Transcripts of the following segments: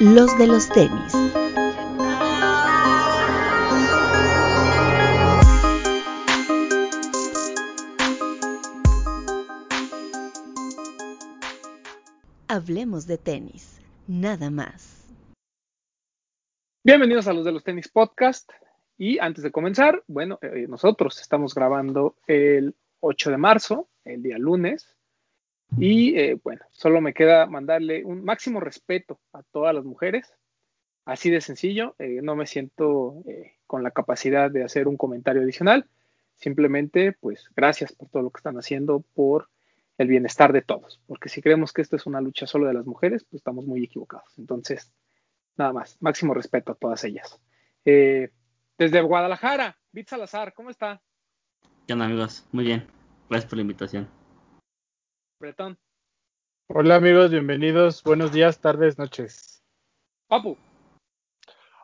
los de los tenis. Hablemos de tenis, nada más. Bienvenidos a los de los tenis podcast. Y antes de comenzar, bueno, eh, nosotros estamos grabando el 8 de marzo, el día lunes. Y eh, bueno, solo me queda mandarle un máximo respeto a todas las mujeres. Así de sencillo, eh, no me siento con la capacidad de hacer un comentario adicional. Simplemente, pues gracias por todo lo que están haciendo por el bienestar de todos, porque si creemos que esto es una lucha solo de las mujeres, pues estamos muy equivocados. Entonces, nada más, máximo respeto a todas ellas. Eh, desde Guadalajara, Bit Salazar, ¿cómo está? ¿Qué amigos? Muy bien, gracias por la invitación. Bretón. Hola amigos, bienvenidos, buenos días, tardes, noches. Papu.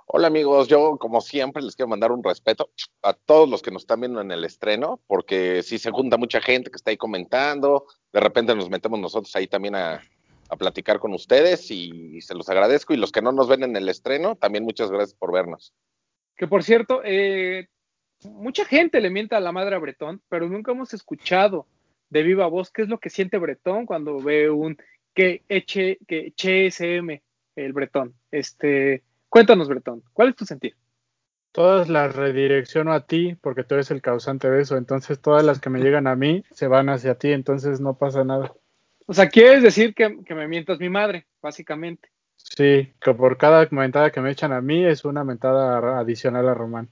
Hola amigos, yo como siempre les quiero mandar un respeto a todos los que nos están viendo en el estreno, porque si se junta mucha gente que está ahí comentando, de repente nos metemos nosotros ahí también a, platicar con ustedes y se los agradezco. Y los que no nos ven en el estreno, también muchas gracias por vernos. Que por cierto, eh, mucha gente le mienta a la madre a Bretón, pero nunca hemos escuchado de viva voz qué es lo que siente Bretón cuando ve un que eche, que SM el Bretón. Este, Cuéntanos, Bretón, ¿cuál es tu sentir? Todas las redirecciono a ti porque tú eres el causante de eso, entonces todas las que me llegan a mí se van hacia ti, entonces no pasa nada. O sea, quieres decir que, me mientas mi madre, básicamente. Sí, que por cada mentada que me echan a mí es una mentada adicional a Román.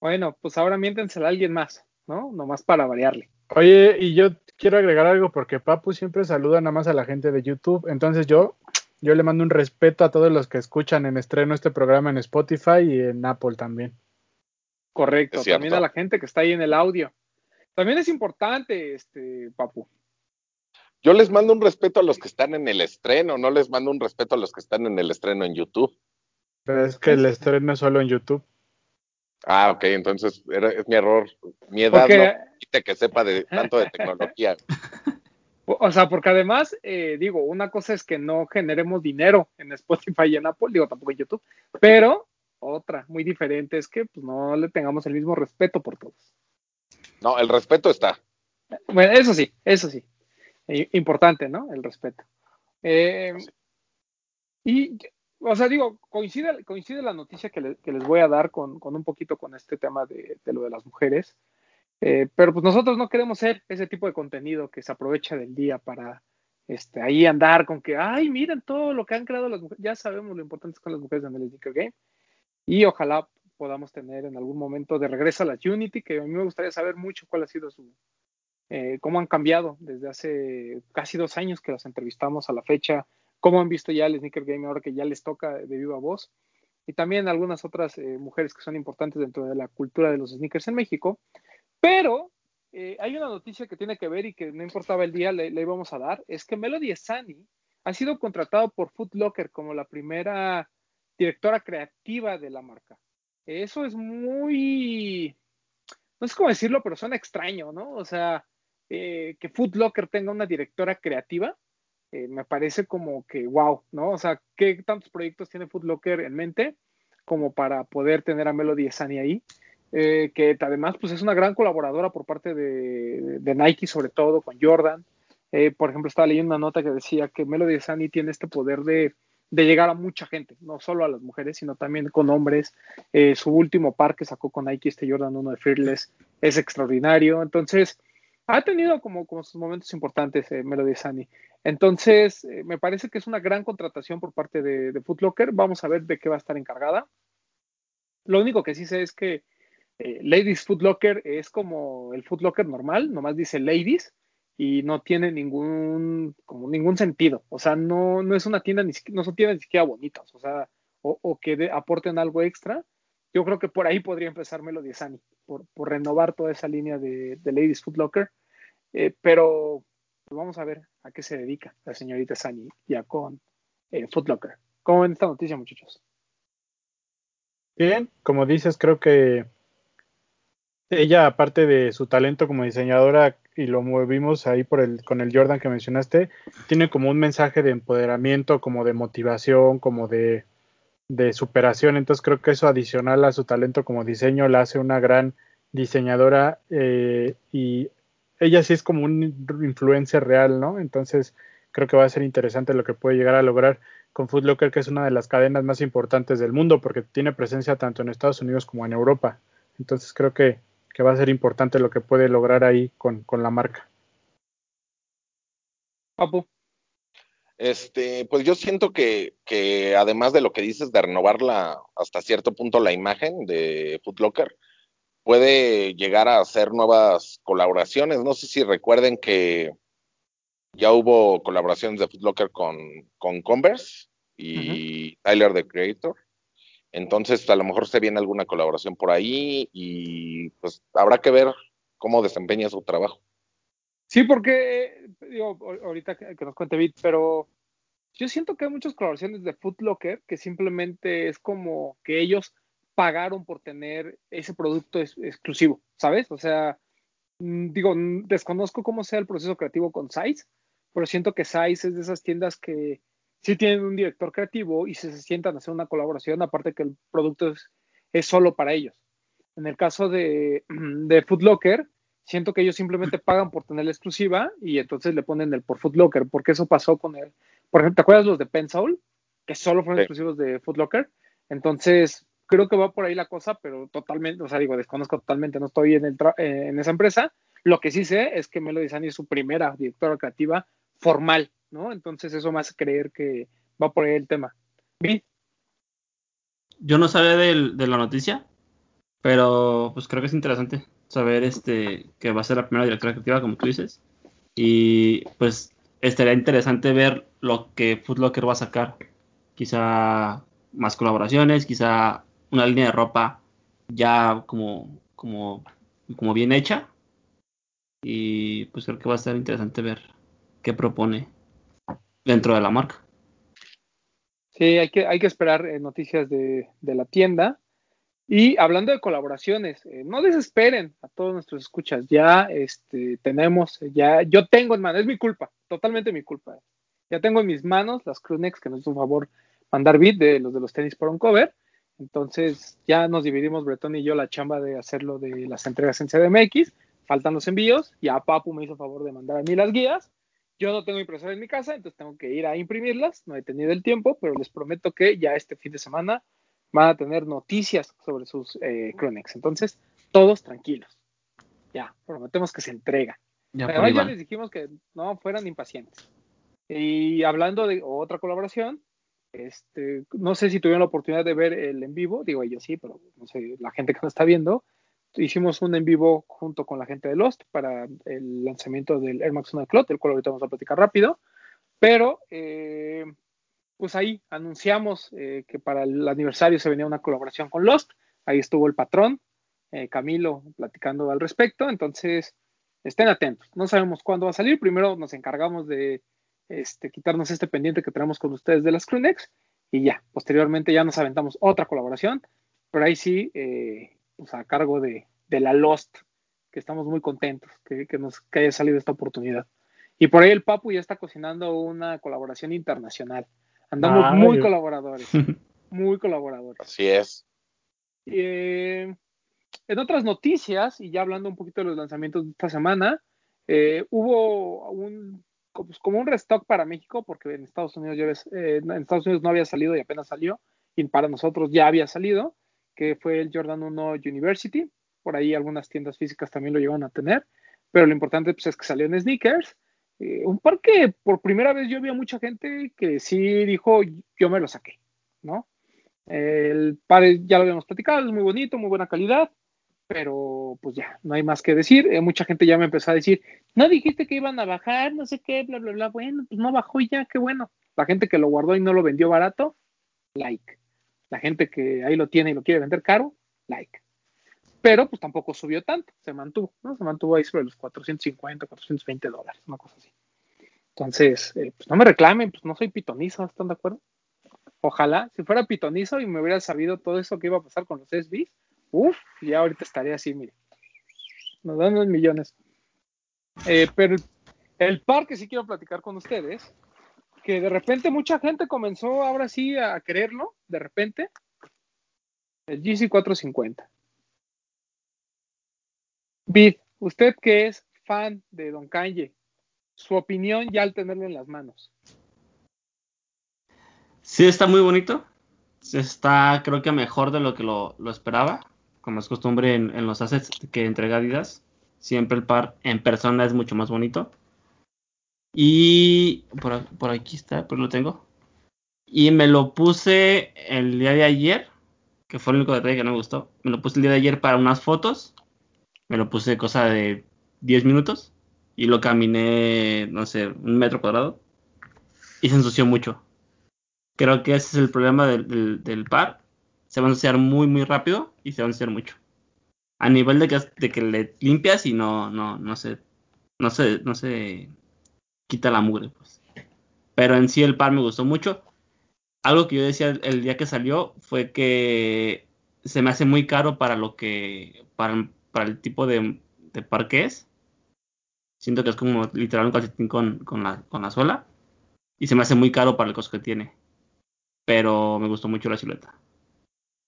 Bueno, pues ahora miéntensela a alguien más, ¿no? Nomás para variarle. Oye, y yo quiero agregar algo porque Papu siempre saluda nada más a la gente de YouTube, entonces yo yo le mando un respeto a todos los que escuchan en estreno este programa en Spotify y en Apple también. Correcto, también a la gente que está ahí en el audio. También es importante, este, Papu. Yo les mando un respeto a los que están en el estreno, no les mando un respeto a los que están en el estreno en YouTube. Pero es que el estreno es solo en YouTube. Ah, ok, entonces es mi error. Mi edad no que sepa de tanto de tecnología. O sea, porque además, eh, digo, una cosa es que no generemos dinero en Spotify y en Apple, digo, tampoco en YouTube, pero otra muy diferente es que pues, no le tengamos el mismo respeto por todos. No, el respeto está. Bueno, eso sí, eso sí. Importante, ¿no? El respeto. Eh, y, o sea, digo, coincide, coincide la noticia que, les voy a dar con, un poquito con este tema de, lo de las mujeres. Eh, pero pues nosotros no queremos ser ese tipo de contenido que se aprovecha del día para este, ahí andar con que, ay, miren todo lo que han creado las mujeres. Ya sabemos lo importante con las mujeres en el Sneaker Game. Y ojalá podamos tener en algún momento de regreso a la Unity, que a mí me gustaría saber mucho cuál ha sido su, eh, cómo han cambiado desde hace casi dos años que las entrevistamos a la fecha, cómo han visto ya el Sneaker Game ahora que ya les toca de viva voz, y también algunas otras eh, mujeres que son importantes dentro de la cultura de los sneakers en México. Pero eh, hay una noticia que tiene que ver y que no importaba el día, le, íbamos a dar, es que Melody Esani ha sido contratado por Foot Locker como la primera directora creativa de la marca. Eso es muy, no sé cómo decirlo, pero suena extraño, ¿no? O sea, eh, que Foot Locker tenga una directora creativa, eh, me parece como que wow, ¿no? O sea, ¿qué tantos proyectos tiene Foot Locker en mente como para poder tener a Melody Esani ahí? Eh, que además pues es una gran colaboradora por parte de, Nike, sobre todo con Jordan. Eh, por ejemplo, estaba leyendo una nota que decía que Melody Sani tiene este poder de, llegar a mucha gente, no solo a las mujeres, sino también con hombres. Su último par que sacó con Nike, este Jordan 1 de Fearless, es extraordinario. Entonces, ha tenido como, como sus momentos importantes Melody Sani. Entonces, me parece que es una gran contratación por parte de, de Foot Locker. Vamos a ver de qué va a estar encargada. Lo único que sí sé es que eh, ladies Foot Locker es como el Foot Locker normal, nomás dice Ladies y no tiene ningún, como ningún sentido. O sea, no, no es una tienda, ni no son tiendas ni siquiera bonitas, o sea, o, que aporten algo extra. Yo creo que por ahí podría empezar Melody Sani, por, renovar toda esa línea de, Ladies Foot Locker. Eh, pero pues vamos a ver a qué se dedica la señorita Sani ya con eh, Foot Locker. ¿Cómo ven esta noticia, muchachos? Bien, como dices, creo que ella, aparte de su talento como diseñadora, y lo movimos ahí por el, con el Jordan que mencionaste, tiene como un mensaje de empoderamiento, como de motivación, como de, de superación. Entonces creo que eso adicional a su talento como diseño la hace una gran diseñadora eh, y ella sí es como un influencer real, ¿no? Entonces creo que va a ser interesante lo que puede llegar a lograr con Foot Locker, que es una de las cadenas más importantes del mundo, porque tiene presencia tanto en Estados Unidos como en Europa. Entonces creo que, que va a ser importante lo que puede lograr ahí con, con la marca. Papu. Este, pues yo siento que, que además de lo que dices de renovar la, hasta cierto punto la imagen de Foot Locker, puede llegar a hacer nuevas colaboraciones. No sé si recuerden que ya hubo colaboraciones de Footlocker con, con Converse y Tyler the Creator. Entonces, a lo mejor se viene alguna colaboración por ahí y pues habrá que ver cómo desempeña su trabajo. Sí, porque, digo, ahorita que, nos cuente Bit, pero yo siento que hay muchas colaboraciones de Footlocker que simplemente es como que ellos pagaron por tener ese producto exclusivo, ¿sabes? O sea, mm, digo, desconozco cómo sea el proceso creativo con Size, pero siento que Size es de esas tiendas que sí tienen un director creativo y se, sientan a hacer una colaboración, aparte que el producto es, solo para ellos. En el caso de, de Footlocker, siento que ellos simplemente pagan por tener la exclusiva y entonces le ponen el por Footlocker, porque eso pasó con el, por ejemplo, ¿te acuerdas los de Pensoul? Que solo fueron exclusivos de Footlocker. Entonces, creo que va por ahí la cosa, pero totalmente, o sea, digo, desconozco totalmente, no estoy en, el en esa empresa. Lo que sí sé es que Melody Sani es su primera directora creativa formal, ¿no? Entonces eso me hace creer que va por ahí el tema. ¿Vi? Yo no sabía de la noticia, pero pues creo que es interesante saber este que va a ser la primera directora creativa, como tú dices. Y pues estaría interesante ver lo que Footlocker va a sacar. Quizá más colaboraciones, quizá una línea de ropa ya como, como, como bien hecha. Y pues creo que va a estar interesante ver que propone dentro de la marca. Sí, hay que, hay que esperar eh, noticias de, la tienda. Y hablando de colaboraciones, eh, no desesperen a todos nuestros escuchas. Ya este, tenemos, ya yo tengo en mano, es mi culpa, totalmente mi culpa. Ya tengo en mis manos las Clunex que nos hizo un favor mandar bit de los de los tenis por un cover. Entonces ya nos dividimos Bretón y yo la chamba de hacerlo de las entregas en CDMX. Faltan los envíos. Ya Papu me hizo favor de mandar a mí las guías. Yo no tengo impresora en mi casa, entonces tengo que ir a imprimirlas. No he tenido el tiempo, pero les prometo que ya este fin de semana van a tener noticias sobre sus eh, Entonces, todos tranquilos. Ya, prometemos que se entrega. Ya, Además, ya les dijimos que no fueran impacientes. Y hablando de otra colaboración, este, no sé si tuvieron la oportunidad de ver el en vivo, digo yo sí, pero no sé, la gente que nos está viendo, hicimos un en vivo junto con la gente de Lost para el lanzamiento del Air Max 1 Clot, el cual ahorita vamos a platicar rápido, pero eh, pues ahí anunciamos eh, que para el aniversario se venía una colaboración con Lost, ahí estuvo el patrón, eh, Camilo, platicando al respecto, entonces estén atentos, no sabemos cuándo va a salir, primero nos encargamos de este, quitarnos este pendiente que tenemos con ustedes de las Clunex y ya, posteriormente ya nos aventamos otra colaboración, pero ahí sí, pues a cargo de, la Lost, que estamos muy contentos que, nos que haya salido esta oportunidad. Y por ahí el Papu ya está cocinando una colaboración internacional. Andamos muy colaboradores, muy colaboradores. Así es. Eh, en otras noticias, y ya hablando un poquito de los lanzamientos de esta semana, eh, hubo un pues, como un restock para México, porque en Estados Unidos ya eh, en Estados Unidos no había salido y apenas salió, y para nosotros ya había salido que fue el Jordan 1 University. Por ahí algunas tiendas físicas también lo llevan a tener, pero lo importante pues, es que salió en sneakers. Eh, un par que por primera vez yo vi a mucha gente que sí dijo, yo me lo saqué, ¿no? El par ya lo habíamos platicado, es muy bonito, muy buena calidad, pero pues ya, no hay más que decir. Eh, mucha gente ya me empezó a decir, no dijiste que iban a bajar, no sé qué, bla, bla, bla. Bueno, pues no bajó ya, qué bueno. La gente que lo guardó y no lo vendió barato, like. La gente que ahí lo tiene y lo quiere vender caro, like. Pero pues tampoco subió tanto, se mantuvo, ¿no? Se mantuvo ahí sobre los 450, 420 dólares, una cosa así. Entonces, eh, pues no me reclamen, pues no soy pitonizo, ¿están de acuerdo? Ojalá, si fuera pitonizo y me hubiera sabido todo eso que iba a pasar con los SBs, uff, ya ahorita estaría así, mire. Nos dan unos millones. Eh, pero el par que sí quiero platicar con ustedes, que de repente mucha gente comenzó ahora sí a quererlo, de repente, el GC450. Vid, usted que es fan de Don Kanye, su opinión ya al tenerlo en las manos. Sí, está muy bonito. Está, creo que mejor de lo que lo, esperaba. Como es costumbre en, en, los assets que entrega Adidas. Siempre el par en persona es mucho más bonito. Y por, por aquí está, pues lo tengo. Y me lo puse el día de ayer, que fue el único detalle que no me gustó. Me lo puse el día de ayer para unas fotos. Me lo puse cosa de 10 minutos. Y lo caminé, no sé, un metro cuadrado. Y se ensució mucho. Creo que ese es el problema del, del, par. Se va a ensuciar muy, muy rápido y se va a ensuciar mucho. A nivel de que, de que le limpias y no, no, no se, no se, no se quita la mugre, pues. Pero en sí el par me gustó mucho. Algo que yo decía el, el día que salió fue que se me hace muy caro para lo que, para, para el tipo de, de par que es. Siento que es como literal un calcetín con, con, la, con la suela. Y se me hace muy caro para el costo que tiene pero me gustó mucho la silueta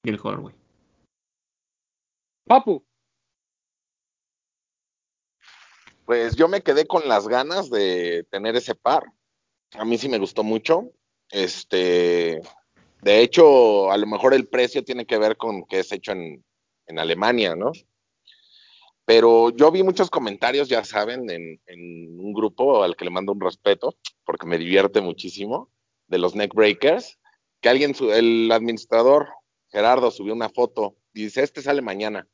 y el colorway. Papu. Pues yo me quedé con las ganas de tener ese par. A mí sí me gustó mucho. Este, de hecho, a lo mejor el precio tiene que ver con que es hecho en, en Alemania, ¿no? Pero yo vi muchos comentarios, ya saben, en, un grupo al que le mando un respeto, porque me divierte muchísimo, de los neckbreakers, que alguien, el administrador Gerardo subió una foto y dice, este sale mañana.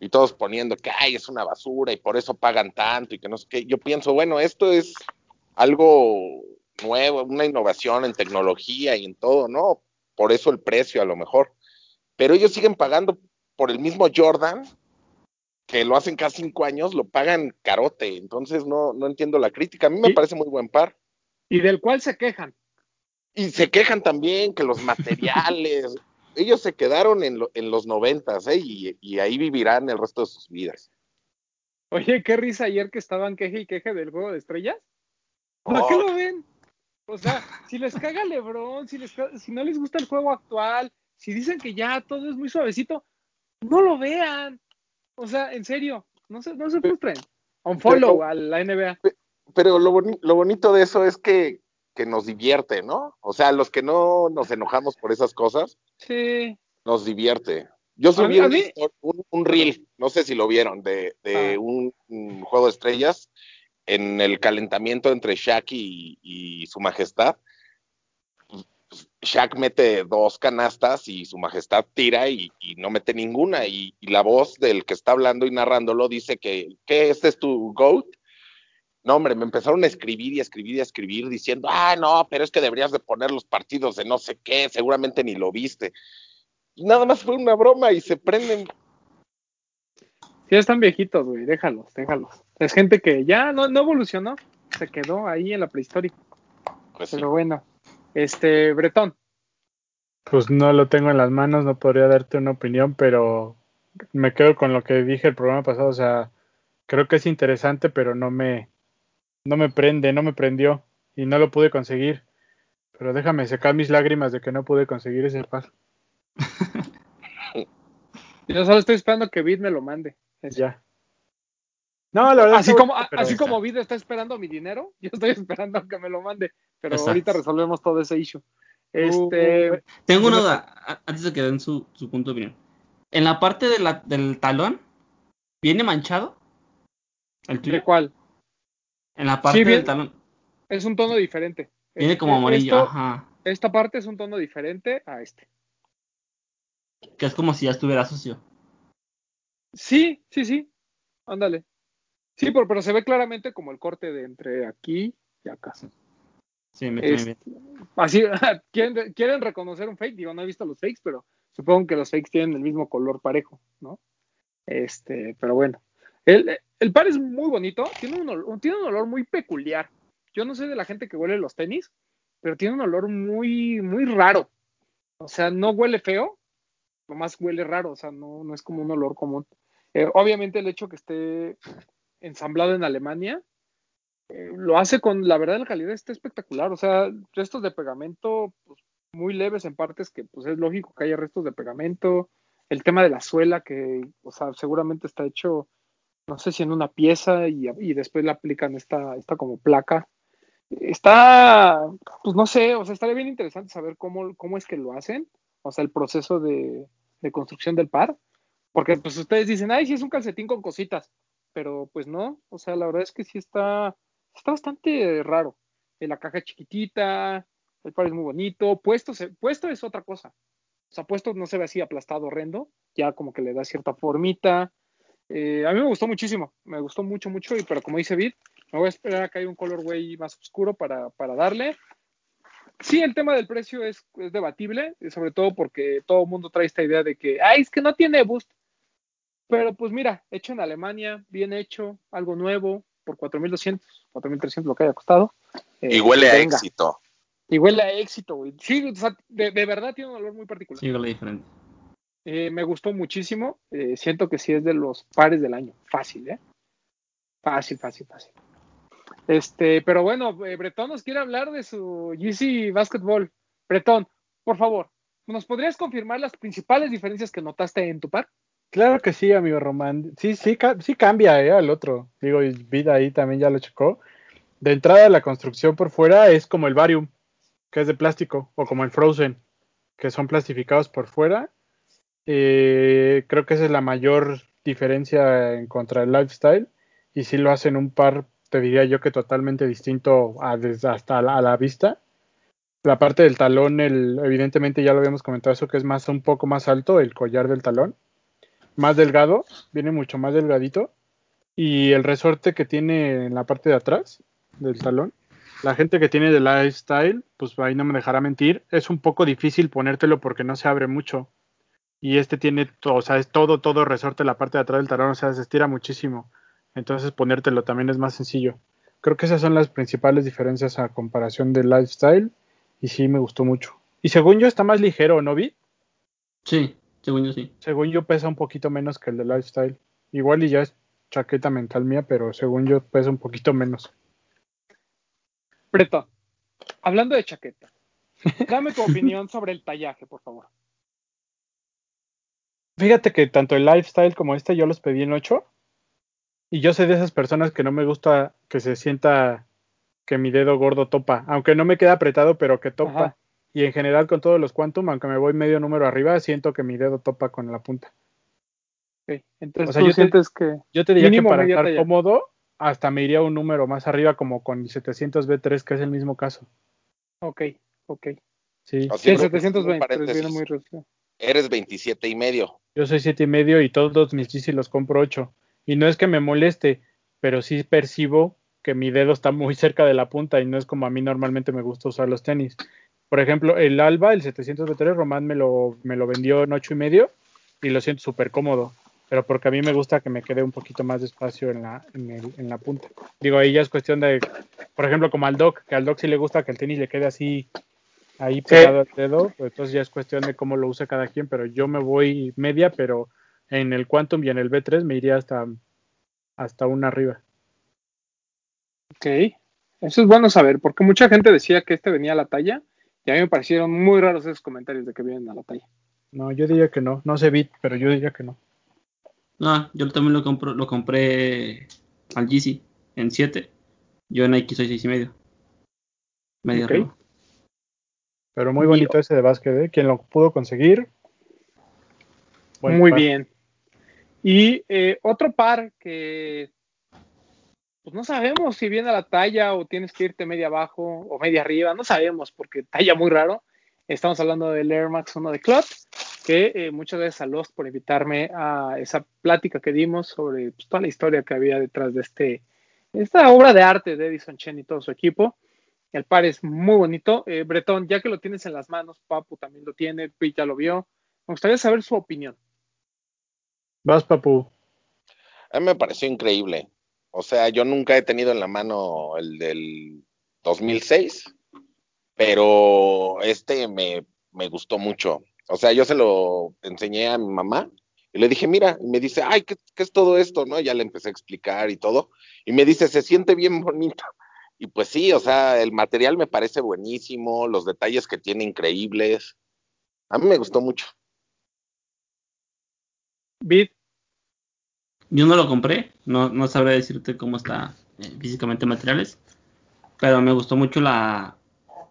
Y todos poniendo que, ay, es una basura y por eso pagan tanto y que no sé qué. Yo pienso, bueno, esto es algo nuevo, una innovación en tecnología y en todo, ¿no? Por eso el precio a lo mejor. Pero ellos siguen pagando por el mismo Jordan, que lo hacen cada cinco años, lo pagan carote. Entonces no, no entiendo la crítica. A mí me ¿Y? parece muy buen par. Y del cual se quejan. Y se quejan también que los materiales, ellos se quedaron en, lo, en los noventas, ¿eh? Y, y, ahí vivirán el resto de sus vidas. Oye, qué risa ayer que estaban queje y queje del juego de estrellas. ¿Por oh. qué lo ven? O sea, si les caga Lebron, si, les, si no les gusta el juego actual, si dicen que ya todo es muy suavecito, no lo vean. O sea, en serio, no se, no se frustren. Un follow pero, a la NBA. Pero lo, boni lo bonito de eso es que que nos divierte, ¿no? O sea, los que no nos enojamos por esas cosas, sí. nos divierte. Yo subí un, un, un, reel, no sé si lo vieron, de, de ah. un, un, juego de estrellas en el calentamiento entre Shaq y, y, su majestad. Shaq mete dos canastas y su majestad tira y, y no mete ninguna. Y, la voz del que está hablando y narrándolo dice que, que este es tu GOAT no, hombre, me empezaron a escribir y a escribir y a escribir diciendo, ah, no, pero es que deberías de poner los partidos de no sé qué, seguramente ni lo viste. Y nada más fue una broma y se prenden. Sí, están viejitos, güey, déjalos, déjalos. Es gente que ya no, no evolucionó, se quedó ahí en la prehistoria. Pues pero sí. bueno, este, Bretón. Pues no lo tengo en las manos, no podría darte una opinión, pero me quedo con lo que dije el programa pasado, o sea, creo que es interesante, pero no me, no me prende, no me prendió y no lo pude conseguir. Pero déjame secar mis lágrimas de que no pude conseguir ese par. Yo solo estoy esperando que Vid me lo mande. Eso. Ya. No, la verdad así como así como Vid está esperando mi dinero, yo estoy esperando que me lo mande, pero Exacto. ahorita resolvemos todo ese issue. Este, uh, tengo una duda antes de que den su, su punto de opinión. En la parte de la, del talón viene manchado. ¿El tuyo? ¿De cuál? En la parte sí, bien, del talón. Es un tono diferente. Viene como amarillo, Esto, ajá. Esta parte es un tono diferente a este. Que es como si ya estuviera sucio. Sí, sí, sí. Ándale. Sí, pero, pero se ve claramente como el corte de entre aquí y acá. Sí, sí me es. Así, ¿quieren, ¿quieren reconocer un fake? Digo, no he visto los fakes, pero supongo que los fakes tienen el mismo color parejo, ¿no? Este, pero bueno. El, el par es muy bonito, tiene un, olor, tiene un olor muy peculiar. Yo no sé de la gente que huele los tenis, pero tiene un olor muy, muy raro. O sea, no huele feo, nomás huele raro, o sea, no, no es como un olor común. Eh, obviamente el hecho que esté ensamblado en Alemania. Eh, lo hace con, la verdad, la calidad está espectacular. O sea, restos de pegamento pues, muy leves en partes que pues es lógico que haya restos de pegamento. El tema de la suela que, o sea, seguramente está hecho, no sé si en una pieza y, y después le aplican esta, esta como placa. Está, pues no sé, o sea, estaría bien interesante saber cómo, cómo es que lo hacen, o sea, el proceso de, de construcción del par, porque pues ustedes dicen, ay, sí es un calcetín con cositas, pero pues no, o sea, la verdad es que sí está, está bastante raro. La caja chiquitita, el par es muy bonito, puesto, puesto es otra cosa. O sea, puesto no se ve así aplastado, horrendo, ya como que le da cierta formita. Eh, a mí me gustó muchísimo, me gustó mucho, mucho, y pero como dice Vid, me voy a esperar a que haya un colorway más oscuro para, para darle. Sí, el tema del precio es, es, debatible, sobre todo porque todo el mundo trae esta idea de que, ay, es que no tiene boost. Pero pues mira, hecho en Alemania, bien hecho, algo nuevo, por 4.200, 4.300 lo que haya costado. Eh, y huele a venga. éxito. Y huele a éxito, güey. Sí, o sea, de, de, verdad tiene un olor muy particular. Sí, huele diferente. Eh, me gustó muchísimo. Eh, siento que sí es de los pares del año. Fácil, ¿eh? Fácil, fácil, fácil. Este, pero bueno, eh, Bretón nos quiere hablar de su GC Basketball. Bretón, por favor, ¿nos podrías confirmar las principales diferencias que notaste en tu par? Claro que sí, amigo Román. Sí, sí, sí cambia eh, al otro. Digo, Vida ahí también ya lo checó. De entrada, la construcción por fuera es como el Varium, que es de plástico, o como el Frozen, que son plastificados por fuera. Eh, creo que esa es la mayor diferencia en contra el Lifestyle. Y si lo hacen un par te diría yo que totalmente distinto a, hasta la, a la vista. La parte del talón, el, evidentemente ya lo habíamos comentado, eso que es más un poco más alto, el collar del talón, más delgado, viene mucho más delgadito. Y el resorte que tiene en la parte de atrás del talón, la gente que tiene de lifestyle, pues ahí no me dejará mentir, es un poco difícil ponértelo porque no se abre mucho. Y este tiene todo, o sea, es todo, todo resorte la parte de atrás del talón, o sea, se estira muchísimo entonces ponértelo también es más sencillo. Creo que esas son las principales diferencias a comparación del lifestyle y sí me gustó mucho. Y según yo está más ligero, ¿no vi? Sí, según yo sí. Según yo pesa un poquito menos que el de lifestyle. Igual y ya es chaqueta mental mía, pero según yo pesa un poquito menos. Preto, hablando de chaqueta, dame tu opinión sobre el tallaje, por favor. Fíjate que tanto el lifestyle como este yo los pedí en 8 y yo soy de esas personas que no me gusta que se sienta que mi dedo gordo topa, aunque no me queda apretado, pero que topa. Ajá. Y en general con todos los Quantum, aunque me voy medio número arriba, siento que mi dedo topa con la punta. Okay. Entonces, o sea, yo sientes te, que yo te diría que para estar talla. cómodo, hasta me iría un número más arriba, como con el 700B3, que es el mismo caso. Ok, ok. Sí, sí el 720 viene muy reducido. Eres 27 y medio. Yo soy 7 y medio y todos mis GC los compro 8. Y no es que me moleste, pero sí percibo que mi dedo está muy cerca de la punta y no es como a mí normalmente me gusta usar los tenis. Por ejemplo, el Alba, el 723, Román me lo, me lo vendió en ocho y medio y lo siento súper cómodo, pero porque a mí me gusta que me quede un poquito más de espacio en la, en, el, en la punta. Digo, ahí ya es cuestión de, por ejemplo, como al Doc, que al Doc sí le gusta que el tenis le quede así, ahí pegado sí. al dedo, pues entonces ya es cuestión de cómo lo use cada quien, pero yo me voy media, pero en el Quantum y en el B3 me iría hasta, hasta una arriba. Ok, eso es bueno saber, porque mucha gente decía que este venía a la talla y a mí me parecieron muy raros esos comentarios de que vienen a la talla. No, yo diría que no, no sé bit, pero yo diría que no. No, yo también lo, compro, lo compré al GC en 7. Yo en Nike soy 6 y medio. Media okay. arriba. Pero muy bonito y, ese de básquet, ¿eh? Quien lo pudo conseguir, Buen Muy par. bien. Y eh, otro par que pues no sabemos si viene a la talla o tienes que irte media abajo o media arriba, no sabemos porque talla muy raro. Estamos hablando del Air Max 1 de Club, que eh, muchas gracias a Lost por invitarme a esa plática que dimos sobre pues, toda la historia que había detrás de este, esta obra de arte de Edison Chen y todo su equipo. El par es muy bonito. Eh, Bretón, ya que lo tienes en las manos, Papu también lo tiene, Pete ya lo vio. Me gustaría saber su opinión. Vas, Papu. A mí me pareció increíble. O sea, yo nunca he tenido en la mano el del 2006, pero este me, me gustó mucho. O sea, yo se lo enseñé a mi mamá y le dije, mira, y me dice, ay, ¿qué, ¿qué, es todo esto? ¿No? Ya le empecé a explicar y todo. Y me dice, se siente bien bonito. Y pues sí, o sea, el material me parece buenísimo, los detalles que tiene increíbles. A mí me gustó mucho. Bid. Yo no lo compré, no, no sabré decirte cómo está eh, físicamente materiales, pero me gustó mucho la,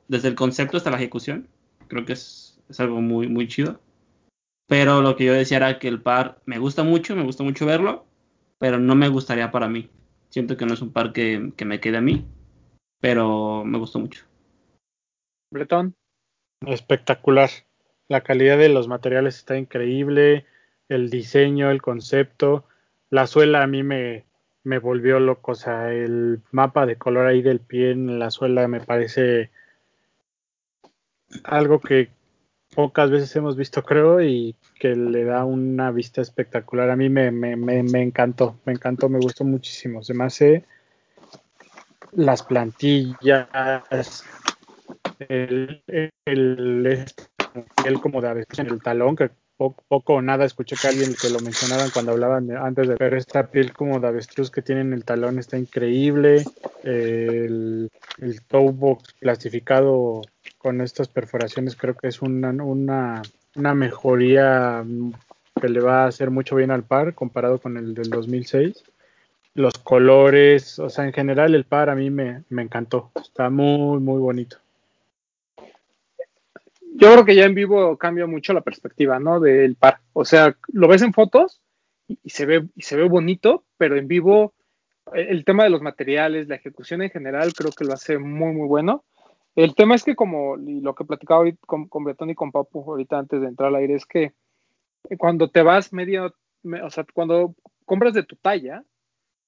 desde el concepto hasta la ejecución, creo que es, es algo muy, muy chido. Pero lo que yo decía era que el par me gusta mucho, me gusta mucho verlo, pero no me gustaría para mí. Siento que no es un par que, que me quede a mí, pero me gustó mucho. Bretón. Espectacular. La calidad de los materiales está increíble, el diseño, el concepto, la suela a mí me, me volvió loco, o sea, el mapa de color ahí del pie en la suela me parece algo que pocas veces hemos visto, creo, y que le da una vista espectacular. A mí me, me, me, me encantó, me encantó, me gustó muchísimo. Se me hace las plantillas, el, el, el, el como de en el talón, que poco, o nada escuché que alguien que lo mencionaran cuando hablaban de, antes de ver esta piel como de avestruz que tiene en el talón está increíble. El, el toe box plastificado con estas perforaciones creo que es una, una, una mejoría que le va a hacer mucho bien al par comparado con el del 2006 los colores, o sea, en general el par a mí me, me encantó, está muy, muy bonito. Yo creo que ya en vivo cambia mucho la perspectiva, ¿no? Del par. O sea, lo ves en fotos y, se ve, y se ve bonito, pero en vivo el tema de los materiales, la ejecución en general, creo que lo hace muy, muy bueno. El tema es que como lo que platicaba ahorita con, con Bretón y con Papu ahorita antes de entrar al aire, es que cuando te vas medio, o sea, cuando compras de tu talla,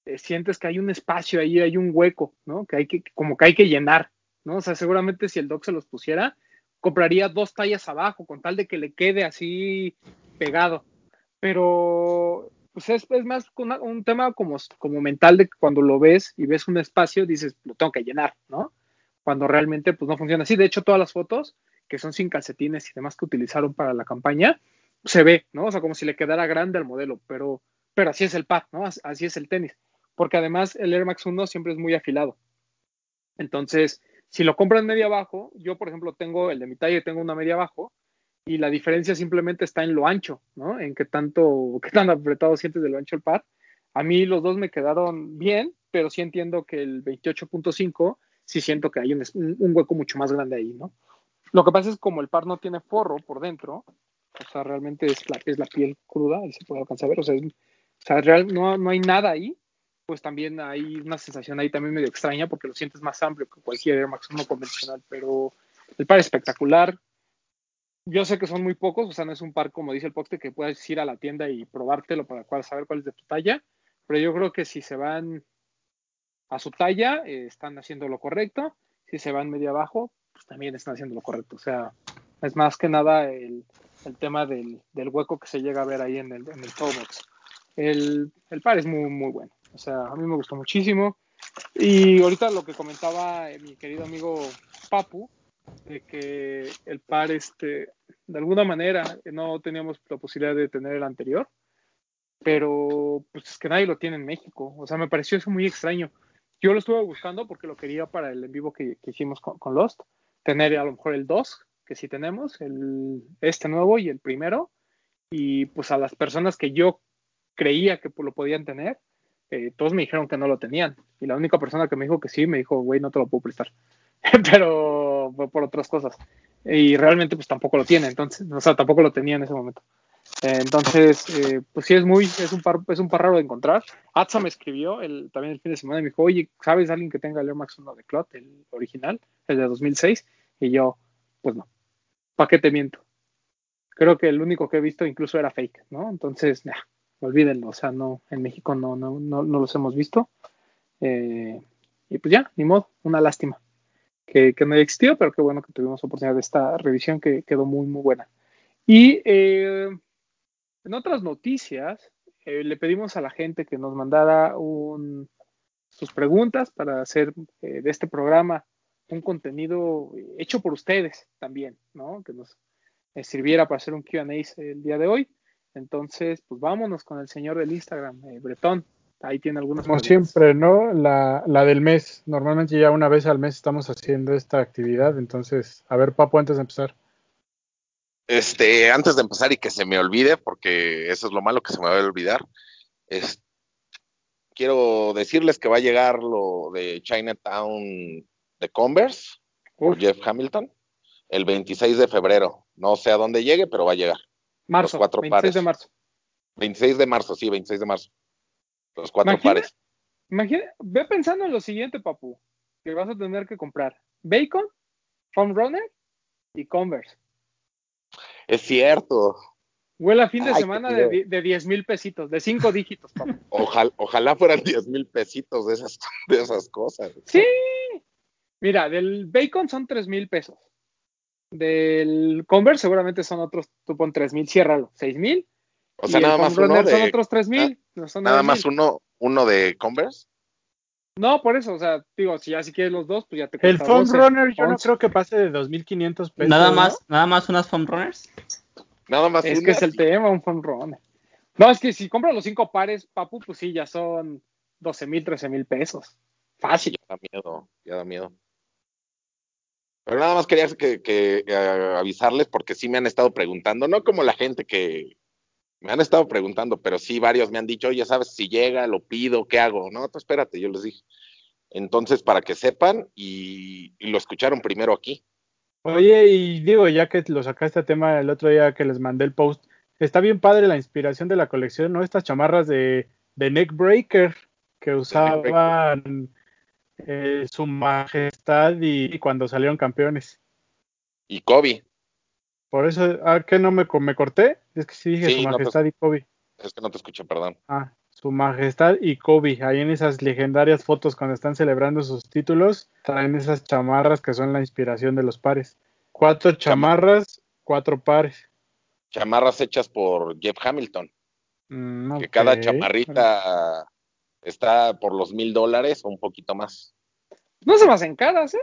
eh, sientes que hay un espacio ahí, hay un hueco, ¿no? Que hay que, como que hay que llenar, ¿no? O sea, seguramente si el doc se los pusiera, compraría dos tallas abajo, con tal de que le quede así pegado. Pero, pues es, es más una, un tema como, como mental de que cuando lo ves y ves un espacio, dices, lo tengo que llenar, ¿no? Cuando realmente, pues no funciona así. De hecho, todas las fotos que son sin calcetines y demás que utilizaron para la campaña, se ve, ¿no? O sea, como si le quedara grande al modelo, pero, pero así es el pad, ¿no? Así es el tenis porque además el Air Max 1 siempre es muy afilado. Entonces, si lo compran media abajo, yo por ejemplo tengo el de mi talla y tengo una media abajo, y la diferencia simplemente está en lo ancho, ¿no? En qué tanto, qué tan apretado sientes de lo ancho el pad. A mí los dos me quedaron bien, pero sí entiendo que el 28.5 sí siento que hay un, hueco mucho más grande ahí, ¿no? Lo que pasa es como el par no tiene forro por dentro, o sea, realmente es la, piel cruda, y se puede alcanzar a ver, o sea, es, real, no, no hay nada ahí, pues también hay una sensación ahí también medio extraña porque lo sientes más amplio que cualquier Air Max 1 convencional, pero el par espectacular. Yo sé que son muy pocos, o sea, no es un par como dice el Poxte que puedes ir a la tienda y probártelo para saber cuál es de tu talla, pero yo creo que si se van a su talla, eh, están haciendo lo correcto, si se van medio abajo, pues también están haciendo lo correcto, o sea, es más que nada el, el tema del, del, hueco que se llega a ver ahí en el, en el. El, el par es muy, muy bueno. O sea, a mí me gustó muchísimo. Y ahorita lo que comentaba mi querido amigo Papu, de que el par, este, de alguna manera, no teníamos la posibilidad de tener el anterior, pero pues es que nadie lo tiene en México. O sea, me pareció eso muy extraño. Yo lo estuve buscando porque lo quería para el en vivo que, que hicimos con, con, Lost, tener a lo mejor el 2, que sí tenemos, el, este nuevo y el primero, y pues a las personas que yo creía que lo podían tener, eh, todos me dijeron que no lo tenían. Y la única persona que me dijo que sí, me dijo, güey, no te lo puedo prestar. Pero por otras cosas. Y realmente pues tampoco lo tiene, entonces, o sea, tampoco lo tenía en ese momento. Eh, entonces, eh, pues sí es muy, es un par, es un par raro de encontrar. Atsa me escribió el, también el fin de semana y me dijo, oye, ¿sabes alguien que tenga el Air Max 1 de Clot, el original, el de 2006? Y yo, pues no. ¿Para qué te miento? Creo que el único que he visto incluso era fake, ¿no? Entonces, nah, olvídenlo, o sea, no, en México no, no, no, no los hemos visto. Eh, y pues ya, ni modo, una lástima que, que no haya existido, pero qué bueno que tuvimos oportunidad de esta revisión que quedó muy, muy buena. Y eh, en otras noticias, eh, le pedimos a la gente que nos mandara un, sus preguntas para hacer eh, de este programa un contenido hecho por ustedes también, ¿no? Que nos sirviera para hacer un QA el día de hoy. Entonces, pues vámonos con el señor del Instagram, eh, Bretón. Ahí tiene algunos. Como siempre, ¿no? La, la del mes. Normalmente ya una vez al mes estamos haciendo esta actividad. Entonces, a ver, Papo, antes de empezar. Este, antes de empezar y que se me olvide, porque eso es lo malo que se me va a olvidar, es, quiero decirles que va a llegar lo de Chinatown de Converse por Jeff Hamilton el 26 de febrero. No sé a dónde llegue, pero va a llegar. Marzo, Los cuatro 26 pares. de marzo. 26 de marzo, sí, 26 de marzo. Los cuatro Imagina- pares. Imagina, ve pensando en lo siguiente, papu, que vas a tener que comprar. Bacon, Foam Runner y Converse. Es cierto. Huele a fin de Ay, semana de, de 10 mil pesitos, de 5 dígitos, papu. Ojalá, ojalá fueran 10 mil pesitos de esas, de esas cosas. Sí. Mira, del Bacon son 3 mil pesos. Del Converse seguramente son otros, tú pon 3 mil, ciérralo, 6 mil. O sea, y el nada Foam más uno Runner son de, otros 3 mil. no son nada 9,000. más uno, uno de Converse. No, por eso, o sea, digo, si ya si quieres los dos, pues ya te El cuesta Foam 12, Runner yo no 11. creo que pase de 2.500 pesos. Nada ¿no? más, nada más unas foam runners. Nada más Es que es el tema, un Foam Runner. No, es que si compras los 5 pares, papu, pues sí, ya son 12 mil, 13 mil pesos. Fácil. Ya da miedo, ya da miedo. Pero nada más quería que, que, eh, avisarles porque sí me han estado preguntando, no como la gente que me han estado preguntando, pero sí varios me han dicho, oye, ¿sabes si llega, lo pido, qué hago? No, espérate, yo les dije. Entonces, para que sepan y, y lo escucharon primero aquí. Oye, y digo, ya que lo sacaste a tema el otro día que les mandé el post, está bien padre la inspiración de la colección, ¿no? Estas chamarras de, de Neckbreaker que usaban eh, su majestad y, y cuando salieron campeones. Y Kobe, Por eso, ¿a qué no me, co- me corté? Es que sí dije Sí, su no te- majestad y Kobe. es que no te escuché, perdón. Ah, su majestad y Kobe. Ahí en esas legendarias fotos cuando están celebrando sus títulos, traen esas chamarras que son la inspiración de los pares. Cuatro chamarras, cuatro pares. Chamarras hechas por Jeff Hamilton, Mm, que cada chamarrita está por los mil dólares o un poquito más. No se me hacen caras, ¿eh?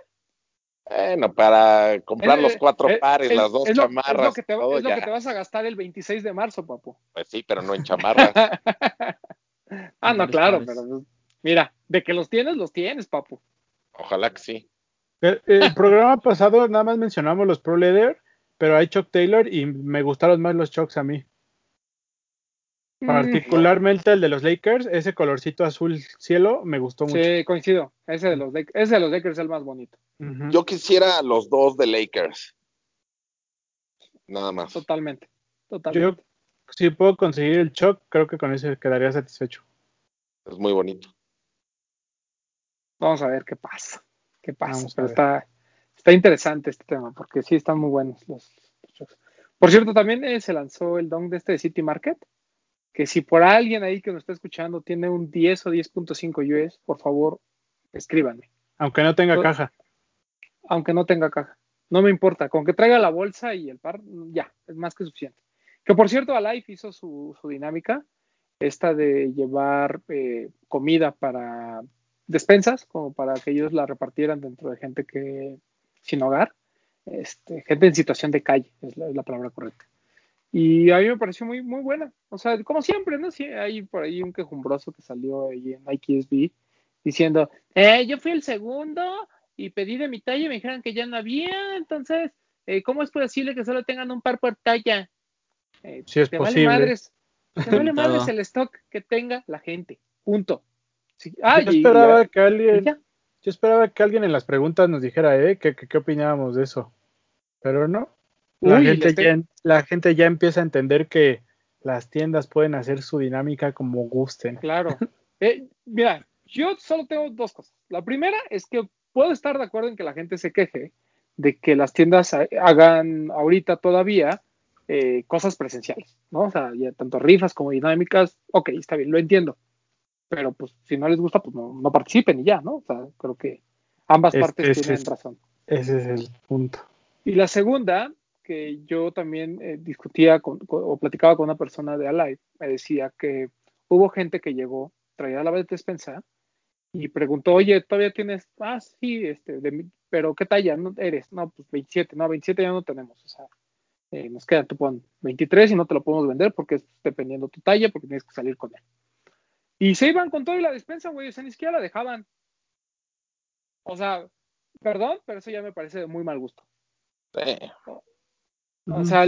Bueno, para comprar Eh, los cuatro eh, pares, es- las dos es lo- chamarras, Es lo, que te, todo es lo ya. que te vas a gastar el 26 de marzo, papu. Pues sí, pero no en chamarras. ah, no, claro, pares. pero mira, de que los tienes, los tienes, papu. Ojalá que sí. El, el programa pasado nada más mencionamos los Pro Leather, pero hay Chuck Taylor y me gustaron más los Chucks a mí. Particularmente el de los Lakers, ese colorcito azul cielo me gustó mucho. Sí, coincido. Ese de los Lakers, ese de los Lakers es el más bonito. Yo quisiera los dos de Lakers. Nada más. Totalmente. Totalmente. Yo, si puedo conseguir el Chuck, creo que con ese quedaría satisfecho. Es muy bonito. Vamos a ver qué pasa. ¿Qué pasa? Vamos Pero está, está interesante este tema, porque sí están muy buenos los, los. Por cierto, también eh, se lanzó el don de este de City Market, que si por alguien ahí que nos está escuchando tiene un 10 o 10.5 US, por favor, escríbanme. Aunque no tenga caja. aunque no tenga caja. No me importa, con que traiga la bolsa y el par, ya, es más que suficiente. Que por cierto, Alive hizo su, su dinámica, esta de llevar eh, comida para despensas, como para que ellos la repartieran dentro de gente que sin hogar, este, gente en situación de calle, es la, es la palabra correcta. Y a mí me pareció muy, muy buena. O sea, como siempre, ¿no? Sí, hay por ahí un quejumbroso que salió ahí en IKSB diciendo, eh, yo fui el segundo y pedí de mi talla y me dijeron que ya no había, entonces, eh, ¿cómo es posible que solo tengan un par por talla? Eh, Sí es te posible. Vale madres, te vale madres el stock que tenga la gente. Punto. Sí, ah, yo y- esperaba que alguien, yo esperaba que alguien en las preguntas nos dijera, eh, que, que- qué opinábamos de eso. Pero no. La, Uy, gente les te- ya, la gente ya empieza a entender que las tiendas pueden hacer su dinámica como gusten. Claro. Eh, mira, yo solo tengo dos cosas. La primera es que puedo estar de acuerdo en que la gente se queje de que las tiendas ha- hagan ahorita todavía eh, cosas presenciales, ¿no? O sea, ya tanto rifas como dinámicas, ok, está bien, lo entiendo. Pero pues si no les gusta, pues no, no participen y ya, ¿no? O sea, creo que ambas Es- partes es- tienen es- razón. Ese es el punto. Y la segunda, que yo también eh, discutía con, con- o platicaba con una persona de Alive, me decía que hubo gente que llegó, traía la despensa y preguntó, oye, ¿todavía tienes? Ah, sí, este, de pero ¿qué talla no eres? No, pues 27, no, 27 ya no tenemos, o sea, eh, nos quedan, tú pon 23 y no te lo podemos vender porque es dependiendo tu talla, porque tienes que salir con él. Y se iban con todo y la despensa, güey, o sea, ni siquiera la dejaban. O sea, perdón, pero eso ya me parece de muy mal gusto. Sí. O sea,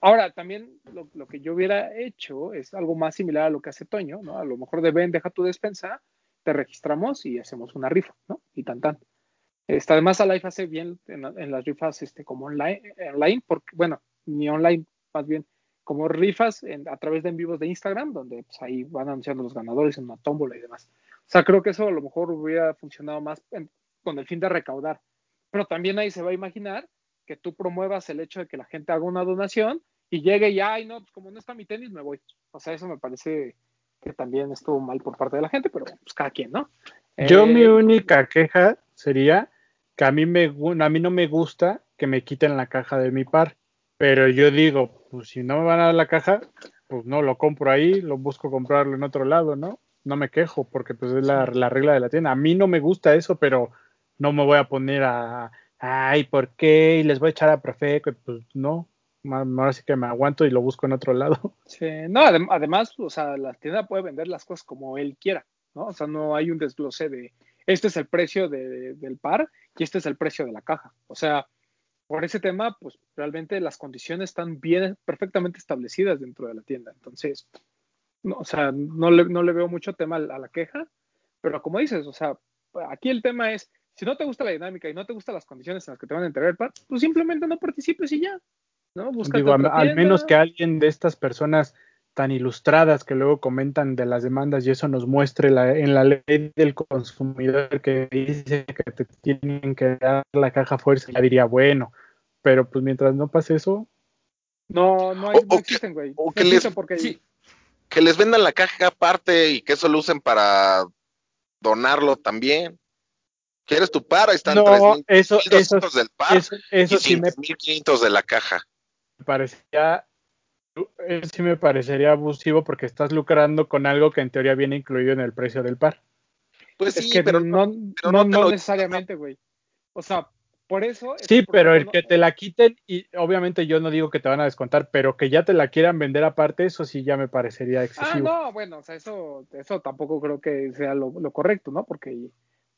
ahora también lo, lo que yo hubiera hecho es algo más similar a lo que hace Toño, ¿no? A lo mejor de ven, deja tu despensa, te registramos y hacemos una rifa, ¿no? Y tan tan. Este, además, Alive hace bien en, en las rifas este, como online, online, porque, bueno, ni online, más bien, como rifas en- a través de en vivos de Instagram, donde pues, ahí van anunciando los ganadores en una tómbola y demás. O sea, creo que eso a lo mejor hubiera funcionado más en- con el fin de recaudar. Pero también ahí se va a imaginar que tú promuevas el hecho de que la gente haga una donación y llegue y, ay, no, pues como no está mi tenis, me voy. O sea, eso me parece que también estuvo mal por parte de la gente, pero pues cada quien, ¿no? Yo Eh, mi única queja sería que a mí, me, a mí no me gusta que me quiten la caja de mi par, pero yo digo, pues si no me van a dar la caja, pues no, lo compro ahí, lo busco comprarlo en otro lado, ¿no? No me quejo porque pues es la, la regla de la tienda. A mí no me gusta eso, pero no me voy a poner a, ay, ¿por qué? Y les voy a echar a Profeco, pues no, ahora sí que me aguanto y lo busco en otro lado. Sí, no, adem- además, o sea, la tienda puede vender las cosas como él quiera, ¿no? O sea, no hay un desglose de este es el precio de- del par y este es el precio de la caja. O sea, por ese tema, pues realmente las condiciones están bien, perfectamente establecidas dentro de la tienda. Entonces, no, o sea, no le, no le veo mucho tema a la queja, pero como dices, o sea, aquí el tema es, si no te gusta la dinámica y no te gustan las condiciones en las que te van a entregar el par, pues simplemente no participes y ya, ¿no? Digo, al menos que alguien de estas personas tan ilustradas que luego comentan de las demandas y eso nos muestre la- en la ley del consumidor que dice que te tienen que dar la caja fuerza, ya diría, bueno, pero pues mientras no pase eso, No, no, hay, O- no existen, güey. o No que les- existen porque sí. Que les vendan la caja aparte y que eso lo usen para donarlo también. ¿Quieres tu par? Ahí están no, 3.000 eso, eso, 1.200 del par eso, eso y sí me 5.500 de la caja. parecería, eso sí me parecería abusivo porque estás lucrando con algo que en teoría viene incluido en el precio del par. Pues es sí, que pero no, pero no, no te no lo- necesariamente, güey. O sea, por eso. es Sí, pero el que te la quiten, y obviamente yo no digo que te van a descontar, pero que ya te la quieran vender aparte, eso sí ya me parecería Ah, excesivo. no, bueno, o sea, eso, eso tampoco creo que sea lo, lo correcto, ¿no? Porque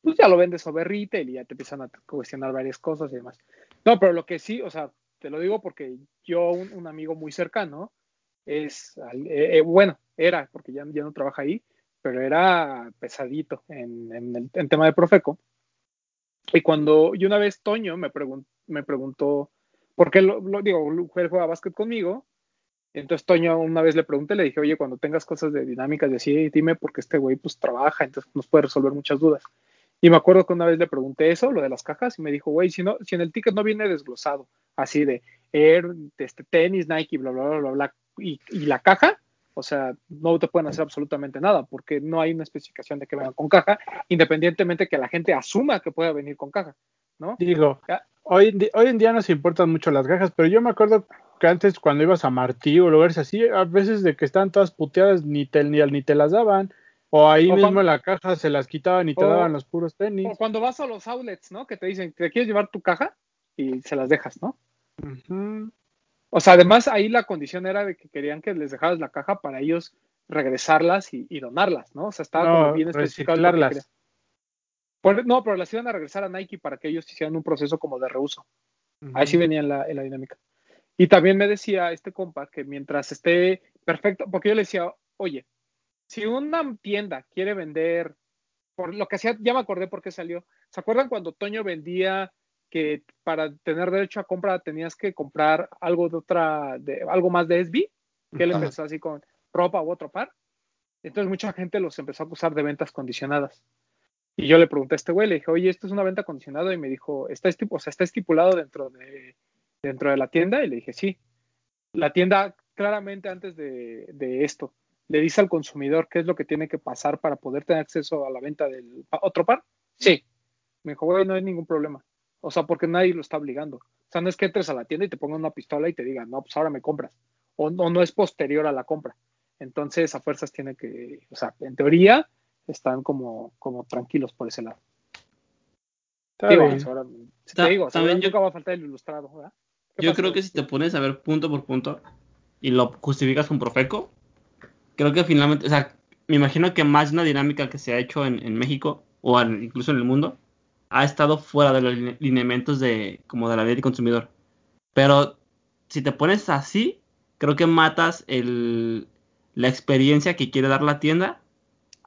pues ya lo vendes sobre retail y ya te empiezan a cuestionar varias cosas y demás. No, pero lo que sí, o sea, te lo digo porque yo, un, amigo muy cercano, es, eh, eh, bueno, era, porque ya, ya no trabaja ahí, pero era pesadito en, en el tema de Profeco. Y cuando, y una vez Toño me, pregun- me preguntó, ¿por qué lo, lo- digo, él juega básquet conmigo? Entonces Toño una vez le pregunté, le dije, oye, cuando tengas cosas de dinámicas de así, dime porque este güey pues trabaja, entonces nos puede resolver muchas dudas. Y me acuerdo que una vez le pregunté eso, lo de las cajas, y me dijo, güey, si no, si en el ticket no viene desglosado, así de Air, este, tenis, Nike, bla, bla, bla, bla, bla, y, y la caja, o sea, no te pueden hacer absolutamente nada, porque no hay una especificación de que vengan con caja, independientemente que la gente asuma que pueda venir con caja, ¿no? Digo, hoy, hoy en día nos importan mucho las cajas, pero yo me acuerdo que antes cuando ibas a Martí o lugares así, a veces de que estaban todas puteadas ni te, ni, ni te las daban, o ahí O mismo cuando- en la caja se las quitaban y te O- daban los puros O tenis. cuando vas a los outlets, ¿no? Que te dicen, ¿te quieres llevar tu caja? Y se las dejas, ¿no? O sea, además ahí la condición era de que querían que les dejaras la caja para ellos regresarlas y, y donarlas, ¿no? O sea, estaba como bien especificado. por no, pero las iban a regresar a Nike para que ellos hicieran un proceso como de reuso. Ahí sí venía en la, en la dinámica. Y también me decía este compa que mientras esté perfecto, porque yo le decía, oye, si una tienda quiere vender, por lo que hacía, ya me acordé por qué salió. ¿Se acuerdan cuando Toño vendía que para tener derecho a compra tenías que comprar algo de otra, de algo más de SB? Que él empezó así con ropa u otro par. Entonces mucha gente los empezó a acusar de ventas condicionadas. Y yo le pregunté a este güey, le dije, oye, ¿esto es una venta condicionada? Y me dijo, está, estipu- o sea, está estipulado dentro de, dentro de la tienda. Y le dije, sí. La tienda claramente antes de, de esto le dice al consumidor qué es lo que tiene que pasar para poder tener acceso a la venta del otro par. Sí. Me dijo, güey, no hay ningún problema. O sea, porque nadie lo está obligando. O sea, no es que entres a la tienda y te pongan una pistola y te digan, no, pues ahora me compras. O no, no es posterior a la compra. Entonces, a fuerzas tiene que, o sea, en teoría están como, como tranquilos por ese lado. Está Digo, bien. ahora, si Ta- te digo, también yo- nunca va a faltar el ilustrado, ¿verdad? yo creo que si te pones a ver punto por punto y lo justificas con Profeco, creo que finalmente, o sea, me imagino que más una dinámica que se ha hecho en, en México o incluso en el mundo ha estado fuera de los line- lineamientos de como de la ley del consumidor. Pero si te pones así, creo que matas el, la experiencia que quiere dar la tienda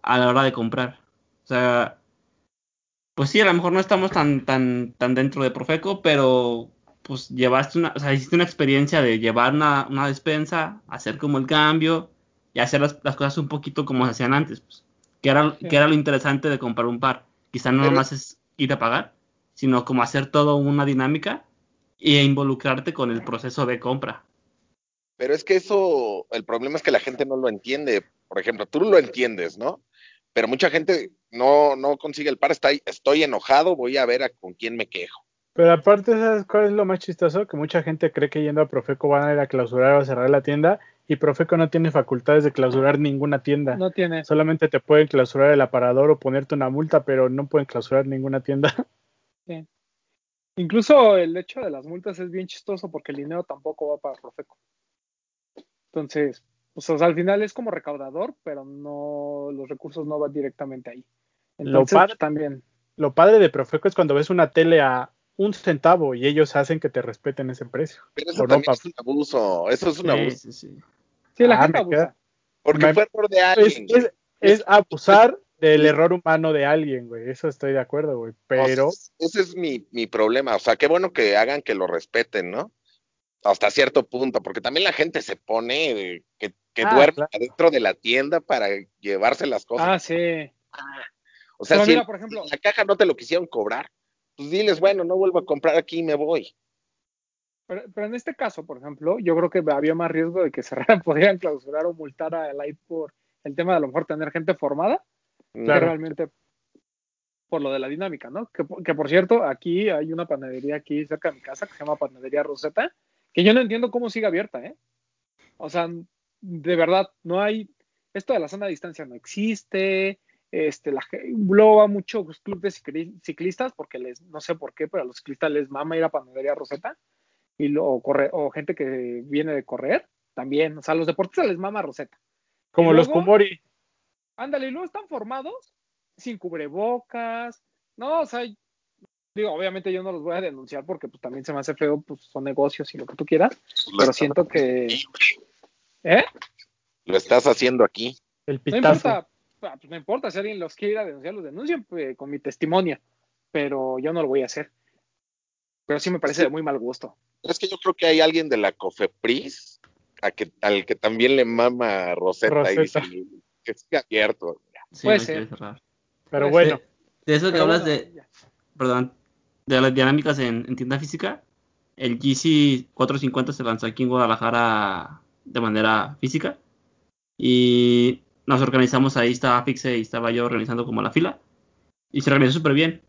a la hora de comprar. O sea, pues sí, a lo mejor no estamos tan, tan, tan dentro de Profeco, pero pues llevaste una, o sea, hiciste una experiencia de llevar una, una despensa, hacer como el cambio y hacer las, las cosas un poquito como se hacían antes, pues, que era, Sí. que era lo interesante de comprar un par. Quizá no Pero- nomás es ir a pagar, sino como hacer todo una dinámica e involucrarte con el proceso de compra. Pero es que eso, el problema es que la gente no lo entiende. Por ejemplo, tú lo entiendes, ¿no? Pero mucha gente no, no consigue el par, está ahí, estoy enojado, voy a ver a con quién me quejo. Pero aparte, ¿sabes cuál es lo más chistoso? Que mucha gente cree que yendo a Profeco van a ir a clausurar o a cerrar la tienda y Profeco no tiene facultades de clausurar ninguna tienda. No tiene. Solamente te pueden clausurar el aparador o ponerte una multa, pero no pueden clausurar ninguna tienda. Incluso el hecho de las multas es bien chistoso porque el dinero tampoco va para Profeco. Entonces, pues, o sea, al final es como recaudador, pero no los recursos no van directamente ahí. Lo Entonces, padre- pues, también. Lo padre de Profeco es cuando ves una tele a un centavo y ellos hacen que te respeten ese precio. Pero eso no, es un abuso, eso es un Sí, abuso. sí, sí. Sí, la Ah, gente abusa. Porque Me- fue error de Es, alguien. es- es abusar del error humano de alguien, güey. Eso estoy de acuerdo, güey. Pero O sea, ese es mi, mi problema. O sea, qué bueno que hagan que lo respeten, ¿no? Hasta cierto punto, porque también la gente se pone de- que, que Ah, duerme claro. adentro de la tienda para llevarse las cosas. Ah, sí. o sea, pero si mira, por ejemplo- la caja no te lo quisieron cobrar, pues diles, bueno, no vuelvo a comprar aquí y me voy. Pero, pero en este caso, por ejemplo, yo creo que había más riesgo de que cerraran, podrían clausurar o multar a Light por el tema de a lo mejor tener gente formada, que Claro. realmente por lo de la dinámica, ¿no? Que, por- que por cierto, aquí hay una panadería aquí cerca de mi casa que se llama Panadería Rosetta, que yo no entiendo cómo sigue abierta, ¿eh? O sea, de verdad, no hay, esto de la sana distancia no existe, este, la, luego va muchos clubes de cicli- ciclistas, porque les, no sé por qué, pero a los ciclistas les mama ir a Panadería Rosetta, y lo, o, corre, o gente que viene de correr, también, o sea, los deportistas les mama Rosetta. como los Kumori. Ándale, y luego están formados sin cubrebocas. No, o sea, digo, obviamente yo no los voy a denunciar porque pues también se me hace feo, pues son negocios y lo que tú quieras, pero siento que... ¿Eh? Lo estás haciendo aquí. El No pitazo. importa, ah, pues no importa, si alguien los quiere ir a denunciar, los denuncien pues, con mi testimonio, pero yo no lo voy a hacer. Pero sí me parece de muy mal gusto. Es que yo creo que hay alguien de la Cofepris a que, al que también le mama Rosetta, y Rosetta. dice que siga abierto. Sí, Puede no ser. Pero bueno, De eso que Pero hablas bueno, de, ya. perdón, de las dinámicas en, en tienda física, el GC 450 se lanzó aquí en Guadalajara de manera física y nos organizamos ahí, estaba Fixe y estaba yo organizando como la fila y se organizó súper bien.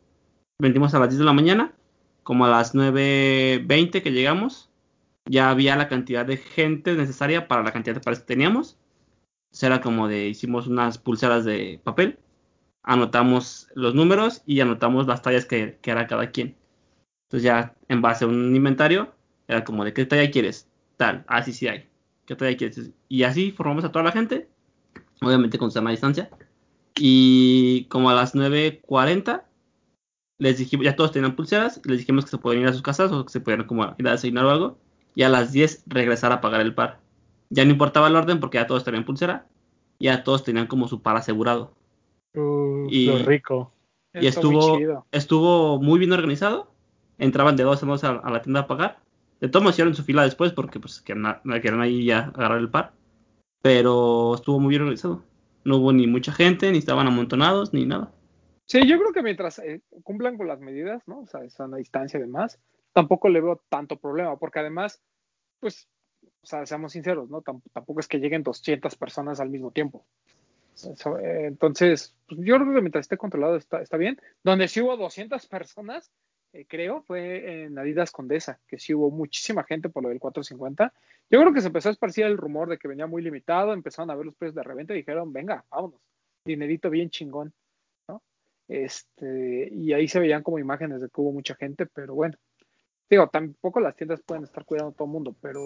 Vendimos a las 10 de la mañana, como a las 9.20 que llegamos, ya había la cantidad de gente necesaria para la cantidad de pares que teníamos. Entonces era como de, hicimos unas pulseras de papel anotamos los números y anotamos las tallas que, que era cada quien. Entonces ya en base a un inventario, era como de qué talla quieres, tal, así sí, sí hay, qué talla quieres. Y así formamos a toda la gente, obviamente con sana distancia. Y como a las 9.40, les dijimos, ya todos tenían pulseras, les dijimos que se podían ir a sus casas o que se podían como ir a desayunar o algo. Y a las 10 regresar a pagar el par. Ya no importaba el orden porque ya todos tenían pulsera, ya todos tenían como su par asegurado uh, y- lo rico. y estuvo, muy bien organizado. Entraban de dos en dos a, a la tienda a pagar. De todos modos hicieron su fila después porque pues querían, querían ahí ya agarrar el par. Pero estuvo muy bien organizado. No hubo ni mucha gente, ni estaban amontonados, ni nada. Sí, yo creo que mientras eh, cumplan con las medidas, ¿no? O sea, sana distancia y demás, tampoco le veo tanto problema, porque además, pues, o sea, seamos sinceros, ¿no? Tamp- tampoco es que lleguen 200 personas al mismo tiempo. Eh, entonces, pues, yo creo que mientras esté controlado está, bien. Donde sí hubo 200 personas, eh, creo, fue en Adidas Condesa, que sí hubo muchísima gente por lo del 450. Yo creo que se empezó a esparcir el rumor de que venía muy limitado, empezaron a ver los precios de reventa y dijeron, venga, vámonos, dinerito bien chingón. Este, y ahí se veían como imágenes de que hubo mucha gente, pero bueno, digo, tampoco las tiendas pueden estar cuidando a todo el mundo, pero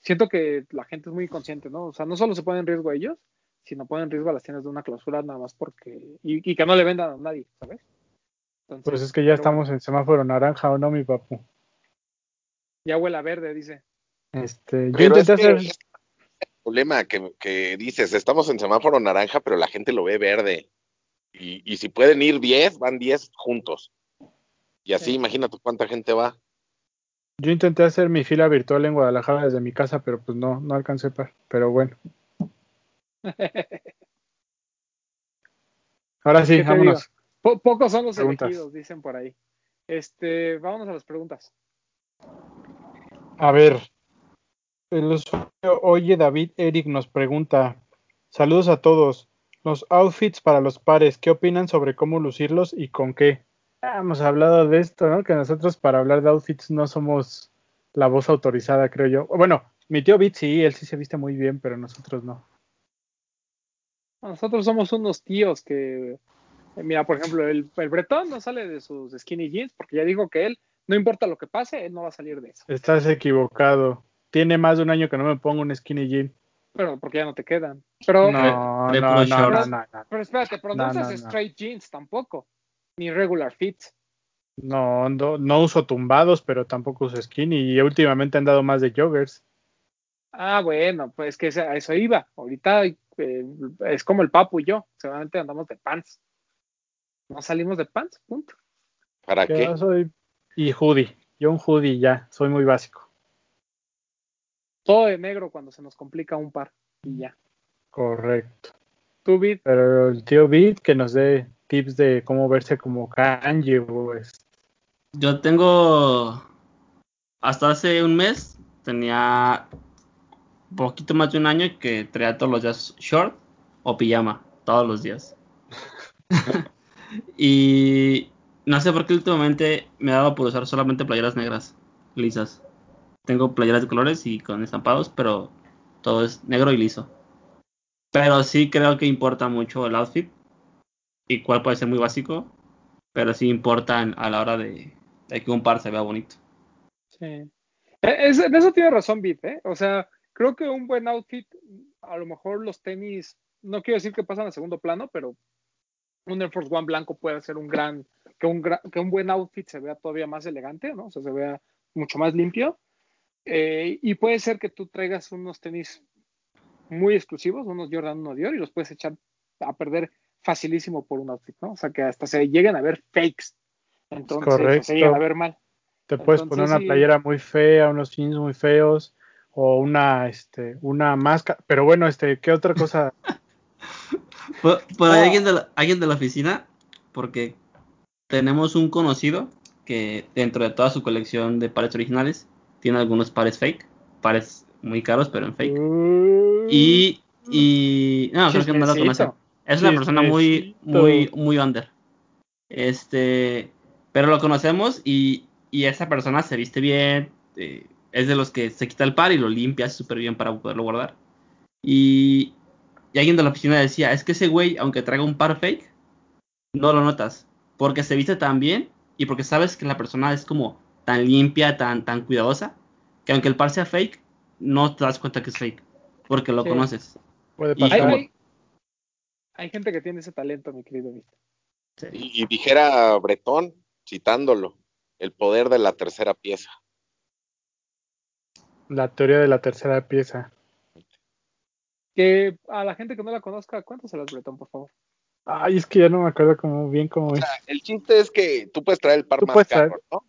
siento que la gente es muy consciente, ¿no? O sea, no solo se ponen en riesgo ellos, sino ponen en riesgo a las tiendas de una clausura nada más porque, y, y que no le vendan a nadie, ¿sabes? Entonces, Pues es que ya estamos bueno, en semáforo naranja, ¿o no, mi papu? ya huele a verde, dice. Este, yo es intenté que hacer, el problema que, que dices, estamos en semáforo naranja, pero la gente lo ve verde. Y, y si pueden ir 10, van 10 juntos. Y así, Sí. imagínate cuánta gente va. yo intenté hacer mi fila virtual en Guadalajara desde mi casa, pero pues no, no alcancé para. Pero bueno. Ahora sí, ¿Qué te vámonos. Po- pocos son los Preguntas. elegidos, dicen por ahí. Este, vámonos a las preguntas. A ver, el usuario Oye David Eric nos pregunta, saludos a todos, los outfits para los pares, ¿qué opinan sobre cómo lucirlos y con qué? Ah, hemos hablado de esto, ¿no? Que nosotros para hablar de outfits no somos la voz autorizada, creo yo. Bueno, mi tío Bit sí, él sí se viste muy bien, pero nosotros no. Nosotros somos unos tíos que, eh, mira, por ejemplo, el, el Bretón no sale de sus skinny jeans porque ya dijo que él, no importa lo que pase, él no va a salir de eso. Estás equivocado. Tiene más de un año que no me pongo un skinny jean. Pero porque ya no te quedan. Pero, No, Pre- no, no, no, shorts. no, no. pero espérate, pero no, No, usas no, no. straight jeans tampoco, ni regular fits. No, no, no uso tumbados, pero tampoco uso skinny. Y últimamente han dado más de joggers. Ah, bueno, pues que a eso iba. Ahorita eh, es como el Papu y yo, seguramente andamos de pants. No salimos de pants, punto. ¿Para Yo qué? soy. Y hoodie. Yo un hoodie ya. Soy muy básico. Todo de negro cuando se nos complica un par y ya. Correcto. Tú, Vid, Pero el tío Beat que nos dé tips de cómo verse como Kanye, pues. Yo tengo. Hasta hace un mes tenía poquito más de un año que traía todos los días short o pijama, todos los días. y no sé por qué últimamente me he dado por usar solamente playeras negras, lisas. Tengo playeras de colores y con estampados, pero todo es negro y liso. Pero sí creo que importa mucho el outfit y cuál puede ser muy básico, pero sí importa a la hora de, de que un par se vea bonito. Sí. Eh, es- en eso tiene razón, Bit, ¿eh? O sea, creo que un buen outfit, a lo mejor los tenis, no quiero decir que pasan a segundo plano, pero un Air Force One blanco puede ser un gran, que un, que un buen outfit se vea todavía más elegante, ¿no? O sea, se vea mucho más limpio. Eh, y puede ser que tú traigas unos tenis muy exclusivos, unos Jordan, unos Dior, y los puedes echar a perder facilísimo por un outfit, ¿no? O sea, que hasta se lleguen a ver fakes. Entonces, correcto. se lleguen a ver mal. Te puedes Entonces, poner una sí. playera muy fea, unos jeans muy feos, o una, este, una máscara. Pero bueno, este, ¿qué otra cosa? Por, por ahí No. alguien de, la, alguien de la oficina, porque tenemos un conocido que dentro de toda su colección de pares originales tiene algunos pares fake, pares muy caros pero en fake. Y, y no, creo que no lo conocen. Es una persona muy, muy, muy under. Este, pero lo conocemos y, y esa persona se viste bien, eh, es de los que se quita el par y lo limpia súper bien para poderlo guardar. Y, y alguien de la oficina decía, es que ese güey, aunque traiga un par fake, no lo notas, porque se viste tan bien y porque sabes que la persona es como tan limpia, tan, tan cuidadosa, que aunque el par sea fake, no te das cuenta que es fake, porque lo Sí. conoces. Puede Y Hay, pasar. como- hay- hay gente que tiene ese talento, mi querido. Y, y dijera Bretón, citándolo, el poder de la tercera pieza. La teoría de la tercera pieza. Que a la gente que no la conozca, cuéntaselas, Bretón, por favor. Ay, es que ya no me acuerdo bien cómo es. El chiste es que tú puedes traer el par Tú más caro, traer- ¿no?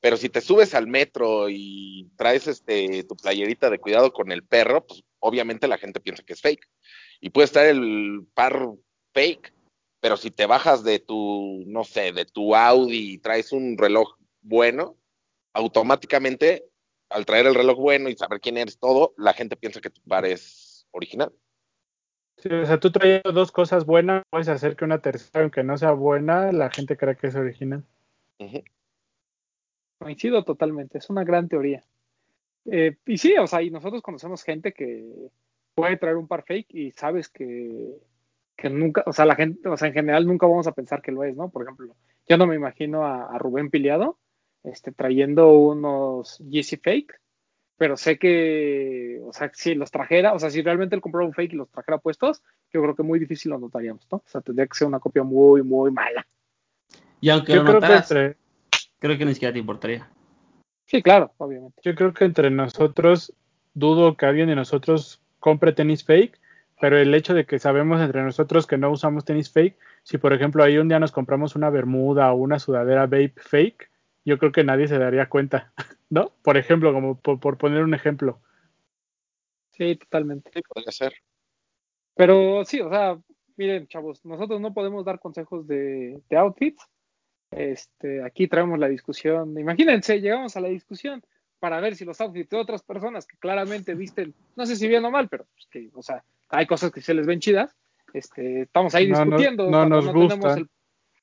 Pero si te subes al metro y traes este tu playerita de cuidado con el perro, pues obviamente la gente piensa que es fake. Y puedes traer el par fake, pero si te bajas de tu, no sé, de tu Audi y traes un reloj bueno, automáticamente al traer el reloj bueno y saber quién eres todo, la gente piensa que tu par es original. Sí, o sea, tú traes dos cosas buenas, puedes hacer que una tercera, aunque no sea buena, la gente crea que es original. Coincido totalmente, es una gran teoría. Eh, y sí, o sea, y nosotros conocemos gente que puede traer un par fake y sabes que, que nunca, o sea, la gente, o sea, en general nunca vamos a pensar que lo es, ¿no? Por ejemplo, yo no me imagino a, a Rubén Piliado este, trayendo unos Yeezy fake, pero sé que, o sea, si los trajera, o sea, si realmente él comprara un fake y los trajera puestos, yo creo que muy difícil lo notaríamos, ¿no? O sea, tendría que ser una copia muy, muy mala. Y aunque Yo lo creo que notaras, entre, creo que ni siquiera te importaría. Sí, claro, obviamente. yo creo que entre nosotros dudo que alguien de nosotros compre tenis fake, pero el hecho de que sabemos entre nosotros que no usamos tenis fake, si por ejemplo ahí un día nos compramos una bermuda o una sudadera vape fake, yo creo que nadie se daría cuenta, ¿no? Por ejemplo, como por, por poner un ejemplo. Sí, totalmente. Sí, podría ser. Pero sí, o sea, miren, chavos, nosotros no podemos dar consejos de, de outfits. Este, aquí traemos la discusión. Imagínense, llegamos a la discusión para ver si los outfits de otras personas que claramente visten, no sé si bien o mal, pero pues, que, o sea, hay cosas que se les ven chidas. Este, estamos ahí No, no- discutiendo. no cuando nos tenemos gustan. el-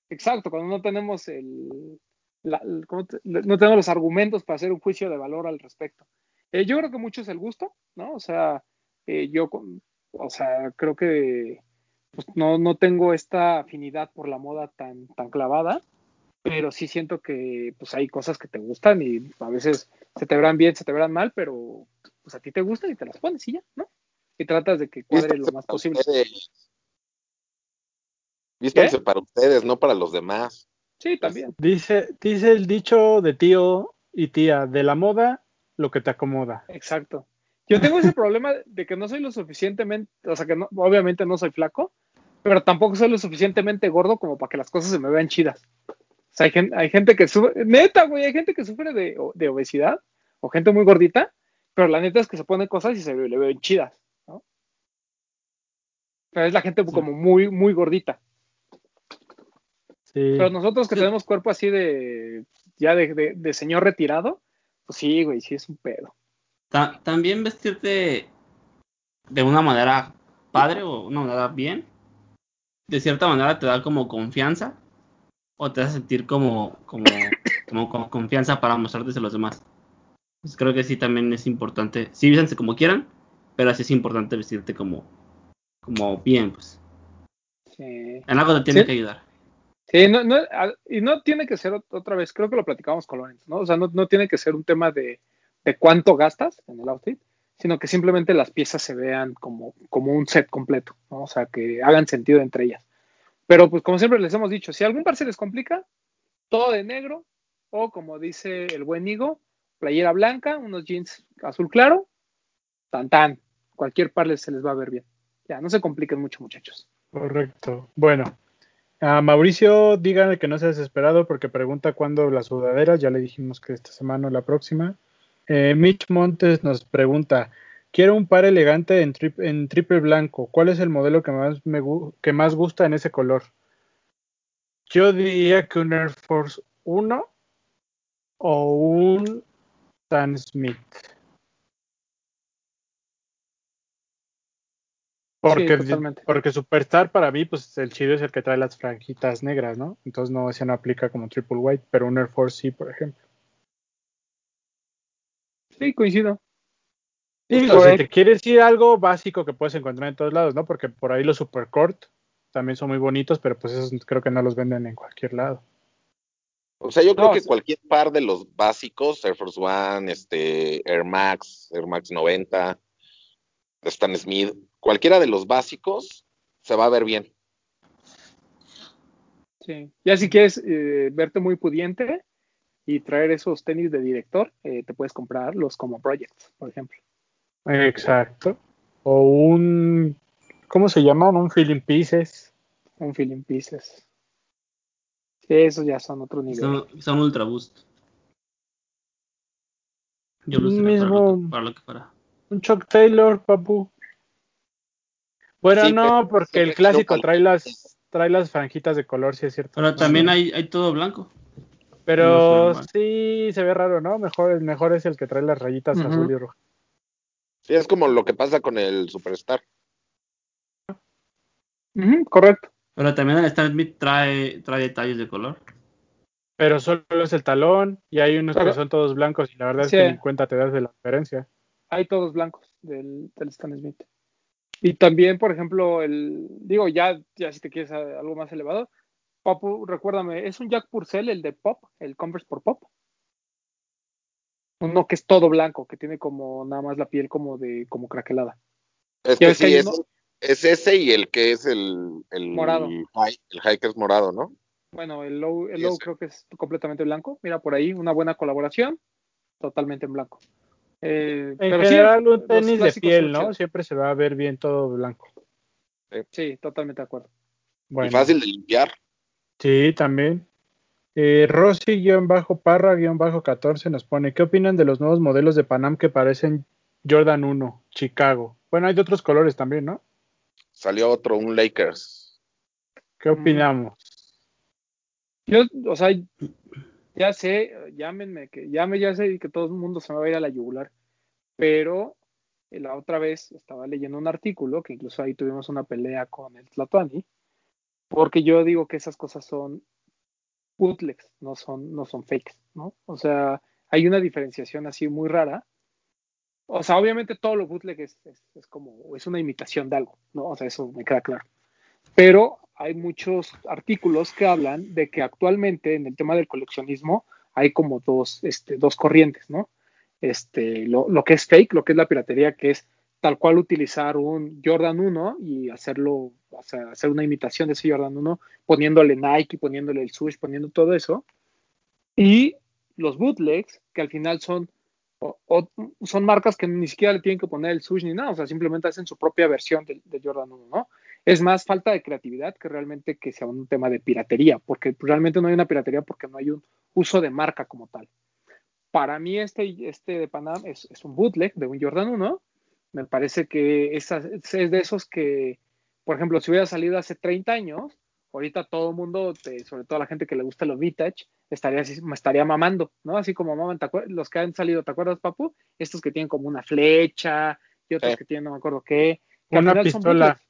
exacto, cuando no tenemos el, la- el- ¿cómo te- no tenemos los argumentos para hacer un juicio de valor al respecto. Eh, yo creo que mucho es el gusto, ¿no? O sea, eh, yo, o sea, creo que pues, no, no tengo esta afinidad por la moda tan, tan clavada, pero sí siento que pues hay cosas que te gustan y a veces se te verán bien, se te verán mal, pero pues a ti te gustan y te las pones y ya, ¿no? Y tratas de que cuadre lo más para posible. ustedes. Vístanse para ustedes, no para los demás. Sí, también. Dice, dice el dicho de tío y tía, de la moda, lo que te acomoda. Exacto. Yo tengo ese problema de que no soy lo suficientemente, o sea que no, obviamente no soy flaco, pero tampoco soy lo suficientemente gordo como para que las cosas se me vean chidas. O sea, hay, gen- hay gente que sufre, neta, güey, hay gente que sufre de, de obesidad o gente muy gordita, pero la neta es que se pone cosas y se le ven chidas, ¿no? Pero es la gente como muy, muy gordita. Sí. Pero nosotros que Sí. tenemos cuerpo así de, ya de, de- de señor retirado, pues sí, güey, sí es un pedo. Ta- también vestirte de una manera padre o una manera bien, de cierta manera te da como confianza o te hace sentir como, como, como, con confianza para mostrarte a los demás. Pues creo que sí también es importante. Sí, vístanse como quieran, pero así es importante vestirte como, como bien, pues. Sí. En algo te tiene Sí. que ayudar. Sí, no, no, y no tiene que ser ot- otra vez, creo que lo platicamos con Lorenzo, ¿no? O sea, no, no tiene que ser un tema de, de cuánto gastas en el outfit, sino que simplemente las piezas se vean como, como un set completo, ¿no? O sea, que hagan sentido entre ellas. Pero pues como siempre les hemos dicho, si algún par se les complica, todo de negro, o como dice el buen Nigo, playera blanca, unos jeans azul claro, tan tan, cualquier par les- se les va a ver bien. Ya, no se compliquen mucho, muchachos. Correcto. Bueno, a Mauricio, díganle que no sea desesperado porque pregunta cuándo las sudaderas. Ya le dijimos que esta semana o la próxima. Eh, Mitch Montes nos pregunta: Quiero un par elegante en, tri- en triple blanco. ¿Cuál es el modelo que más, me que más gusta en ese color? Yo diría que un Air Force 1 o un Stan Smith. Porque, Sí, porque Superstar para mí, pues el chido es el que trae las franjitas negras, ¿no? Entonces no, ese no aplica como Triple White, pero un Air Force sí, por ejemplo. Sí, coincido. Digo, Correcto. si te quieres ir a algo básico que puedes encontrar en todos lados, ¿no? Porque por ahí los Supercourt también son muy bonitos, pero pues esos creo que no los venden en cualquier lado. O sea, yo creo No, que sí. cualquier par de los básicos, Air Force One, este, Air Max, Air Max 90, Stan Smith, cualquiera de los básicos se va a ver bien. Sí. Ya si quieres eh, verte muy pudiente y traer esos tenis de director, eh, te puedes comprar los como Projects, por ejemplo. Exacto. O un, ¿cómo se llaman? Un Feeling Pieces. Un Feeling Pieces. Sí, esos ya son otro nivel. Son, son Ultra Boost. Yo lo para, Mismo- lo que, para lo que fuera. Un Chuck Taylor, papu. Bueno, Sí, no, pero porque el clásico trae las trae las franjitas de color, sí es cierto. Pero también hay, hay todo blanco. Pero no sí se ve raro, ¿no? Mejor, mejor es el que trae las rayitas azul y rojo. Sí, es como lo que pasa con el Superstar. Correcto. Pero también el Stan Smith trae, trae detalles de color. Pero solo es el talón y hay unos Pero- que son todos blancos y la verdad Sí. es que ni cuenta te das de la diferencia. Hay todos blancos del, del Stan Smith. Y también, por ejemplo, el, digo, ya, ya si te quieres algo más elevado, Papu, recuérdame, ¿es un Jack Purcell el de Pop, el Converse por Pop? Uno que es todo blanco, que tiene como nada más la piel como de como craquelada. Es Ya que ves que sí, es, uno- es ese y el que es el, el Morado. high, el high que es morado, ¿no? Bueno, el low, el low creo que es completamente blanco. Mira por ahí, una buena colaboración, totalmente en blanco. Eh, En pero general, un tenis de piel, ¿no? Siempre se va a ver bien todo blanco. Sí, totalmente de acuerdo. Bueno, Y fácil de limpiar. sí, también. Eh, Rosy-Parra-14 nos pone, ¿qué opinan de los nuevos modelos de Panam que parecen Jordan 1, Chicago? Bueno, hay de otros colores también, ¿no? Salió otro, un Lakers. ¿Qué Mm. opinamos? Yo, o sea, ya sé, llámenme, que llame, ya sé que todo el mundo se me va a ir a la yugular, pero la otra vez estaba leyendo un artículo, que incluso ahí tuvimos una pelea con el Tlatuani, porque yo digo que esas cosas son bootlegs, no son, no son fakes, ¿no? O sea, hay una diferenciación así muy rara. O sea, obviamente todo lo bootleg es, es, como, es una imitación de algo, ¿no? O sea, eso me queda claro. Pero hay muchos artículos que hablan de que actualmente en el tema del coleccionismo hay como dos, este, dos corrientes, ¿no? Este, lo, lo que es fake, lo que es la piratería, que es tal cual utilizar un Jordan 1 y hacerlo, hacer una imitación de ese Jordan 1, poniéndole Nike, poniéndole el Swoosh, poniendo todo eso. Y los bootlegs, que al final son, son marcas que ni siquiera le tienen que poner el Swoosh ni nada, o sea, simplemente hacen su propia versión de, Jordan 1, ¿no? Es más falta de creatividad que realmente que sea un tema de piratería, porque realmente no hay una piratería porque no hay un uso de marca como tal. Para mí este, este de Panam es, es un bootleg de un Jordan 1, me parece que es, es, de esos que, por ejemplo, si hubiera salido hace 30 años, ahorita todo el mundo, te, sobre todo la gente que le gusta los vintage, estaría así, me estaría mamando, ¿no? Así como maman, los que han salido, ¿te acuerdas, Papu? Estos que tienen como una flecha y otros Sí. que tienen, no me acuerdo qué. Que Una son pistola.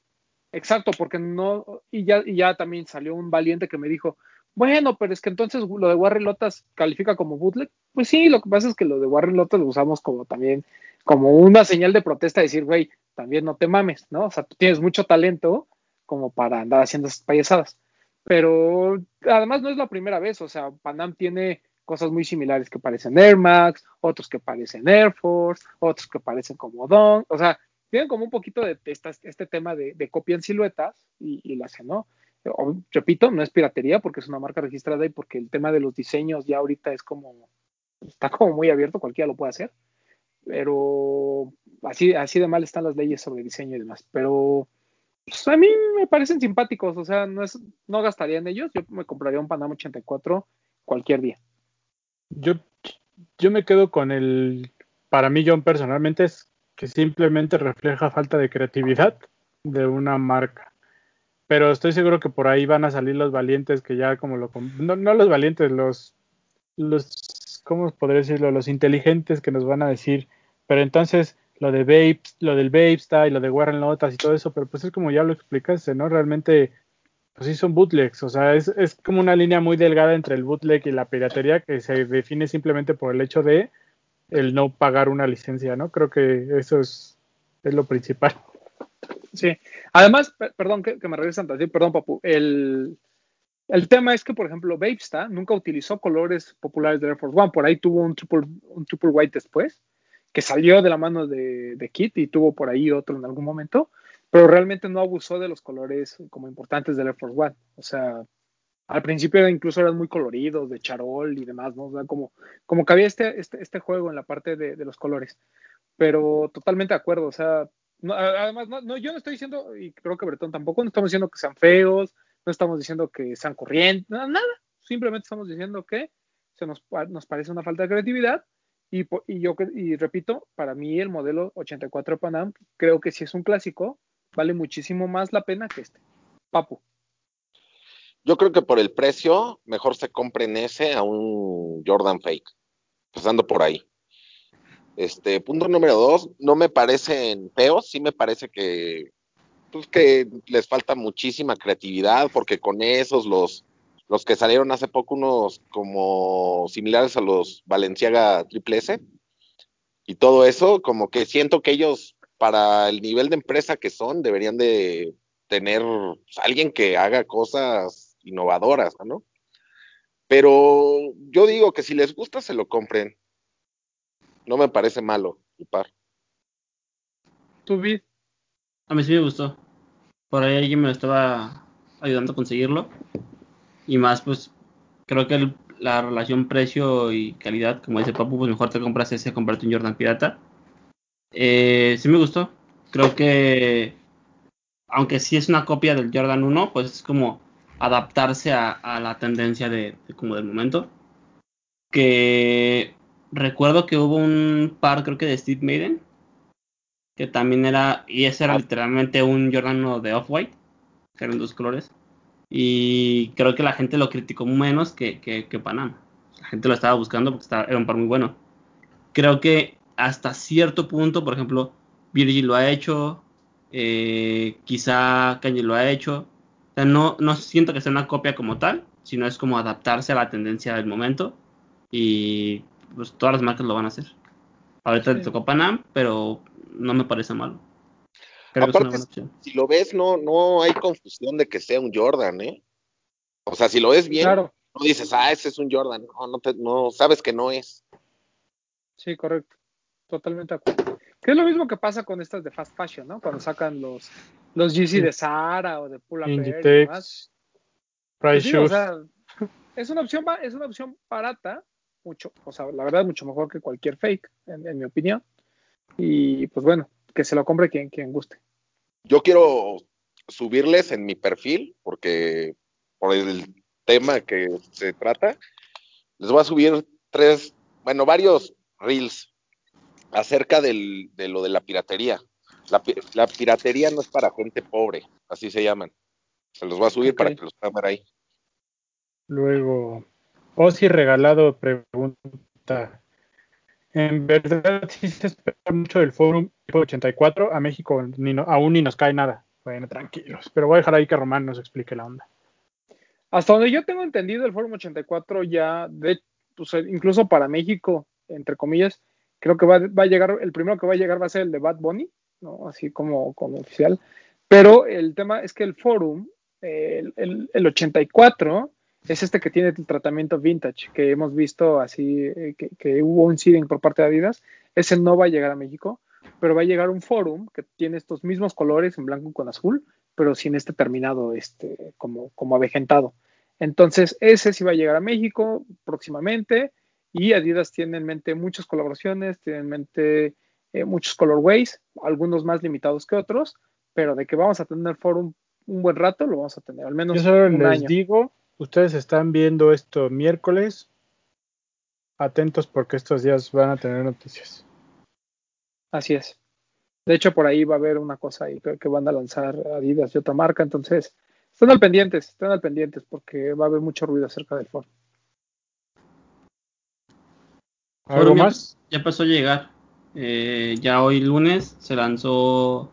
Exacto, porque no, y ya, y ya también salió un valiente que me dijo, bueno, pero es que entonces lo de Warren Lotas califica como bootleg. Pues sí, lo que pasa es que lo de Warren Lotas lo usamos como también, como una señal de protesta, decir, güey, también no te mames, ¿no? O sea, tú tienes mucho talento como para andar haciendo esas payasadas. Pero además no es la primera vez, o sea, Panam tiene cosas muy similares que parecen Air Max, otros que parecen Air Force, otros que parecen como Don, o sea, tienen como un poquito de esta, este tema de, de copian siluetas y, y lo hacen, ¿no? O, repito, no es piratería porque es una marca registrada y porque el tema de los diseños ya ahorita es como, está como muy abierto, cualquiera lo puede hacer, pero así, así de mal están las leyes sobre diseño y demás, pero pues a mí me parecen simpáticos, o sea, no, es, no gastaría en ellos, yo me compraría un Panam 84 cualquier día. Yo, yo me quedo con el, para mí, John, personalmente es que simplemente refleja falta de creatividad de una marca. Pero estoy seguro que por ahí van a salir los valientes que ya como lo... No, no los valientes, los... los ¿Cómo podría decirlo? Los inteligentes que nos van a decir, pero entonces lo de Babes, lo del Babesta y lo de Warren Lotas y todo eso, pero pues es como ya lo explicaste, ¿no? Realmente, pues sí son bootlegs, o sea, es, es como una línea muy delgada entre el bootleg y la piratería que se define simplemente por el hecho de el no pagar una licencia, ¿no? Creo que eso es, es lo principal. Sí, además, perdón que, me regresan perdón, Papu, el, el tema es que, por ejemplo, Babesta nunca utilizó colores populares de Air Force One, por ahí tuvo un triple, un triple white después, que salió de la mano de, de Kit y tuvo por ahí otro en algún momento, pero realmente no abusó de los colores como importantes del Air Force One, o sea, al principio incluso eran muy coloridos, de charol y demás, ¿no? O como, como que había este, este, este juego en la parte de, de, los colores. Pero totalmente de acuerdo, o sea, no, además, no, no, yo no estoy diciendo, y creo que Bretón tampoco, no estamos diciendo que sean feos, no estamos diciendo que sean corrientes, nada, nada. simplemente estamos diciendo que se nos, nos parece una falta de creatividad. Y, yo, y repito, para mí el modelo 84 Panam, creo que si es un clásico, vale muchísimo más la pena que este. Papu. Yo creo que por el precio, mejor se compren ese a un Jordan Fake, pasando por ahí. Este, punto número dos, no me parecen feos, sí me parece que, pues que les falta muchísima creatividad, porque con esos, los, los que salieron hace poco, unos como similares a los Valenciaga Triple S, y todo eso, como que siento que ellos, para el nivel de empresa que son, deberían de tener pues, alguien que haga cosas innovadoras, ¿no? Pero yo digo que si les gusta, se lo compren. No me parece malo el par. ¿Tú, Vid? A mí sí me gustó. Por ahí alguien me lo estaba ayudando a conseguirlo. Y más, pues, creo que la relación precio y calidad, como dice Papu, pues mejor te compras ese comprarte un Jordan pirata. Eh, sí me gustó. Creo que, aunque sí es una copia del Jordan 1, pues es como adaptarse a, la tendencia de, de como del momento. Que recuerdo que hubo un par, creo que de Steve Maiden, que también era, y ese era literalmente un Jordan 1 de Off-White, que eran dos colores. Y creo que la gente lo criticó menos que, que, que Panam. La gente lo estaba buscando porque estaba, era un par muy bueno. Creo que hasta cierto punto, por ejemplo, Virgil lo ha hecho, eh, quizá Kanye lo ha hecho. O sea, no, no siento que sea una copia como tal, sino es como adaptarse a la tendencia del momento. Y pues todas las marcas lo van a hacer. Ahorita Sí. le tocó Panam, pero no me parece malo. Creo que es una Aparte, si lo ves, no, no hay confusión de que sea un Jordan, ¿eh? O sea, si lo ves bien, Claro, no dices, ah, ese es un Jordan. No, no, te- no sabes que no es. sí, correcto. Totalmente de acuerdo. Que es lo mismo que pasa con estas de fast fashion, ¿no? Cuando sacan los, los Sí. de Zara o de Pull Bear y demás. Inditex, Pues Price sí, o Shoes. sea, es una opción, es una opción barata, mucho, o sea, la verdad mucho mejor que cualquier fake, en, en mi opinión. Y pues bueno, que se lo compre quien, quien guste. Yo quiero subirles en mi perfil, porque por el tema que se trata, les voy a subir tres, bueno, varios reels acerca del, de lo de la piratería. La, pi- la piratería no es para gente pobre, así se llaman. Se los voy a subir para que los puedan ver ahí. Luego, Ozzy Regalado pregunta: ¿En verdad sí se espera mucho del Fórum 84? A México ni no- aún ni nos cae nada. Bueno, tranquilos. Pero voy a dejar ahí que Román nos explique la onda. Hasta donde yo tengo entendido, el Fórum 84 ya, de, pues, incluso para México, entre comillas, creo que va, a llegar, el primero que va a llegar va a ser el de Bad Bunny, ¿no? Así como, como oficial. Pero el tema es que el Fórum, eh, el, el, el 84, es este que tiene el tratamiento vintage, que hemos visto así, eh, que, que hubo un seeding por parte de Adidas. Ese no va a llegar a México, pero va a llegar un Forum que tiene estos mismos colores en blanco con azul, pero sin este terminado este, como, como avejentado. Entonces, ese sí va a llegar a México próximamente y Adidas tiene en mente muchas colaboraciones, tiene en mente eh, muchos colorways, algunos más limitados que otros, pero de que vamos a tener Forum un buen rato, lo vamos a tener, al menos Yo solo un les año. digo, ustedes están viendo esto miércoles. Atentos porque estos días van a tener noticias. Así es. De hecho, por ahí va a haber una cosa ahí que, van a lanzar Adidas y otra marca, entonces estén al pendientes, estén al pendientes porque va a haber mucho ruido acerca del Forum. ¿Algo ya- más? Ya empezó a llegar. Eh, ya hoy lunes se lanzó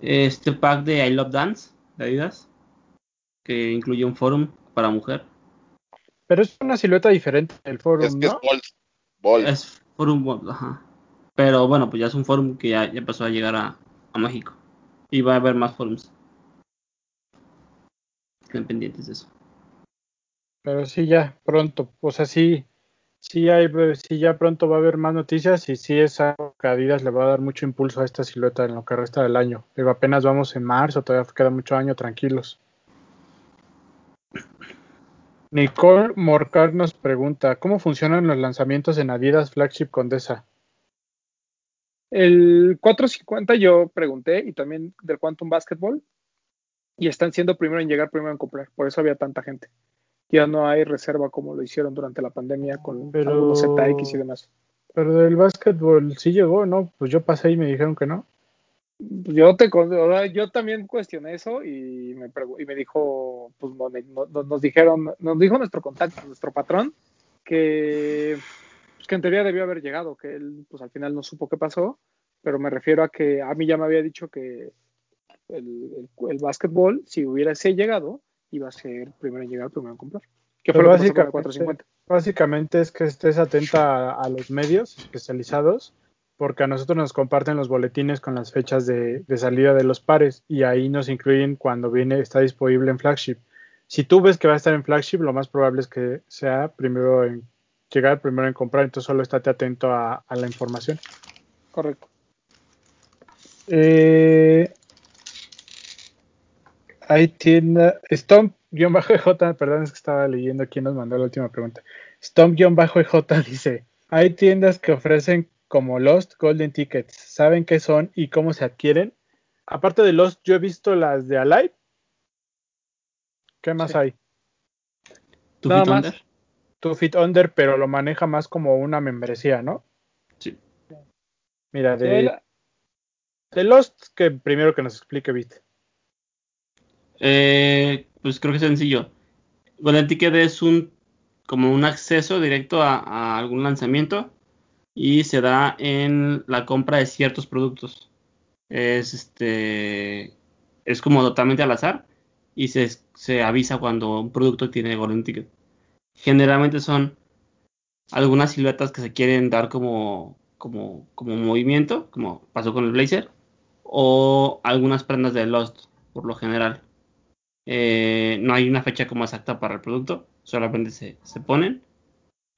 este pack de I Love Dance de Adidas, que incluye un forum para mujer. Pero es una silueta diferente del Es Fórum, que es ¿no? Bolt. Bolt. Es forum, World, ajá. Pero bueno, pues ya es un forum que ya, ya empezó a llegar a, a México. Y va a haber más forums. Estén pendientes de eso. Pero sí, ya pronto. O sea, sí, sí, hay, sí, ya pronto va a haber más noticias y sí es algo que Adidas le va a dar mucho impulso a esta silueta en lo que resta del año. Digo, apenas vamos en marzo, todavía queda mucho año, tranquilos. Nicole Morcar nos pregunta, ¿cómo funcionan los lanzamientos en Adidas Flagship Condesa? El 450 yo pregunté y también del Quantum Basketball y están siendo primero en llegar, primero en comprar. Por eso había tanta gente. Ya no hay reserva como lo hicieron durante la pandemia con Pero- algunos ZX y demás. Pero del básquetbol sí llegó, ¿no? Pues yo pasé y me dijeron que no. Yo te yo también cuestioné eso y me y me dijo, pues no- no- no- nos dijeron, nos dijo nuestro contacto, nuestro patrón, que, pues, que en teoría debió haber llegado, que él pues al final no supo qué pasó, pero me refiero a que a mí ya me había dicho que el, el, el básquetbol, si hubiese llegado, iba a ser primero en llegar, primero en comprar. ¿Qué fue que pasó con el básicamente- 450? Básicamente es que estés atenta a, a los medios especializados, porque a nosotros nos comparten los boletines con las fechas de, de salida de los pares y ahí nos incluyen cuando viene, está disponible en flagship. Si tú ves que va a estar en flagship, lo más probable es que sea primero en llegar primero en comprar, entonces solo estate atento a, a la información. Correcto. Eh, hay tienda, Stomp-EJ, perdón, es que estaba leyendo quién nos mandó la última pregunta. Stomp-EJ dice, hay tiendas que ofrecen como Lost Golden Tickets, ¿saben qué son y cómo se adquieren? Aparte de Lost, yo he visto las de Alive. ¿Qué más Sí. hay? ¿Tu Nada Fit más. Under? Two Fit Under, pero lo maneja más como una membresía, ¿no? Sí. Mira, Sí, de, la- de Lost, que primero que nos explique, ¿viste? Eh, pues creo que es sencillo. Golden Ticket es un como un acceso directo a, a algún lanzamiento y se da en la compra de ciertos productos. Es este es como totalmente al azar y se, se avisa cuando un producto tiene Golden Ticket. Generalmente son algunas siluetas que se quieren dar como, como, como movimiento, como pasó con el Blazer, o algunas prendas de Lost, por lo general. Eh, no hay una fecha como exacta para el producto, solamente se, se ponen.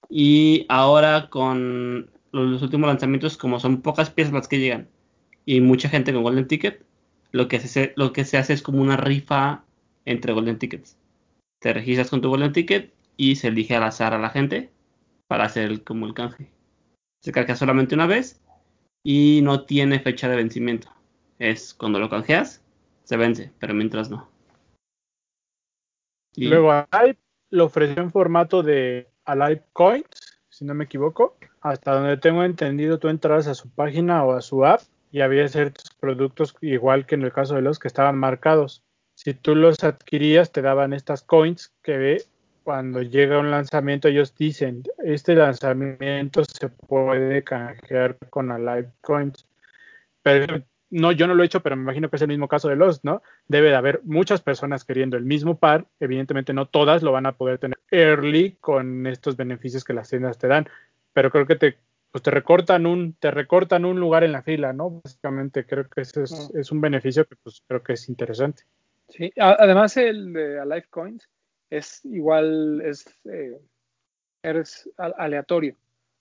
Y ahora con los, últimos lanzamientos, como son pocas piezas las que llegan y mucha gente con Golden Ticket, lo que se, lo que se hace es como una rifa entre Golden Tickets. Te registras con tu Golden Ticket y se elige al azar a la gente para hacer el- como el canje. Se carga solamente una vez y no tiene fecha de vencimiento. Es cuando lo canjeas, se vence, pero mientras no. Y- Luego Alive lo ofreció en formato de Alive Coins, si no me equivoco. Hasta donde tengo entendido, tú entrabas a su página o a su app y había ciertos productos, igual que en el caso de los que estaban marcados. Si tú los adquirías, te daban estas coins que cuando llega un lanzamiento, ellos dicen, este lanzamiento se puede canjear con Alive Coins. Pero no, yo no lo he hecho, pero me imagino que es el mismo caso de los, ¿no? Debe de haber muchas personas queriendo el mismo par. Evidentemente no todas lo van a poder tener early con estos beneficios que las tiendas te dan, pero creo que te, pues te recortan un, te recortan un lugar en la fila, ¿no? Básicamente creo que ese es, Mm. es un beneficio que pues creo que es interesante. Sí, además el de Alive Coins es igual, es eh, eres aleatorio.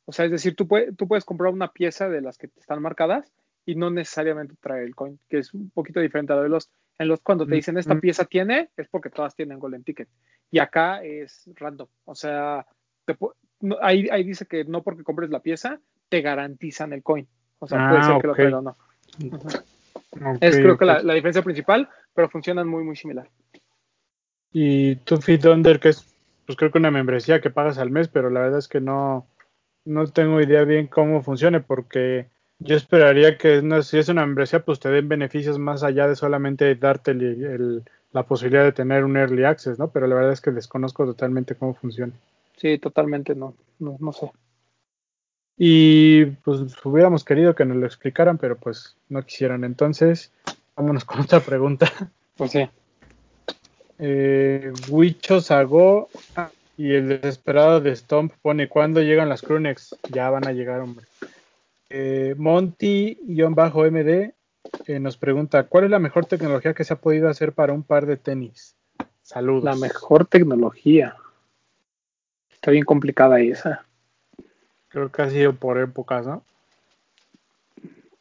O sea, es decir, tú, puedes tú puedes comprar una pieza de las que te están marcadas y no necesariamente trae el coin, que es un poquito diferente a lo de los. En los cuando te dicen esta Mm. pieza tiene, es porque todas tienen Golden Ticket. Y acá es random. O sea, te no- ahí, ahí dice que no porque compres la pieza, te garantizan el coin. O sea, puede Ah, ser que lo traiga o no. Es creo que la, la diferencia principal, pero funcionan muy, muy similar. Y Two Feet Under, que es, pues creo que una membresía que pagas al mes, pero la verdad es que no, no tengo idea bien cómo funcione, porque yo esperaría que no, si es una membresía, pues te den beneficios más allá de solamente darte el- el- la posibilidad de tener un early access, ¿no? Pero la verdad es que desconozco totalmente cómo funciona. Sí, totalmente no, no, no sé. Y pues hubiéramos querido que nos lo explicaran, pero pues no quisieron. Entonces, vámonos con otra pregunta. Pues sí. Eh, Wicho Sago ah, y el desesperado de Stomp pone ¿Cuándo llegan las Crunex? Ya van a llegar, hombre. Eh, Monty-MD eh, nos pregunta ¿Cuál es la mejor tecnología que se ha podido hacer para un par de tenis? Saludos. La mejor tecnología. Está bien complicada esa. Creo que ha sido por épocas, ¿no?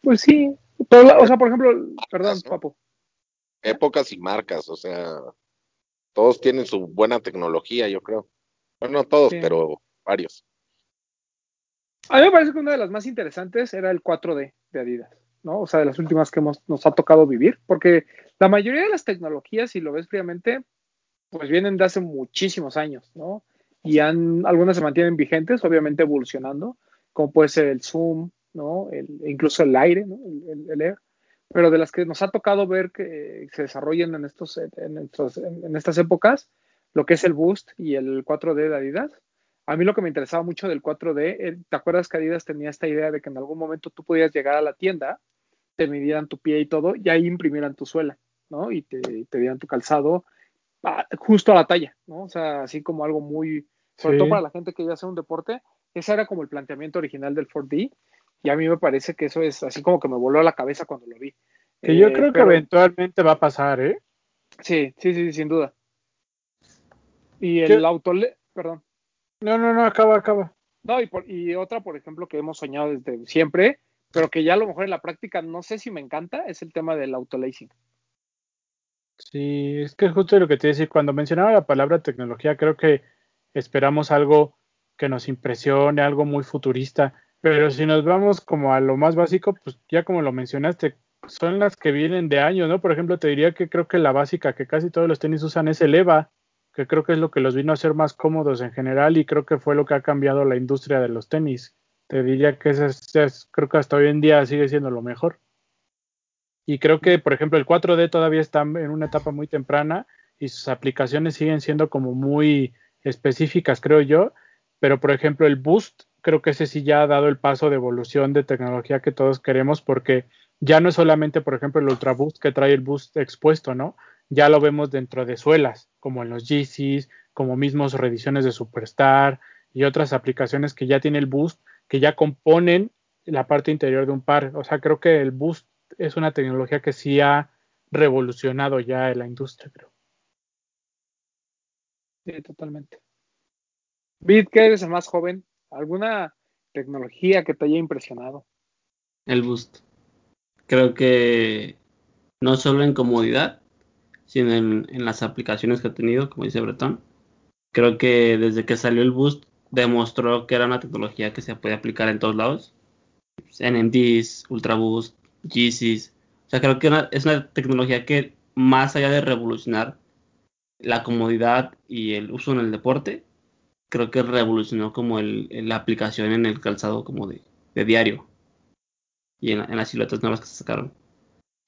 Pues sí. O sea, por ejemplo, perdón, ¿no? papo. Épocas y marcas, o sea, todos tienen su buena tecnología, yo creo. Bueno, no todos, Sí. pero varios. A mí me parece que una de las más interesantes era el 4D de Adidas, ¿no? O sea, de las últimas que hemos, nos ha tocado vivir, porque la mayoría de las tecnologías, si lo ves fríamente, pues vienen de hace muchísimos años, ¿no? Y han, algunas se mantienen vigentes, obviamente evolucionando, como puede ser el Zoom, ¿no? El, incluso el aire, ¿no? El, Air. Pero de las que nos ha tocado ver que se desarrollen en, estos, en, estos, en estas épocas, lo que es el Boost y el 4D de Adidas, a mí lo que me interesaba mucho del 4D, eh, ¿te acuerdas que Adidas tenía esta idea de que en algún momento tú podías llegar a la tienda, te midieran tu pie y todo, y ahí imprimieran tu suela, ¿no? Y te, te dieran tu calzado justo a la talla, ¿no? O sea, así como algo muy, sobre Sí. todo para la gente que ya hace un deporte, ese era como el planteamiento original del 4D, y a mí me parece que eso es así como que me voló a la cabeza cuando lo vi. Que yo Eh, creo que eventualmente va a pasar, ¿eh? Sí, sí, sí, sin duda. Y el auto, perdón. No, no, no, acaba, acaba. No, y, por, y otra, por ejemplo, que hemos soñado desde siempre, pero que ya a lo mejor en la práctica no sé si me encanta, es el tema del autolacing. Sí, es que justo lo que te decía, cuando mencionaba la palabra tecnología, creo que esperamos algo que nos impresione, algo muy futurista, pero si nos vamos como a lo más básico, pues ya como lo mencionaste, son las que vienen de años, ¿no? Por ejemplo, te diría que creo que la básica que casi todos los tenis usan es el EVA, que creo que es lo que los vino a hacer más cómodos en general y creo que fue lo que ha cambiado la industria de los tenis. Te diría que ese es, creo que hasta hoy en día sigue siendo lo mejor. Y creo que, por ejemplo, el 4D todavía está en una etapa muy temprana y sus aplicaciones siguen siendo como muy específicas, creo yo. Pero, por ejemplo, el Boost, creo que ese sí ya ha dado el paso de evolución de tecnología que todos queremos porque ya no es solamente, por ejemplo, el Ultra Boost que trae el Boost expuesto, ¿no? Ya lo vemos dentro de suelas, como en los Yeezys, como mismos reediciones de Superstar y otras aplicaciones que ya tiene el Boost, que ya componen la parte interior de un par. O sea, creo que el Boost es una tecnología que sí ha revolucionado ya en la industria, creo. Sí, totalmente. Bit, que eres el más joven, ¿alguna tecnología que te haya impresionado? El Boost. Creo que no solo en comodidad, sino en, en las aplicaciones que ha tenido, como dice Bretón. Creo que desde que salió el Boost demostró que era una tecnología que se puede aplicar en todos lados. NMDs, Ultra Boost, Yeezys. O sea, creo que es una tecnología que más allá de revolucionar la comodidad y el uso en el deporte, creo que revolucionó como el, la aplicación en el calzado como de, de diario y en, las siluetas nuevas que se sacaron.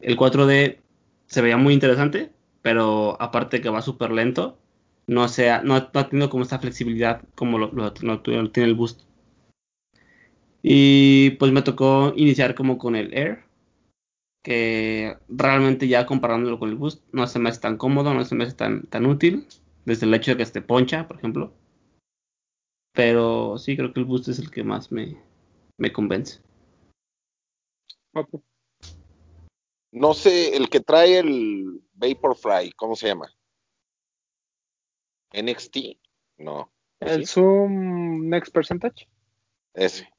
El 4D se veía muy interesante, pero aparte que va súper lento, no, sea, no, no, ha tenido como esta flexibilidad como lo, tiene el Boost. Y pues me tocó iniciar como con el Air, que realmente ya comparándolo con el Boost no se me hace tan cómodo, no se me hace tan, tan útil, desde el hecho de que esté poncha, por ejemplo. Pero sí creo que el Boost es el que más me, me convence. No sé, el que trae el Vaporfly, ¿cómo se llama? NXT, no. El ¿sí? Zoom Next Percentage. Ese.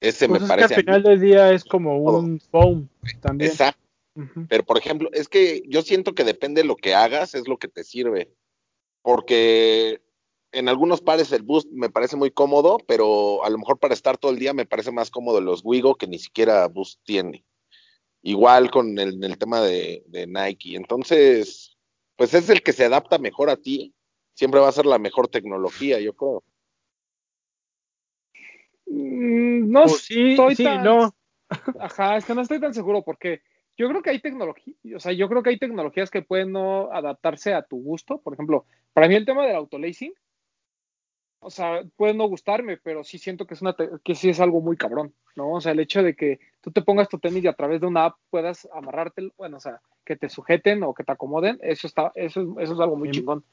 Ese pues me es parece. Que al final del día es como un foam también. Exacto. Uh -huh. Pero por ejemplo, es que yo siento que depende de lo que hagas, es lo que te sirve. Porque en algunos pares el boost me parece muy cómodo, pero a lo mejor para estar todo el día me parece más cómodo los Wigo que ni siquiera boost tiene. Igual con el, el tema de, de, Nike. Entonces, pues es el que se adapta mejor a ti. Siempre va a ser la mejor tecnología, yo creo. Mm, no pues sí, estoy sí, tan... no. Ajá, es que no estoy tan seguro porque yo creo que hay tecnología, o sea, yo creo que hay tecnologías que pueden no adaptarse a tu gusto. Por ejemplo, para mí el tema del autolacing, o sea, puede no gustarme, pero sí siento que es una que sí es algo muy cabrón, ¿no? O sea, el hecho de que tú te pongas tu tenis y a través de una app puedas amarrarte, bueno, o sea, que te sujeten o que te acomoden, eso está, eso, eso es algo muy ni, chingón.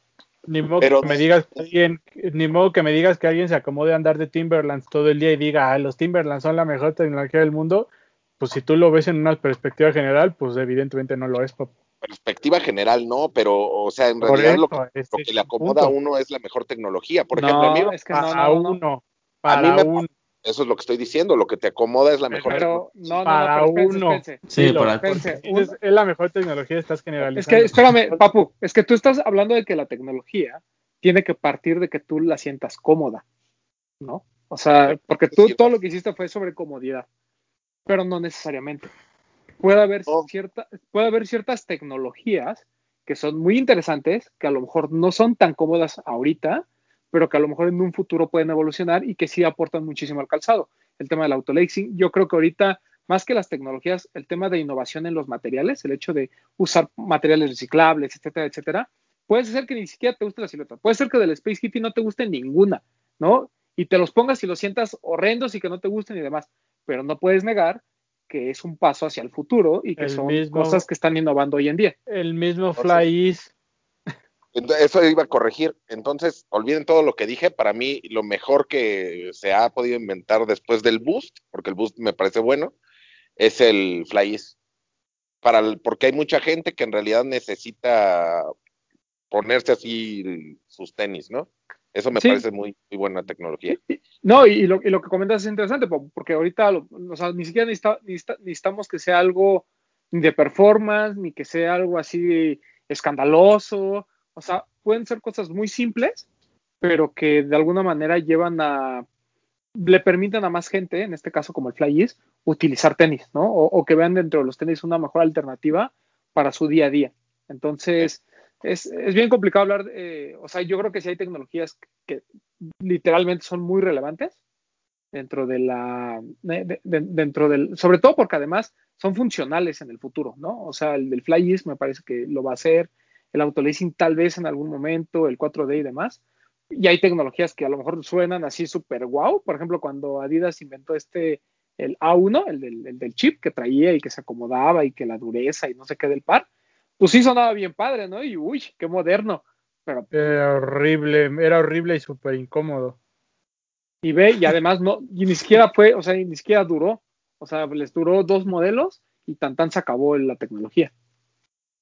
Ni modo pero, que me digas que alguien, ni modo que me digas que alguien se acomode a andar de Timberlands todo el día y diga, ah, los Timberlands son la mejor tecnología del mundo, pues si tú lo ves en una perspectiva general, pues evidentemente no lo es, papá perspectiva general no, pero o sea, en realidad eso, lo, que, este lo que le acomoda punto. a uno es la mejor tecnología. Por no, ejemplo, a mí, es que no, para no, uno, para a mí me, uno. Eso es lo que estoy diciendo, lo que te acomoda es la mejor pero, tecnología. No, no, para no, espérense, uno. Espérense. Sí, sí para espérense. es, es, la mejor tecnología, estás generalizando. Es que, espérame, Papu, es que tú estás hablando de que la tecnología tiene que partir de que tú la sientas cómoda, ¿no? O sea, porque tú todo lo que hiciste fue sobre comodidad, pero no necesariamente. Puede haber, oh. cierta, puede haber ciertas tecnologías que son muy interesantes, que a lo mejor no son tan cómodas ahorita, pero que a lo mejor en un futuro pueden evolucionar y que sí aportan muchísimo al calzado. El tema del autolacing, yo creo que ahorita, más que las tecnologías, el tema de innovación en los materiales, el hecho de usar materiales reciclables, etcétera, etcétera, puede ser que ni siquiera te guste la silueta. Puede ser que del Space Hippie no te guste ninguna, ¿no? Y te los pongas y los sientas horrendos y que no te gusten y demás. Pero no puedes negar que es un paso hacia el futuro y que el son mismo, cosas que están innovando hoy en día. El mismo Fly. Eso iba a corregir. Entonces, olviden todo lo que dije. Para mí, lo mejor que se ha podido inventar después del Boost, porque el Boost me parece bueno, es el Fly Ease. Para el, porque hay mucha gente que en realidad necesita ponerse así sus tenis, ¿no? Eso me Sí. parece muy, muy buena tecnología. No, y, lo, y lo que comentas es interesante, po- porque ahorita, lo- o sea, ni siquiera necesita- necesita- necesitamos que sea algo de performance, ni que sea algo así escandaloso. O sea, pueden ser cosas muy simples, pero que de alguna manera llevan a, le permiten a más gente, en este caso como el Fly East, utilizar tenis, ¿no? O, que vean dentro de los tenis una mejor alternativa para su día a día. Entonces, es, es bien complicado hablar, eh, o sea, yo creo que sí hay tecnologías que literalmente son muy relevantes dentro de la, de- de- de- dentro del, sobre todo porque además son funcionales en el futuro, ¿no? O sea, el del Fly East me parece que lo va a hacer, el autolacing tal vez en algún momento, el 4D y demás. Y hay tecnologías que a lo mejor suenan así súper wow. Por ejemplo, cuando Adidas inventó este, el A1, el del, el del chip que traía y que se acomodaba y que la dureza y no sé qué del par, pues sí sonaba bien padre, ¿no? Y uy, qué moderno. Pero Era horrible, era horrible y súper incómodo. y ve, y además no, y ni siquiera fue, o sea, ni siquiera duró. O sea, les duró dos modelos y tan tan se acabó la tecnología.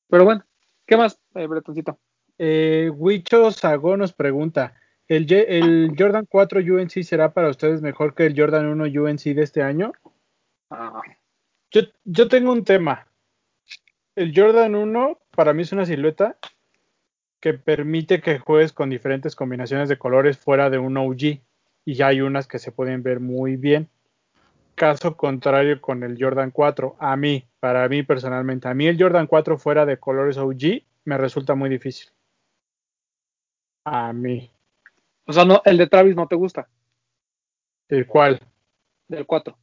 Pero bueno, ¿qué más, eh, Bretoncito? Eh, Huicho Sagó nos pregunta, ¿el, ¿el Jordan 4 UNC será para ustedes mejor que el Jordan 1 UNC de este año? Ah, Yo, yo tengo un tema. El Jordan 1 para mí es una silueta que permite que juegues con diferentes combinaciones de colores fuera de un OG. Y ya hay unas que se pueden ver muy bien. Caso contrario con el Jordan 4. A mí, para mí personalmente, a mí el Jordan 4 fuera de colores OG me resulta muy difícil. A mí. o sea, no, el de Travis no te gusta, ¿El cuál? del 4.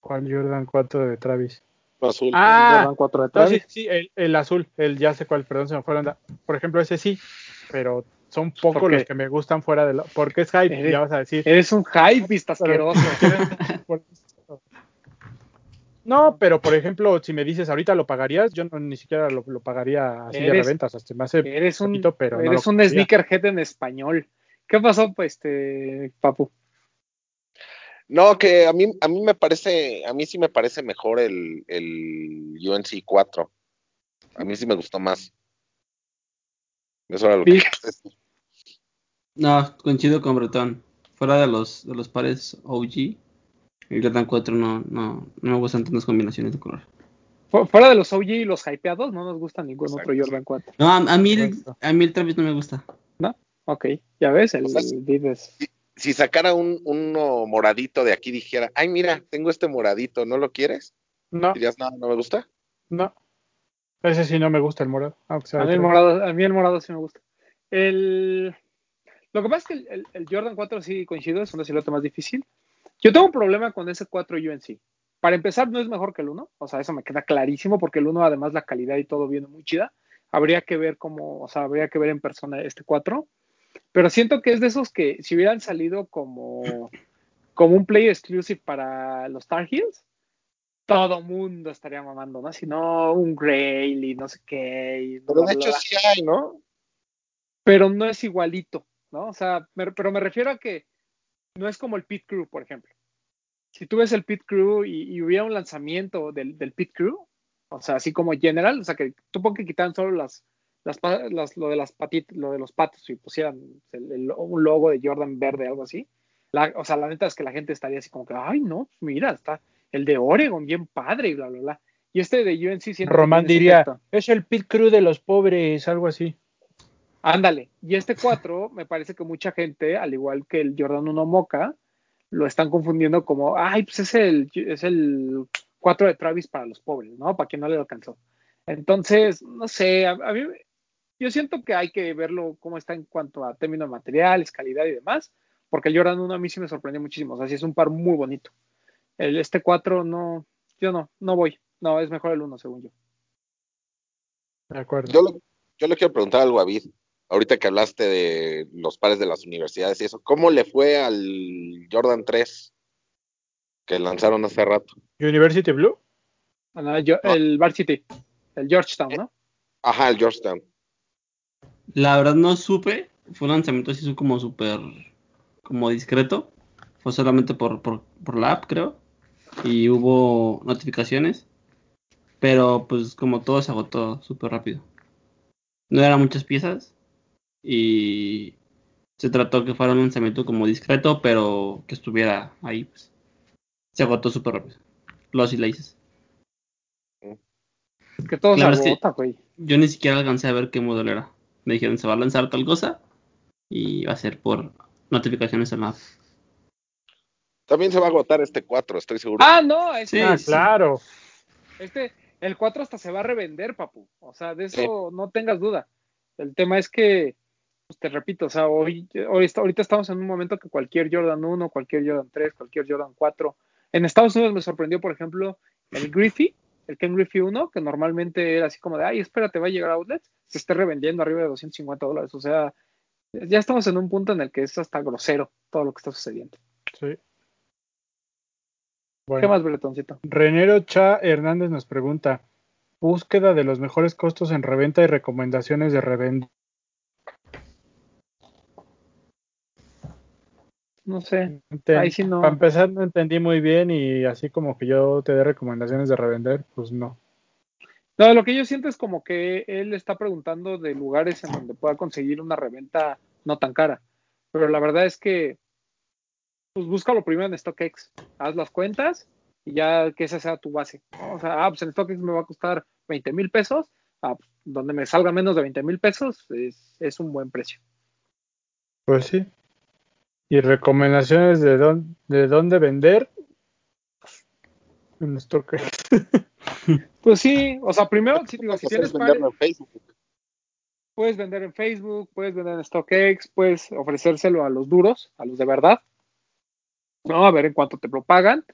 ¿Cuál Jordan 4 de Travis? Azul. Ah, Jordan 4 de No, Travis. sí, sí, el, el azul, el ya sé cuál, perdón, se me fue la onda. Por ejemplo, ese sí, pero son pocos los que me gustan fuera de lo, porque es hype, Eres- ya vas a decir. Eres un hype asqueroso. Por- No, pero por ejemplo, si me dices ahorita lo pagarías, yo no, ni siquiera lo, lo pagaría así de Eres- reventa, o sea, se me hace Eres un, bonito, pero no eres lo un sneakerhead en español. ¿Qué pasó, pues, este, Papu? No, que a mí, a mí me parece, a mí sí me parece mejor el, el UNC 4. A mí sí me gustó más. Eso era lo que. No, coincido con Bretón. Fuera de los, de los pares OG, el Jordan 4 no, no, no me gustan tantas combinaciones de color. Fu- Fuera de los OG y los hypeados, no nos gusta ningún Exacto. otro Jordan 4. No, a, a mí, el- a mí el Travis no me gusta. Ok, ya ves, el, O sea, el Vives. Si sacara un, uno moradito de aquí, dijera, ay, mira, tengo este moradito, ¿no lo quieres? No, Dirías, no, no me gusta. no. Ese sí no me gusta el morado. aunque sea A mí, el morado, a mí el morado sí me gusta. El, lo que pasa es que el, el- el Jordan 4 sí coincido, es una silueta más difícil. Yo tengo un problema con ese 4 UNC. Para empezar, no es mejor que el 1, o sea, eso me queda clarísimo, porque el 1 además la calidad y todo viene muy chida. Habría que ver cómo, o sea, habría que ver en persona este 4. Pero siento que es de esos que si hubieran salido como, como un play exclusive para los Tar Heels, todo mundo estaría mamando, ¿no? Si no, un Grail y no sé qué. y Pero bla, de bla, hecho bla sí hay, ¿no? pero no es igualito, ¿no? O sea, me- pero me refiero a que no es como el Pit Crew, por ejemplo. Si tú ves el Pit Crew y, y hubiera un lanzamiento del, del Pit Crew, o sea, así como general, o sea, que tú pon que quitaran solo las, las, las- lo de las patitas, lo de los patos y pusieran el- el- un logo de Jordan verde, algo así. La- o sea, la neta es que la gente estaría así como que, ay, no, mira, está el de Oregon, bien padre, y bla, bla, bla. Y este de UNC que Román diría, efecto. es el pit crew de los pobres, algo así. Ándale. Y este 4, me parece que mucha gente, al igual que el Jordan 1 Mocha, lo están confundiendo como, ay, pues es el, es el 4 de Travis para los pobres, ¿no? Para quien no le alcanzó. Entonces, no sé, a, a mí, yo siento que hay que verlo cómo está en cuanto a términos de materiales, calidad y demás, porque el Jordan 1 a mí sí me sorprendió muchísimo. O sea, sí es un par muy bonito. El, este 4 no, yo no, no voy. No, es mejor el 1, según yo. De acuerdo. Yo, le- yo le quiero preguntar algo a Vid. Ahorita que hablaste de los pares de las universidades y eso, ¿cómo le fue al Jordan 3 que lanzaron hace rato? University Blue. Ah, no, yo- el Varsity, el Georgetown, ¿no? Ajá, el Georgetown. La verdad no supe. Fue un lanzamiento así como súper como discreto. Fue solamente por, por, por la app, creo. Y hubo notificaciones. Pero pues como todo se agotó súper rápido. No eran muchas piezas. Y se trató que fuera un lanzamiento como discreto, pero que estuviera ahí. Pues. Se agotó súper rápido. Los y Laces. Es que todo La se verdad es que- agota, güey. Yo ni siquiera alcancé a ver qué modelo era. Me dijeron se va a lanzar tal cosa y va a ser por notificaciones en la app. También se va a agotar este 4, estoy seguro. Ah, no, este, Sí, ah, sí. claro. este, el 4 hasta se va a revender, papu. O sea, de eso no tengas duda. El tema es que, pues te repito, o sea, hoy, hoy está- ahorita estamos en un momento que cualquier Jordan 1, cualquier Jordan 3, cualquier Jordan 4. En Estados Unidos me sorprendió, por ejemplo, el Griffey, el Ken Griffey 1, que normalmente era así como de, ay, espérate, va a llegar a outlets, se esté revendiendo arriba de 250 dólares. O sea, ya estamos en un punto en el que es hasta grosero todo lo que está sucediendo. Sí. ¿Qué más, Bretoncito? Renero Cha Hernández nos pregunta: búsqueda de los mejores costos en reventa y recomendaciones de reventa. No sé. Enten- Ahí sí no. Para empezar, no entendí muy bien y así como que yo te dé recomendaciones de revender, pues no. No, lo que yo siento es como que él está preguntando de lugares en donde pueda conseguir una reventa no tan cara. Pero la verdad es que, pues búscalo primero en StockX. Haz las cuentas y ya que esa sea tu base. ¿no? O sea, ah, pues en StockX me va a costar 20 mil pesos. Ah, pues, donde me salga menos de 20 mil pesos es, es un buen precio. Pues sí. Y recomendaciones de, dónde de dónde vender. pues, En StockX. Pues sí, o sea, primero, si, digo, si tienes Puedes venderlo pares, en Facebook. puedes vender en Facebook, puedes vender en StockX, puedes ofrecérselo a los duros, a los de verdad. No, a ver en cuánto te lo pagan.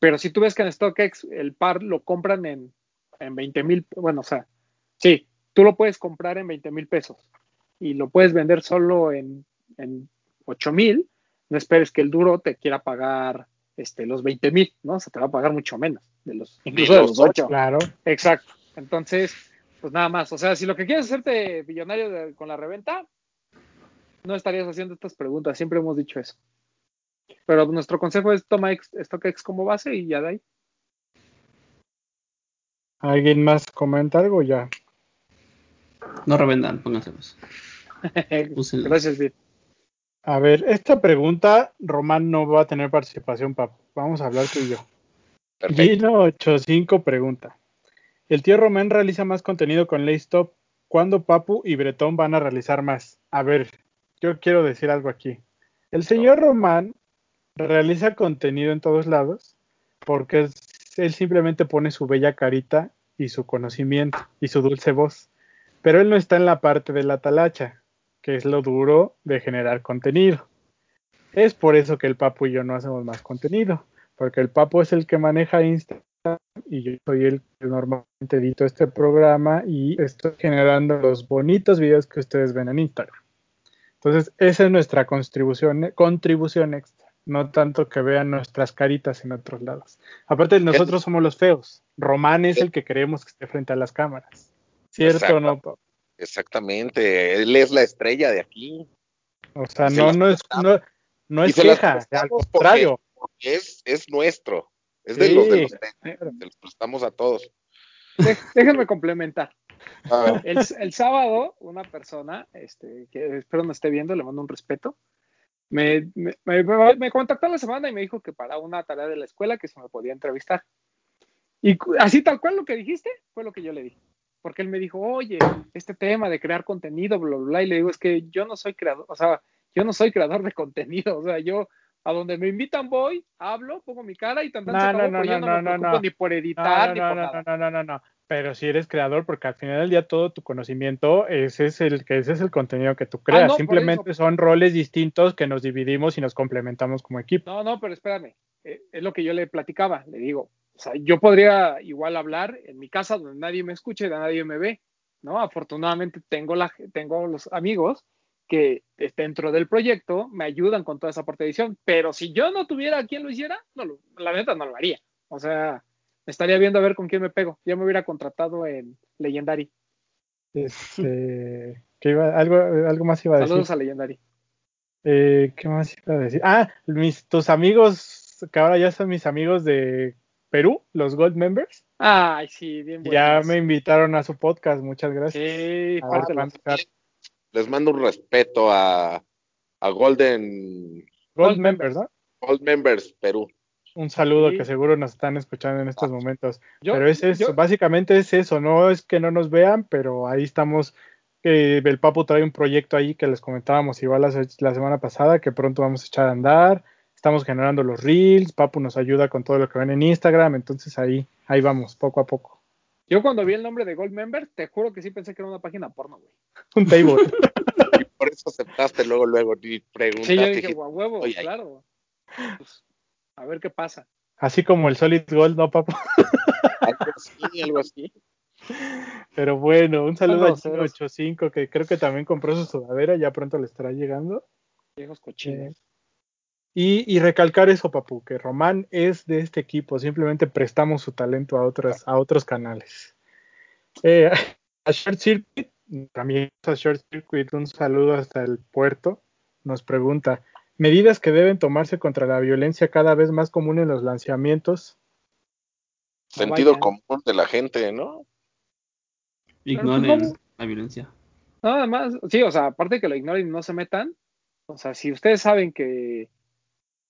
Pero si tú ves que en StockX el par lo compran en, en 20 mil, bueno, o sea, sí, tú lo puedes comprar en 20 mil pesos y lo puedes vender solo en, en 8 mil, no esperes que el duro te quiera pagar este, los 20 mil, ¿no? O sea, te va a pagar mucho menos, de los, incluso de los los 8. Claro. Exacto. Entonces, pues nada más. O sea, si lo que quieres es hacerte millonario de- con la reventa, no estarías haciendo estas preguntas. Siempre hemos dicho eso. Pero nuestro consejo es toma StockX como base y ya de ahí. ¿Alguien más comenta algo? Ya. No revendan, pónganselos. Úsenlos. Gracias, Vir. A ver, esta pregunta, Román no va a tener participación, papu. Vamos a hablar tú y yo. Perfecto. Gino85 pregunta. El tío Román realiza más contenido con Laystop. ¿Cuándo Papu y Bretón van a realizar más? A ver, yo quiero decir algo aquí. El señor Román realiza contenido en todos lados porque es- él simplemente pone su bella carita y su conocimiento y su dulce voz. Pero él no está en la parte de la talacha, que es lo duro de generar contenido. Es por eso que el Papu y yo no hacemos más contenido, porque el Papu es el que maneja Instagram y yo soy el que normalmente edito este programa y estoy generando los bonitos videos que ustedes ven en Instagram. Entonces, esa es nuestra contribución, contribución extra, no tanto que vean nuestras caritas en otros lados. Aparte, nosotros somos los feos. Román es el que queremos que esté frente a las cámaras. ¿Cierto o no? Papu? Exactamente. Él es la estrella de aquí. O sea, Se no, no es, no, no es queja, al porque- contrario. Es, es nuestro. Es Sí. de los de los Se los prestamos a todos. De- déjenme complementar. El, el sábado, una persona, este, que espero no esté viendo, le mando un respeto, me, me, me- me contactó la semana y me dijo que para una tarea de la escuela que se me podía entrevistar. Y así tal cual lo que dijiste fue lo que yo le dije. Porque él me dijo, oye, este tema de crear contenido, bla, bla, bla, y le digo, es que yo no soy creador, o sea, yo no soy creador de contenido, o sea, yo a donde me invitan voy, hablo, pongo mi cara y tan tan No, se acabó, no, no, yo no, no, me no, no, preocupo no. ni por editar no, ni no, por no, nada. no, no, no, no. Pero si eres creador, porque al final del día todo tu conocimiento, ese es el que ese es el contenido que tú creas. Ah, por Simplemente son roles distintos que nos dividimos y nos complementamos como equipo. No, no, pero espérame. eh, es lo que yo le platicaba. Le digo, o sea, yo podría igual hablar en mi casa donde nadie me escuche, nadie me ve, ¿no? Afortunadamente tengo, la, tengo los amigos que dentro del proyecto me ayudan con toda esa parte de edición, pero si yo no tuviera quien lo hiciera, no lo- la neta no lo haría. O sea, me estaría viendo a ver con quién me pego. Ya me hubiera contratado en Legendary. Este, ¿qué iba? Algo, algo más iba a decir. Saludos a Legendary. Eh, ¿Qué más iba a decir? Ah, mis, tus amigos, que ahora ya son mis amigos de Perú, los Gold Members, Ay, sí, bien ya buenas. me invitaron a su podcast. Muchas gracias. Sí, A ver les mando un respeto a, a Golden Gold Members, ¿no? Gold Members Perú. Un saludo Sí. que seguro nos están escuchando en estos momentos. Yo- pero es eso, yo- básicamente es eso, no es que no nos vean, pero ahí estamos. eh, el Papu trae un proyecto ahí que les comentábamos igual la, la semana pasada, que pronto vamos a echar a andar. Estamos generando los reels, Papu nos ayuda con todo lo que ven en Instagram, entonces ahí, ahí vamos, poco a poco. Yo cuando vi el nombre de Gold Member, te juro que sí pensé que era una página porno, güey. Un table. Y por eso aceptaste luego, luego, y preguntaste. Sí, yo dije, guau, huevo, Oye, claro. Pues, a ver qué pasa. Así como el Solid Gold, ¿no, Papu? algo así, algo así. Pero bueno, un saludo a Algo Chino ceros. 85 que creo que también compró su sudadera, ya pronto le estará llegando. Viejos cochinos. Y, y recalcar eso, Papu, que Román es de este equipo, simplemente prestamos su talento a otras, a otros canales. Eh, a Short Circuit, también a Short Circuit, un saludo hasta el puerto, nos pregunta, medidas que deben tomarse contra la violencia cada vez más común en los lanzamientos. Sentido común de la gente, ¿no? Ignoren la violencia. Nada más, sí, o sea, aparte de que lo ignoren y no se metan, o sea, si ustedes saben que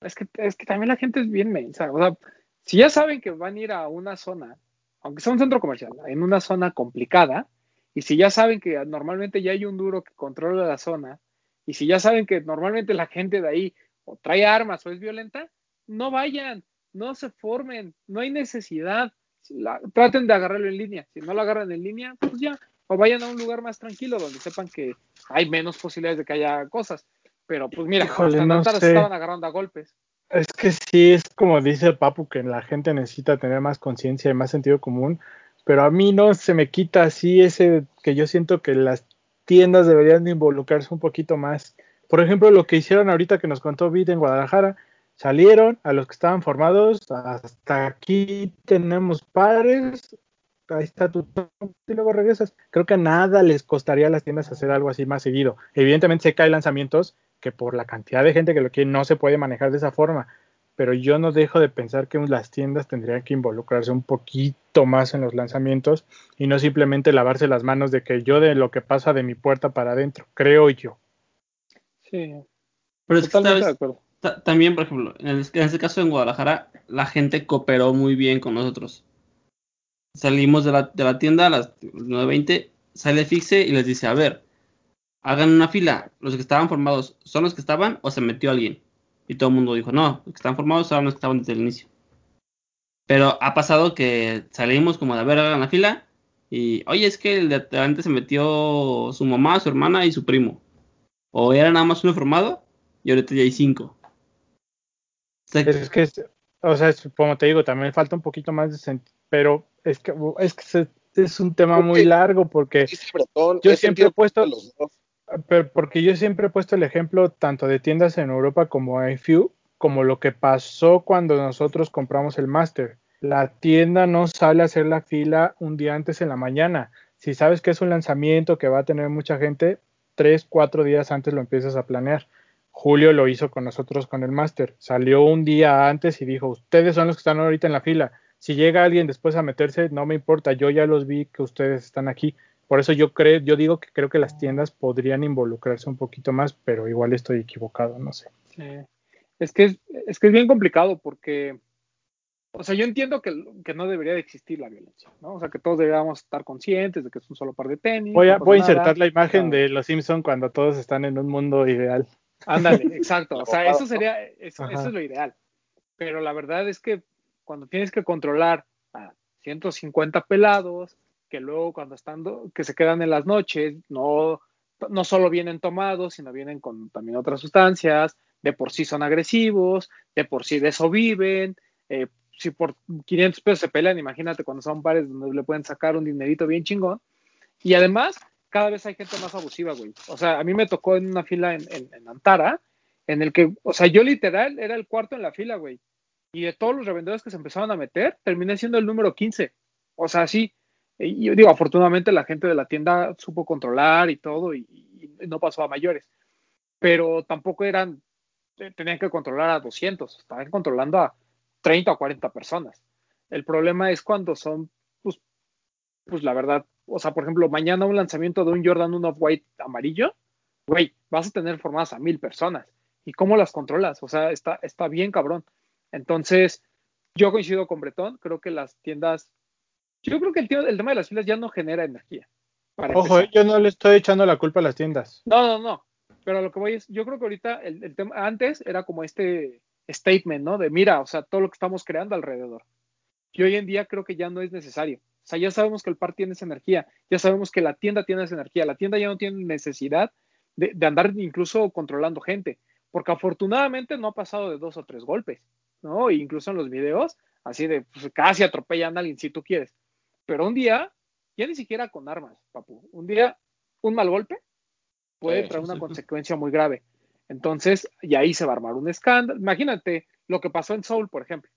es que es que también la gente es bien mensa, o sea, si ya saben que van a ir a una zona, aunque sea un centro comercial, en una zona complicada, y si ya saben que normalmente ya hay un duro que controla la zona, y si ya saben que normalmente la gente de ahí o trae armas o es violenta, no vayan, no se formen, no hay necesidad. Traten de agarrarlo en línea. Si no lo agarran en línea, pues ya, o vayan a un lugar más tranquilo donde sepan que hay menos posibilidades de que haya cosas. Pero pues mira, Híjole, hasta no sé. estaban agarrando a golpes. Es que sí, es como dice el Papu, que la gente necesita tener más conciencia y más sentido común, pero a mí no se me quita así ese que yo siento que las tiendas deberían de involucrarse un poquito más. Por ejemplo, lo que hicieron ahorita que nos contó Vid en Guadalajara, salieron a los que estaban formados, hasta aquí tenemos pares, ahí está tu y luego regresas. Creo que nada les costaría a las tiendas hacer algo así más seguido. Evidentemente sé que hay lanzamientos que por la cantidad de gente que lo quiere no se puede manejar de esa forma, pero yo no dejo de pensar que las tiendas tendrían que involucrarse un poquito más en los lanzamientos y no simplemente lavarse las manos de que yo de lo que pasa de mi puerta para adentro, creo yo. Sí, Pero es que de vez- acuerdo. también, por ejemplo, en, el- en este caso en Guadalajara, la gente cooperó muy bien con nosotros. Salimos de la, de la tienda a las 9.20, sale Fixe y les dice, a ver, hagan una fila. Los que estaban formados, ¿son los que estaban o se metió alguien? Y todo el mundo dijo, no, los que están formados son los que estaban desde el inicio. Pero ha pasado que salimos como de, a ver, hagan la fila. Y, oye, es que el de adelante se metió su mamá, su hermana y su primo. O era nada más uno formado y ahorita ya hay cinco. O sea, Es que, es- o sea, es- como te digo, también falta un poquito más de sentido, pero es que es, que se- es un tema muy largo porque Yo siempre he puesto- los dos. Pero porque yo siempre he puesto el ejemplo tanto de tiendas en Europa como iFew, como lo que pasó cuando nosotros compramos el Master. La tienda no sale a hacer la fila un día antes en la mañana. Si sabes que es un lanzamiento que va a tener mucha gente, tres, cuatro días antes lo empiezas a planear. Julio lo hizo con nosotros con el Master. Salió un día antes y dijo, ustedes son los que están ahorita en la fila. Si llega alguien después a meterse, no me importa, yo ya los vi que ustedes están aquí. Por eso yo creo, yo digo que creo que las tiendas podrían involucrarse un poquito más, pero igual estoy equivocado, no sé. Sí. Es que es, es que es bien complicado porque, o sea, yo entiendo que, que no debería de existir la violencia, ¿no? O sea, que todos deberíamos estar conscientes de que es un solo par de tenis. Voy a, no voy a insertar la imagen Ah. de los Simpson cuando todos están en un mundo ideal. Ándale, exacto. O sea, eso sería, eso, eso es lo ideal. Pero la verdad es que cuando tienes que controlar a 150 pelados, que luego cuando están, que se quedan en las noches, no, no solo vienen tomados, sino vienen con también otras sustancias, de por sí son agresivos, de por sí de eso viven, eh, si por 500 pesos se pelean, imagínate cuando son pares donde le pueden sacar un dinerito bien chingón. Y además, cada vez hay gente más abusiva, güey. O sea, a mí me tocó en una fila en, en, en Antara, en el que, o sea, yo literal era el cuarto en la fila, güey. Y de todos los revendedores que se empezaron a meter, terminé siendo el número 15. O sea, sí. Y yo digo, afortunadamente la gente de la tienda supo controlar y todo, y, no pasó a mayores. Pero tampoco eran, eh, tenían que controlar a 200, estaban controlando a 30 o 40 personas. El problema es cuando son, pues, pues la verdad, o sea, por ejemplo, mañana un lanzamiento de un Jordan 1 Off-White amarillo, güey, vas a tener formadas a mil personas. ¿Y cómo las controlas? O sea, está, está bien cabrón. Entonces, yo coincido con Bretón, creo que las tiendas, yo creo que el, el tema de las filas ya no genera energía. Ojo, yo no le estoy echando la culpa a las tiendas. No, no, no. Pero lo que voy es, yo creo que ahorita el, el tema, antes era como este statement, ¿no? De mira, o sea, todo lo que estamos creando alrededor. Y hoy en día creo que ya no es necesario. O sea, ya sabemos que el par tiene esa energía, ya sabemos que la tienda tiene esa energía, la tienda ya no tiene necesidad de, de andar incluso controlando gente, porque afortunadamente no ha pasado de dos o tres golpes, ¿no? E incluso en los videos, así de pues, casi atropellan a alguien si tú quieres. Pero un día, ya ni siquiera con armas, papu, un día, un mal golpe puede traer una consecuencia muy grave. Entonces, y ahí se va a armar un escándalo. Imagínate lo que pasó en Soul, por ejemplo.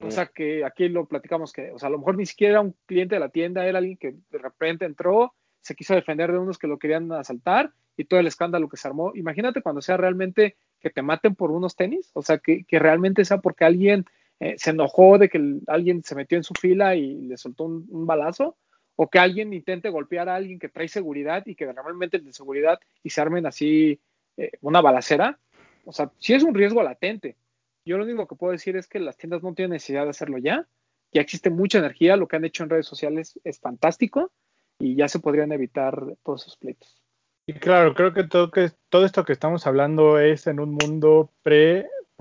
O sea, que aquí lo platicamos que, o sea, a lo mejor ni siquiera era un cliente de la tienda, era alguien que de repente entró, se quiso defender de unos que lo querían asaltar y todo el escándalo que se armó. Imagínate cuando sea realmente que te maten por unos tenis, o sea, que, que realmente sea porque alguien eh, se enojó de que alguien se metió en su fila y le soltó un, balazo, o que alguien intente golpear a alguien que trae seguridad y que normalmente es de seguridad y se armen así eh, una balacera. O sea, sí es un riesgo latente. Yo lo único que puedo decir es que las tiendas no tienen necesidad de hacerlo ya. Ya existe mucha energía, lo que han hecho en redes sociales es fantástico y ya se podrían evitar todos esos pleitos. Y claro, creo que todo, que todo esto que estamos hablando es en un mundo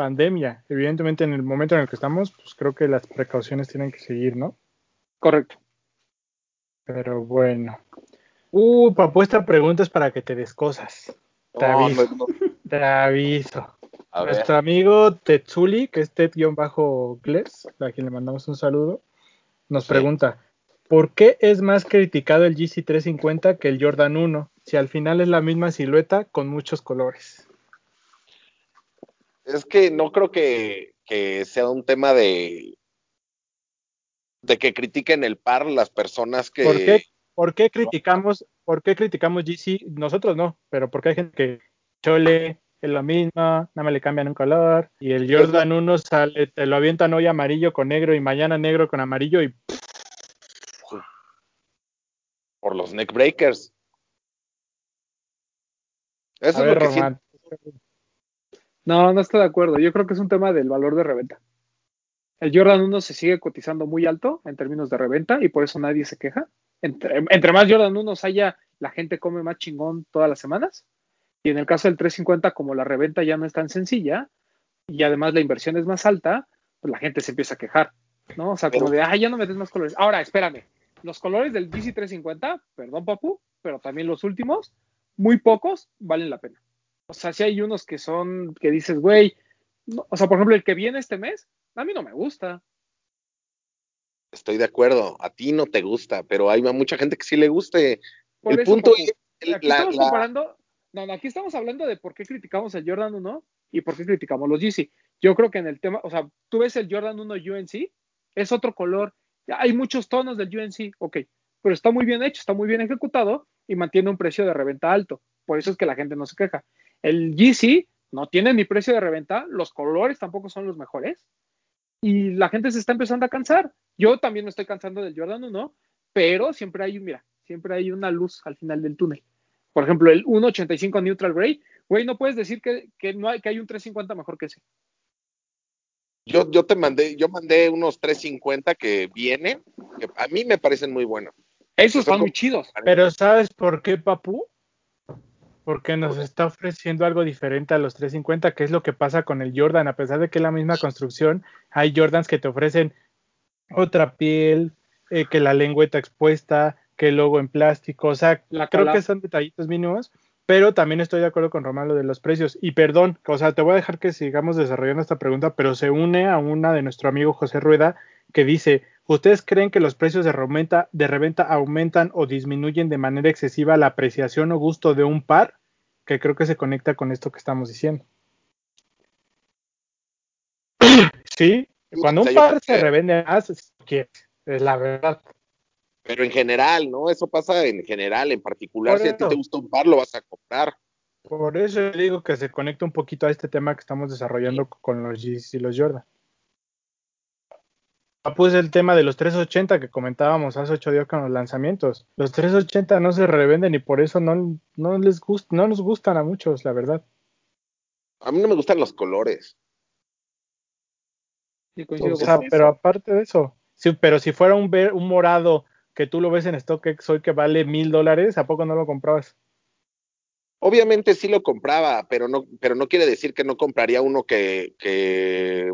pre-pandemia. Evidentemente, en el momento en el que estamos, pues creo que las precauciones tienen que seguir, ¿no? Correcto. Pero bueno. Uh, papu, esta pregunta es para que te des cosas. Te No, aviso. no, no. Te aviso. A ver, Nuestro amigo Tetsuli, que es Ted-Gles, a quien le mandamos un saludo, nos Sí. pregunta, ¿por qué es más criticado el GC350 que el Jordan 1 si al final es la misma silueta con muchos colores? Es que no creo que, que sea un tema de de que critiquen el par las personas que ¿Por qué, por qué criticamos, por qué criticamos GC? Nosotros no, pero porque hay gente que chole es lo mismo, nada más le cambian un color y el Jordan 1 sale, te lo avientan hoy amarillo con negro y mañana negro con amarillo y por los neck breakers. Eso a es ver, lo que No, no estoy de acuerdo. Yo creo que es un tema del valor de reventa. El Jordan 1 se sigue cotizando muy alto en términos de reventa y por eso nadie se queja. Entre, más Jordan 1 haya, la gente come más chingón todas las semanas. Y en el caso del 350, como la reventa ya no es tan sencilla y además la inversión es más alta, pues la gente se empieza a quejar. ¿no? O sea, como de, ah, ya no metes más colores. Ahora, espérame. Los colores del DC 350, perdón, papu, pero también los últimos, muy pocos valen la pena. O sea, si hay unos que son, que dices, güey, no, o sea, por ejemplo, el que viene este mes, a mí no me gusta. Estoy de acuerdo, a ti no te gusta, pero hay mucha gente que sí le guste. Por el eso, punto es el- aquí la- estamos la- comparando, no, no, aquí estamos hablando de por qué criticamos el Jordan 1 y por qué criticamos los Yeezy. Yo creo que en el tema, o sea, tú ves el Jordan 1 UNC, es otro color, hay muchos tonos del UNC, ok, pero está muy bien hecho, está muy bien ejecutado y mantiene un precio de reventa alto. Por eso es que la gente no se queja. El Yeezy no tiene ni precio de reventa, los colores tampoco son los mejores y la gente se está empezando a cansar. Yo también me estoy cansando del Jordan 1, pero siempre hay, mira, siempre hay una luz al final del túnel. Por ejemplo, el 1.85 Neutral Gray, güey, no puedes decir que, que, no hay, que hay un 350 mejor que ese. yo, yo te mandé, yo mandé unos 350 que vienen, que a mí me parecen muy buenos. Esos Son están muy chidos. Pero ¿sabes por qué, Papu? Porque nos está ofreciendo algo diferente a los 350, que es lo que pasa con el Jordan. A pesar de que es la misma construcción, hay Jordans que te ofrecen otra piel, eh, que la lengüeta expuesta, que el logo en plástico. O sea, La creo cola. que son detallitos mínimos, pero también estoy de acuerdo con Román lo de los precios. Y perdón, o sea, te voy a dejar que sigamos desarrollando esta pregunta, pero se une a una de nuestro amigo José Rueda que dice, ¿ustedes creen que los precios de reventa, de reventa aumentan o disminuyen de manera excesiva la apreciación o gusto de un par? Que creo que se conecta con esto que estamos diciendo. Sí, cuando un par se revende más, es la verdad. Pero en general, ¿no? Eso pasa en general, en particular, Por si a ti te gusta un par, lo vas a comprar. Por eso digo que se conecta un poquito a este tema que estamos desarrollando con los Yeezys y los Jordan. Papu es el tema de los 380 que comentábamos hace ocho días con los lanzamientos. Los 380 no se revenden y por eso no, no les gust, no nos gustan a muchos, la verdad. A mí no me gustan los colores. Sí, coincido O sea, con- pero aparte de eso, sí, pero si fuera un, ver- un morado que tú lo ves en StockX hoy que vale mil dólares, ¿a poco no lo comprabas? Obviamente sí lo compraba, pero no, pero no quiere decir que no compraría uno que, que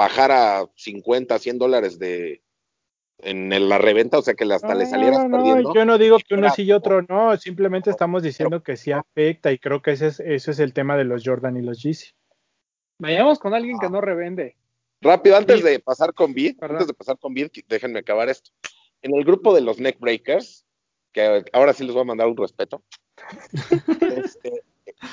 bajara 50, 100 dólares de en el- la reventa, o sea que hasta le salieras No, no, perdiendo. yo no digo que uno sí y otro no, simplemente estamos diciendo que sí afecta y creo que ese es, ese es el tema de los Jordan y los Yeezy. Vayamos con alguien que no revende. Rápido, antes de pasar con Bid, Perdón. antes de pasar con Bid, déjenme acabar esto. En el grupo de los Neckbreakers, que ahora sí les voy a mandar un respeto, este,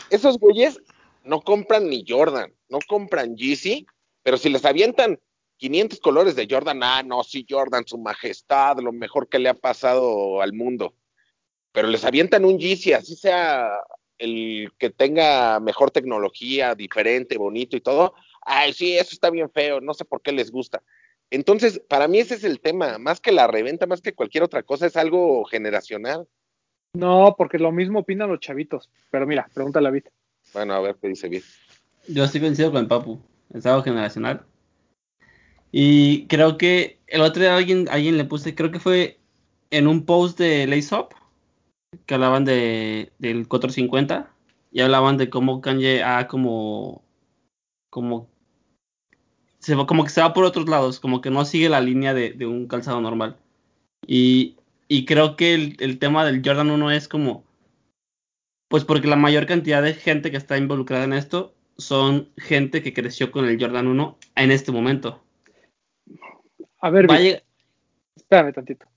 esos güeyes no compran ni Jordan, no compran Yeezy, pero si les avientan 500 colores de Jordan, ah, no, sí, Jordan, su majestad, lo mejor que le ha pasado al mundo. Pero les avientan un Yeezy, así sea el que tenga mejor tecnología, diferente, bonito y todo. Ay, sí, eso está bien feo, no sé por qué les gusta. Entonces, para mí ese es el tema, más que la reventa, más que cualquier otra cosa, es algo generacional. No, porque lo mismo opinan los chavitos. Pero mira, pregúntale a Vita. Bueno, a ver qué dice Vid. Yo estoy coincido con el Papu. Es algo generacional. Y creo que el otro día alguien, alguien le puse, creo que fue en un post de Lace Up, que hablaban de, del 450 y hablaban de cómo Kanye ha como, como, se va, como que se va por otros lados, como que no sigue la línea de, de un calzado normal. Y, y creo que el, el tema del Jordan 1 es como, pues porque la mayor cantidad de gente que está involucrada en esto son gente que creció con el Jordan 1 en este momento. A ver, Va a Vita, lleg- espérame tantito.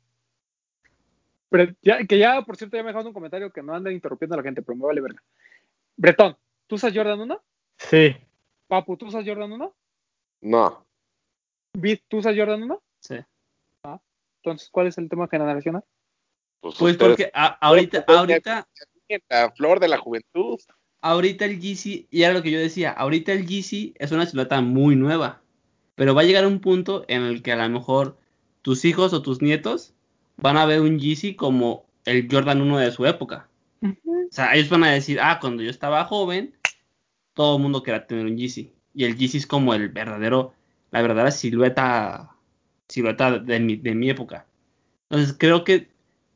Pero ya, que ya, por cierto, ya me dejaron un comentario que no anda interrumpiendo a la gente, pero me vale verga. Bretón, ¿tú usas Jordan 1? Sí, Papu, ¿tú usas Jordan 1? No, Bit, ¿tú usas Jordan 1? sí. Entonces, ¿cuál es el tema generacional? pues, Pues porque a- ahorita, ahorita, la flor de la juventud. Ahorita el Yeezy, y era lo que yo decía, ahorita el Yeezy es una silueta muy nueva, pero va a llegar un punto en el que a lo mejor tus hijos o tus nietos van a ver un Yeezy como el Jordan 1 de su época. O sea, ellos van a decir, ah, cuando yo estaba joven, todo el mundo quería tener un Yeezy. Y el Yeezy es como el verdadero, la verdadera silueta, silueta de mi, de mi época. Entonces creo que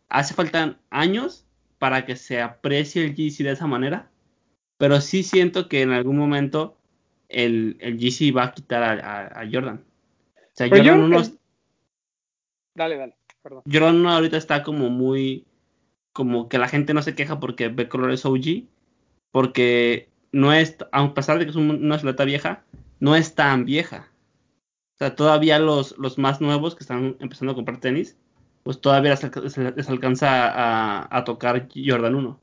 hace falta años para que se aprecie el Yeezy de esa manera. Pero sí siento que en algún momento el, el Yeezy va a quitar a, a- a Jordan. O sea, Pero yo Jordan 1, que- Dale, dale, perdón. Jordan 1 ahorita está como muy. Como que la gente no se queja porque ve colores OG. Porque no es. A pesar de que es un- una silueta vieja, no es tan vieja. O sea, todavía los, los más nuevos que están empezando a comprar tenis, pues todavía les alcanza a, a tocar Jordan 1.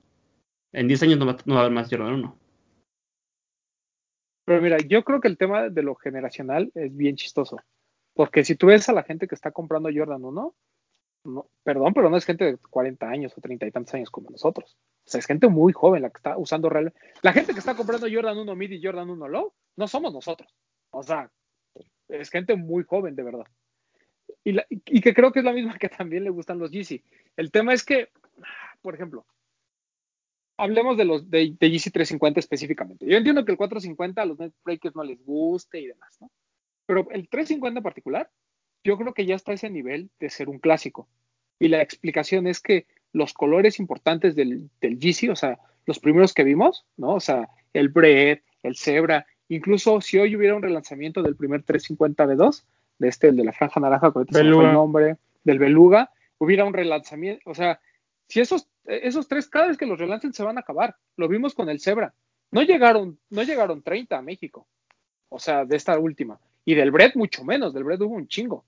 En 10 años no va, a haber más Jordan 1. Pero mira, yo creo que el tema de lo generacional es bien chistoso. Porque si tú ves a la gente que está comprando Jordan 1, no, perdón, pero no es gente de 40 años o 30 y tantos años como nosotros. O sea, es gente muy joven la que está usando real. La gente que está comprando Jordan 1 Mid y Jordan 1 Low, no somos nosotros. O sea, es gente muy joven, de verdad. Y, y que creo que es la misma que también le gustan los Yeezy. El tema es que, por ejemplo, hablemos de los de, de Yeezy 350 específicamente. Yo entiendo que el 450 a los Netbreakers no les guste y demás, ¿no? Pero el 350 en particular, yo creo que ya está a ese nivel de ser un clásico. Y la explicación es que los colores importantes del, del Yeezy, o sea, los primeros que vimos, ¿no? O sea, el Bread, el Zebra, incluso si hoy hubiera un relanzamiento del primer 350 B2, de este, el de la franja naranja, fue Beluga. el nombre, del Beluga, hubiera un relanzamiento, o sea, si esos, esos tres, cada vez que los relancen se van a acabar. Lo vimos con el Zebra. No llegaron, no llegaron 30 a México. O sea, de esta última. Y del Bread mucho menos, del Bread hubo un chingo.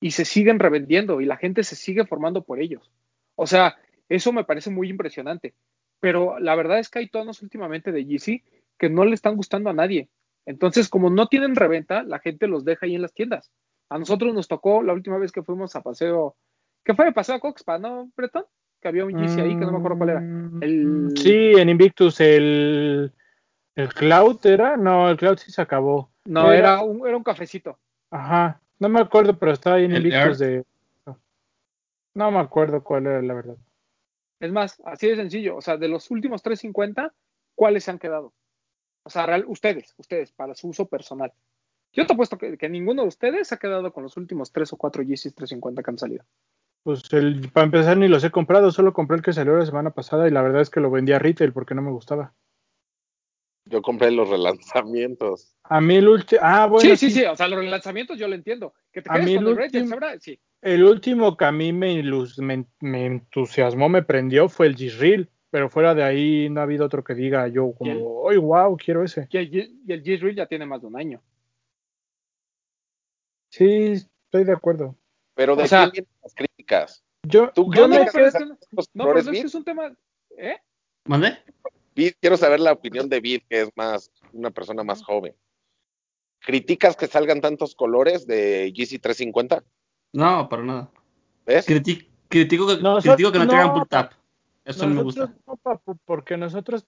Y se siguen revendiendo y la gente se sigue formando por ellos. O sea, eso me parece muy impresionante. Pero la verdad es que hay tonos últimamente de Yeezy que no le están gustando a nadie. Entonces, como no tienen reventa, la gente los deja ahí en las tiendas. A nosotros nos tocó la última vez que fuimos a paseo, ¿qué fue? Paseo a Coxpa, ¿no, Breton? Que había un Yeezy ahí, que no me acuerdo cuál era. El- Sí, en Invictus el, el Cloud era, no, el Cloud sí se acabó. No, era un, era un cafecito. Ajá, No me acuerdo, pero estaba ahí en ¿El Invictus Earth? de. No me acuerdo cuál era la verdad. Es más, así de sencillo. O sea, de los últimos 350, ¿cuáles se han quedado? O sea, real, ustedes, ustedes, para su uso personal. Yo te apuesto que, que ninguno de ustedes se ha quedado con los últimos 3 o 4 Yeezys 350 que han salido. Pues el, para empezar ni los he comprado, solo compré el que salió la semana pasada y la verdad es que lo vendí a retail porque no me gustaba. Yo compré los relanzamientos. A mí el último, ah bueno, sí, sí, sí, o sea, los lanzamientos yo lo entiendo. Que te A mí con el último- sí. el último que a mí me, ilus- me, me entusiasmó, me prendió fue el Gisril, pero fuera de ahí no ha habido otro que diga yo como, ¡ay, wow, quiero ese! Y el, G- y el G-Reel ya tiene más de un año. Sí, estoy de acuerdo. Pero de O sea- quién Yo, Tú, yo No, es que no, no es que Vid. es un tema. ¿Eh? ¿Mande? Vid, quiero saber la opinión de Vid, que es más una persona más joven. ¿Criticas que salgan tantos colores de GC 350? No, para nada. ¿Ves? Criti- critico, que, No, critico que no, no, traigan pull tap. Eso no me nosotros gusta. no, papu, porque nosotros,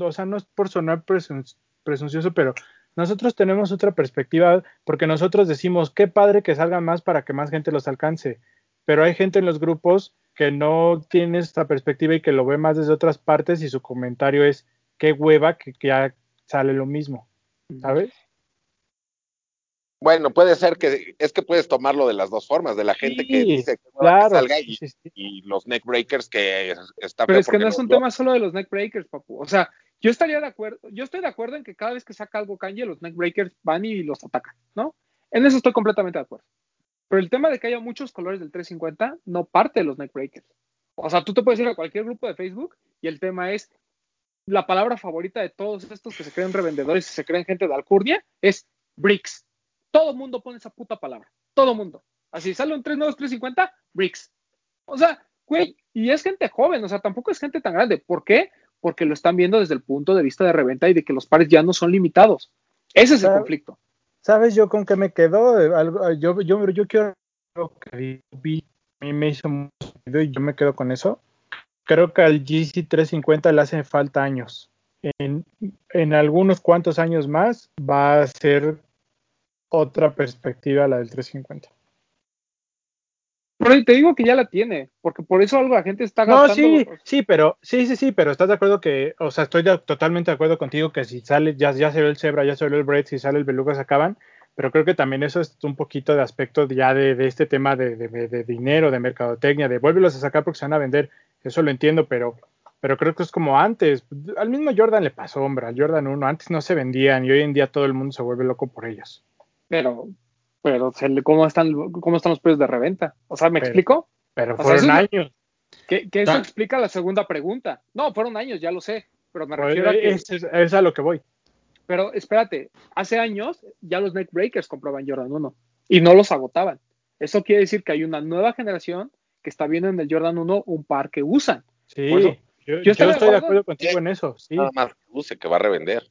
o sea, no es por sonar presun- presuncioso, pero nosotros tenemos otra perspectiva, porque nosotros decimos, qué padre que salgan más para que más gente los alcance, pero hay gente en los grupos que no tiene esta perspectiva y que lo ve más desde otras partes y su comentario es, qué hueva que, que ya sale lo mismo, ¿sabes? Bueno, puede ser que es que puedes tomarlo de las dos formas, de la gente que dice que, Claro, salga sí, y, sí, sí. y los neck breakers que está Pero es que no es un tema solo de los neckbreakers, papu. O sea, yo estaría de acuerdo, yo estoy de acuerdo en que cada vez que saca algo Kanye, los neckbreakers van y los atacan, ¿no? En eso estoy completamente de acuerdo. Pero el tema de que haya muchos colores del 350 no parte de los neckbreakers. O sea, tú te puedes ir a cualquier grupo de Facebook y el tema es la palabra favorita de todos estos que se creen revendedores y se creen gente de alcurnia es bricks. Todo el mundo pone esa puta palabra. Todo el mundo. Así sale un 3 350, bricks. O sea, güey, y es gente joven, o sea, tampoco es gente tan grande. ¿Por qué? Porque lo están viendo desde el punto de vista de reventa y de que los pares ya no son limitados. Ese es el conflicto. ¿Sabes yo con qué me quedo? Eh, algo- Yo, yo, quiero que a mí me hizo mucho y yo me quedo con eso. Creo que al GC350 le hacen falta años. En, en algunos cuantos años más va a ser otra perspectiva la del 350. Pero te digo que ya la tiene, porque por eso algo la gente está No, gastando. sí, sí, pero sí, sí, sí, pero estás de acuerdo que, o sea, estoy de- totalmente de acuerdo contigo que si sale, ya, ya se ve el Zebra, ya se ve el Bread, si sale el Beluga se acaban, pero creo que también eso es un poquito de aspecto ya de, de este tema de, de- de dinero, de mercadotecnia, de vuélvelos a sacar porque se van a vender, eso lo entiendo, pero, pero creo que es como antes, al mismo Jordan le pasó, hombre, al Jordan 1, antes no se vendían y hoy en día todo el mundo se vuelve loco por ellos. Pero, pero se le- ¿cómo, están, ¿cómo están los precios de reventa? O sea, ¿me Pero- explico? Pero O sea, fueron eso años. Que, que eso explica la segunda pregunta. No, fueron años, ya lo sé, pero me Pues, refiero a que. es, es- es a lo que voy. Pero espérate, hace años ya los neckbreakers compraban Jordan 1 y no los agotaban. Eso quiere decir que hay una nueva generación que está viendo en el Jordan 1 un par que usan. Sí, yo, yo yo estoy de estoy de acuerdo. contigo en eso, sí. nada más que use que va a revender.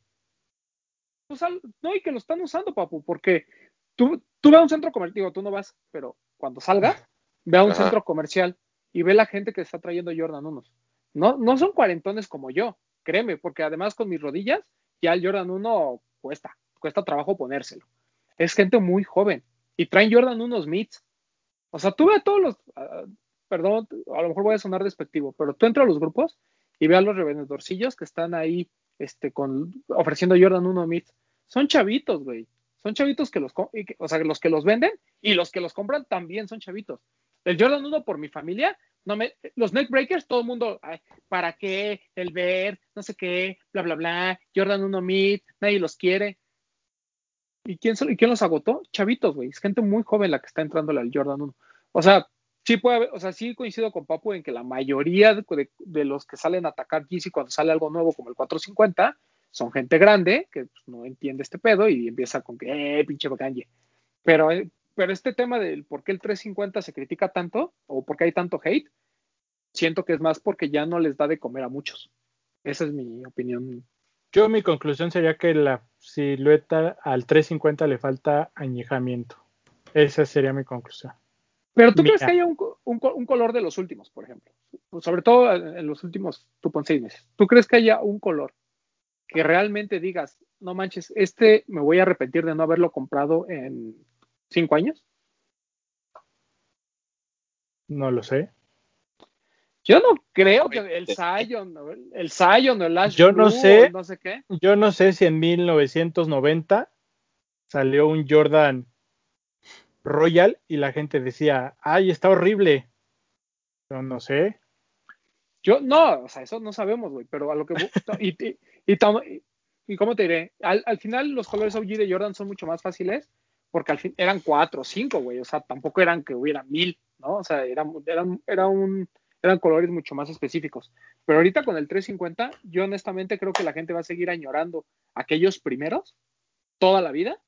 Usan- no, y que lo están usando, papu, porque tú, tú ve a un centro comercial, digo, tú no vas, pero cuando salgas, ve a un Ajá. centro comercial y ve la gente que está trayendo Jordan 1. No, no son cuarentones como yo, créeme, porque además con mis rodillas, ya el Jordan 1 cuesta, cuesta trabajo ponérselo. Es gente muy joven y traen Jordan 1 Smiths. O sea, tú ve a todos los, perdón, a lo mejor voy a sonar despectivo, pero tú entra a los grupos y ve a los revendedorcillos que están ahí este, con, ofreciendo Jordan 1 Smiths. Son chavitos, güey. Son chavitos que los, o sea, los que los venden y los que los compran también son chavitos. El Jordan 1 por mi familia, no me, los neckbreakers, todo el mundo, ¿para qué? El ver, no sé qué, bla, bla, bla, Jordan 1 Mid, nadie los quiere. ¿Y quién, y quién los agotó? Chavitos, güey. Es gente muy joven la que está entrando al Jordan 1. O sea, sí puede haber, o sea, sí coincido con Papu en que la mayoría de, de- de los que salen a atacar Yeezy cuando sale algo nuevo como el 450 son gente grande que pues, no entiende este pedo y empieza con que, eh, pinche Kanye. Pero, eh, pero este tema del por qué el 350 se critica tanto o por qué hay tanto hate, siento que es más porque ya no les da de comer a muchos. Esa es mi opinión. Yo mi conclusión sería que la silueta al 350 le falta añejamiento. Esa sería mi conclusión. Pero tú Mira. crees que haya un, un un color de los últimos, por ejemplo, sobre todo en en los últimos, tú pon seis meses. ¿Tú crees que haya un color que realmente digas, no manches, este me voy a arrepentir de no haberlo comprado en cinco años? No lo sé. Yo no creo que el Zion, el Zion o el Ash Yo no Blue sé. no sé qué. Yo no sé si en 1990 salió un Jordan Royal y la gente decía, ay, está horrible. Yo no sé. Yo, no, o sea, eso no sabemos, güey, pero a lo que... y, y, y, y- cómo te diré, al, al final los colores OG de Jordan son mucho más fáciles porque al fin eran cuatro o cinco, güey, o sea, tampoco eran que hubiera mil, ¿no? O sea, eran, eran, era un, eran colores mucho más específicos. Pero ahorita con el 350, yo honestamente creo que la gente va a seguir añorando aquellos primeros toda la vida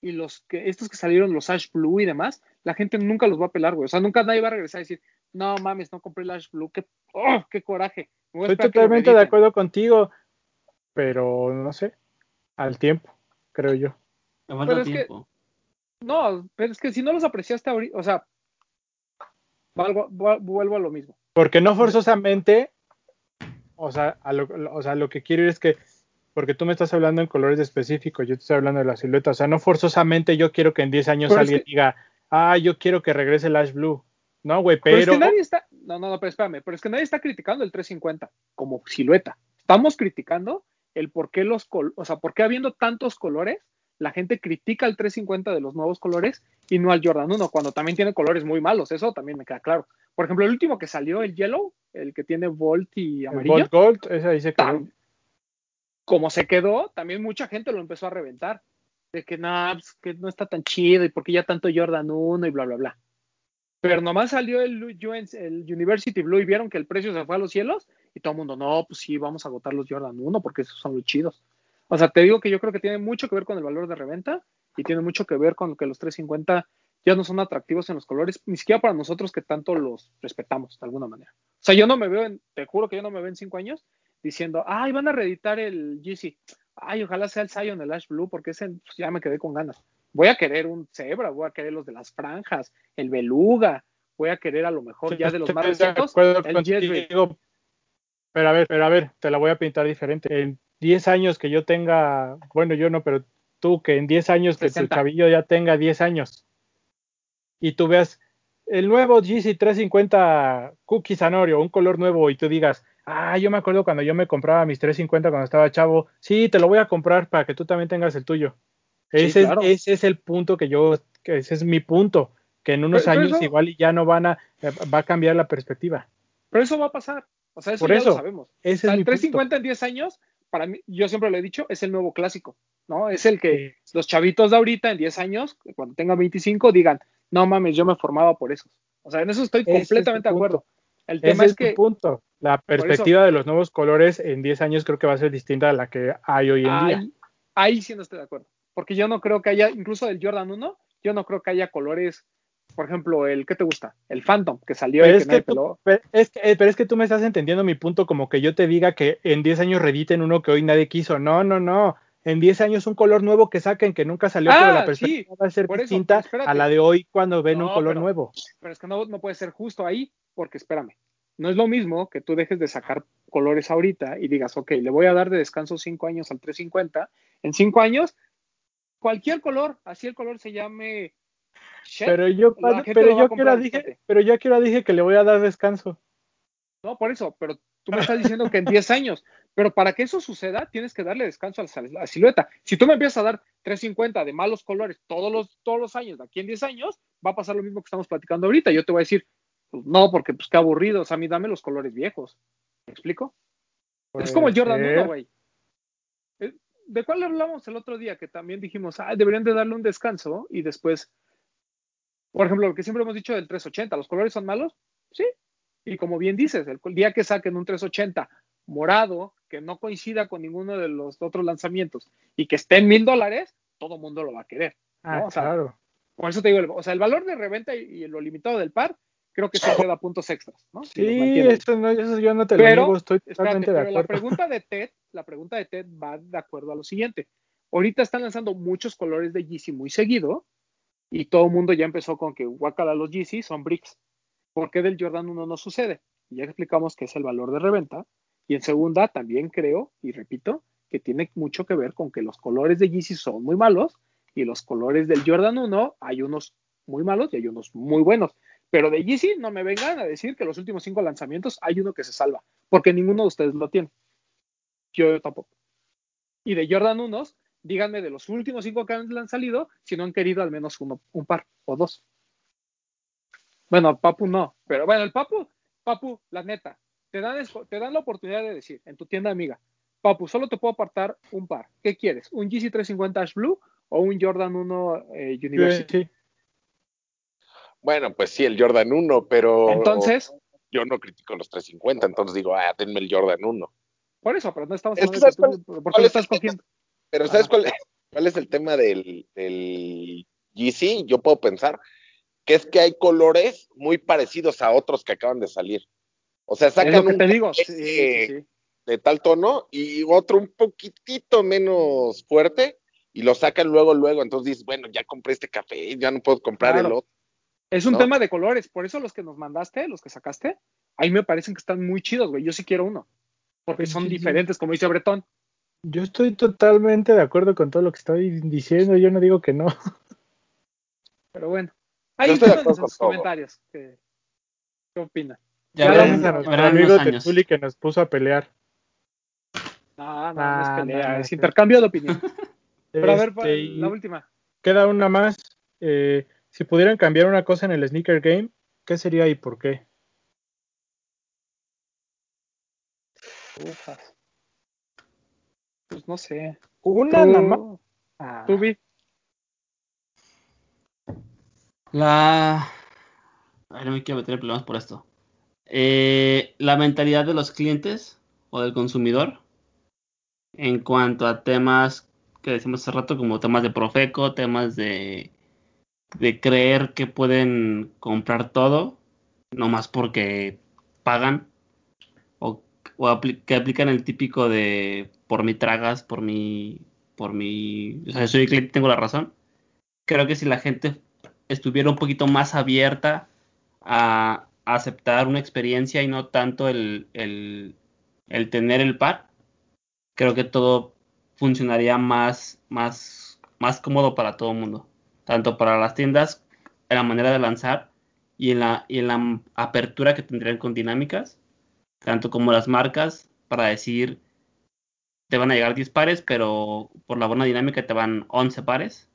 y los que estos que salieron los Ash Blue y demás, la gente nunca los va a pelar, güey. O sea, nunca nadie va a regresar a decir, no mames, no compré el Ash Blue, qué, oh, qué coraje. Estoy totalmente de reediten". acuerdo contigo, pero no sé, al tiempo, creo yo. Pero es que-. No, pero es que si no los apreciaste ahorita, o sea, valgo- vu- vuelvo a lo mismo. Porque no forzosamente, o sea, a lo, o sea, lo que quiero ir es que, porque tú me estás hablando en colores específicos, yo te estoy hablando de la silueta, o sea, no forzosamente yo quiero que en 10 años Pero es alguien que- diga, ah, yo quiero que regrese el Ash Blue. No, güey, Pero, pero, es que nadie está, no, no, no, pero espérame, pero es que nadie está criticando el 350 como silueta. Estamos criticando el por qué los, col- o sea, por qué habiendo tantos colores, la gente critica el 350 de los nuevos colores y no al Jordan 1, cuando también tiene colores muy malos, eso también me queda claro. Por ejemplo, el último que salió, el Yellow, el que tiene Volt y el amarillo, Gold Gold, ese ahí se quedó. como se quedó, también mucha gente lo empezó a reventar. De que no, pues, que no está tan chido y porque ya tanto Jordan 1 y bla, bla, bla. Pero nomás salió el, el University Blue y vieron que el precio se fue a los cielos y todo el mundo, no, pues sí, vamos a agotar los Jordan 1 porque esos son los chidos. O sea, te digo que yo creo que tiene mucho que ver con el valor de reventa y tiene mucho que ver con que los 350 ya no son atractivos en los colores, ni siquiera para nosotros que tanto los respetamos de alguna manera. O sea, yo no me veo, en, te juro que yo no me veo en cinco años diciendo, ay, van a reeditar el GC. Ay, ojalá sea el Zion, el Ash Blue, porque ese pues, ya me quedé con ganas. Voy a querer un Zebra, voy a querer los de las franjas, el Beluga, voy a querer a lo mejor ya de los más recientes, el Pero a ver, pero a ver, te la voy a pintar diferente. En 10 años que yo tenga, bueno, yo no, pero tú que en 10 años que 60. tu chavillo ya tenga 10 años y tú veas el nuevo GC350 Cookie Sanorio, un color nuevo y tú digas, ah, yo me acuerdo cuando yo me compraba mis 350 cuando estaba chavo, sí, te lo voy a comprar para que tú también tengas el tuyo. Sí, Ese, claro. es, ese es el punto que yo, que ese es mi punto, que en unos Pero- pero años eso- igual ya no van a, eh, va a cambiar la perspectiva. Pero eso va a pasar. O sea, eso Por ya eso, lo sabemos. Ese O sea, es el 350 en 10 años, para mí, yo siempre lo he dicho, es el nuevo clásico, ¿no? Es el que punto. los chavitos de ahorita en 10 años, cuando tengan 25, digan, no mames, yo me formaba por esos. O sea, en eso estoy Ese completamente de acuerdo. punto. El Ese tema es es que punto. La perspectiva de los nuevos colores en 10 años creo que va a ser distinta a la que hay hoy en día. ahí, ahí sí no estoy de acuerdo. Porque yo no creo que haya, incluso del Jordan 1, yo no creo que haya colores, por ejemplo, el, ¿qué te gusta? El Phantom, que salió Pero y que es, que tú, peló. pero, es que, eh, pero es que tú me estás entendiendo mi punto como que yo te diga que en 10 años rediten uno que hoy nadie quiso. No, no, no. En 10 años un color nuevo que saquen que nunca salió, Ah, pero la sí, perspectiva va a ser eso, distinta a la de hoy cuando ven un color pero- nuevo. Pero es que no, no puede ser justo ahí, porque espérame, no es lo mismo que tú dejes de sacar colores ahorita y digas, ok, le voy a dar de descanso 5 años al 350. En 5 años, cualquier color, así el color se llame Pero yo, pero yo que ahora dije, pero yo que ahora dije que le voy a dar descanso. No, por eso, pero tú me estás diciendo que en 10 años. Pero para que eso suceda, tienes que darle descanso a la, silueta. Si tú me empiezas a dar 350 de malos colores todos los, todos los años, de aquí en 10 años, va a pasar lo mismo que estamos platicando ahorita. Yo te voy a decir, pues no, porque pues qué aburrido. O sea, a mí dame los colores viejos. ¿Me explico? es como el Jordan ser. 1, güey. Eh, ¿De cuál hablamos el otro día? Que también dijimos, ah, deberían de darle un descanso y después, por ejemplo, lo que siempre hemos dicho del 380, ¿los colores son malos? Sí. Y como bien dices, el día que saquen un 380 morado, que no coincida con ninguno de los otros lanzamientos y que esté en mil dólares, todo el mundo lo va a querer. Ah. O sea, claro. Por eso te digo, o sea, el valor de reventa y, y lo limitado del par, creo que siempre da puntos extras, ¿no? Si Sí, eso, no, eso yo no te lo niego, estoy Espérate, totalmente de pero la acuerdo. pregunta de Ted, la pregunta de Ted va de acuerdo a lo siguiente. Ahorita están lanzando muchos colores de Yeezy muy seguido y todo el mundo ya empezó con que guacala los Yeezy son bricks. ¿Por qué del Jordan 1 no sucede? Ya explicamos que es el valor de reventa. Y en segunda, también creo, y repito, que tiene mucho que ver con que los colores de Yeezy son muy malos y los colores del Jordan 1 hay unos muy malos y hay unos muy buenos. Pero de Yeezy no me vengan a decir que los últimos cinco lanzamientos hay uno que se salva, porque ninguno de ustedes lo tiene. Yo tampoco. Y de Jordan 1, díganme de los últimos cinco que han salido, si no han querido al menos uno, un par o dos. Bueno, Papu no, pero bueno, el Papu, Papu, la neta, te dan, te dan la oportunidad de decir en tu tienda amiga, Papu, solo te puedo apartar un par. ¿Qué quieres? ¿Un GC 350 Ash Blue o un Jordan 1 eh, University? Bueno, pues sí, el Jordan 1, pero. Entonces. Yo no critico los 350, entonces digo, ah, denme el Jordan 1. Por eso, pero no estamos hablando de tú, ¿por qué lo estás cogiendo? Pero ¿sabes cuál es, cuál es el tema del, del GC? Yo puedo pensar que es que hay colores muy parecidos a otros que acaban de salir. O sea, sacan es lo que un te digo. Sí, de, sí, sí. de tal tono y otro un poquitito menos fuerte y lo sacan luego, luego. Entonces dices, bueno, ya compré este café, ya no puedo comprar Claro. el otro. Es un ¿no? tema de colores, por eso los que nos mandaste, los que sacaste, ahí me parecen que están muy chidos, güey. Yo sí quiero uno, porque son diferentes, como dice Bretón. Yo estoy totalmente de acuerdo con todo lo que estoy diciendo, yo no digo que no. Pero bueno, ahí con sus comentarios qué, qué opinan. Ya Ya verán, a nuestro amigo que nos puso a pelear. No, no, no Ah, es pelea, no, no, es intercambio de opinión. Pero a ver, Este, la última. queda una más. Eh, si pudieran cambiar una cosa en el sneaker game, ¿qué sería y por qué? Ufas. Pues no sé. Una nada más. Ah. La. Ay, no me quiero meter en problemas por esto. Eh, la mentalidad de los clientes o del consumidor en cuanto a temas que decimos hace rato, como temas de Profeco, temas de, de creer que pueden comprar todo, no más porque pagan, o, que aplican el típico de por mi tragas, por mi, por mi, o sea, soy el tengo la razón. Creo que si la gente estuviera un poquito más abierta a, aceptar una experiencia y no tanto el, el, el tener el par, creo que todo funcionaría más, más, más cómodo para todo el mundo. Tanto para las tiendas, en la manera de lanzar y en la, y en la apertura que tendrían con dinámicas, tanto como las marcas para decir te van a llegar 10 pares, pero por la buena dinámica te van 11 pares.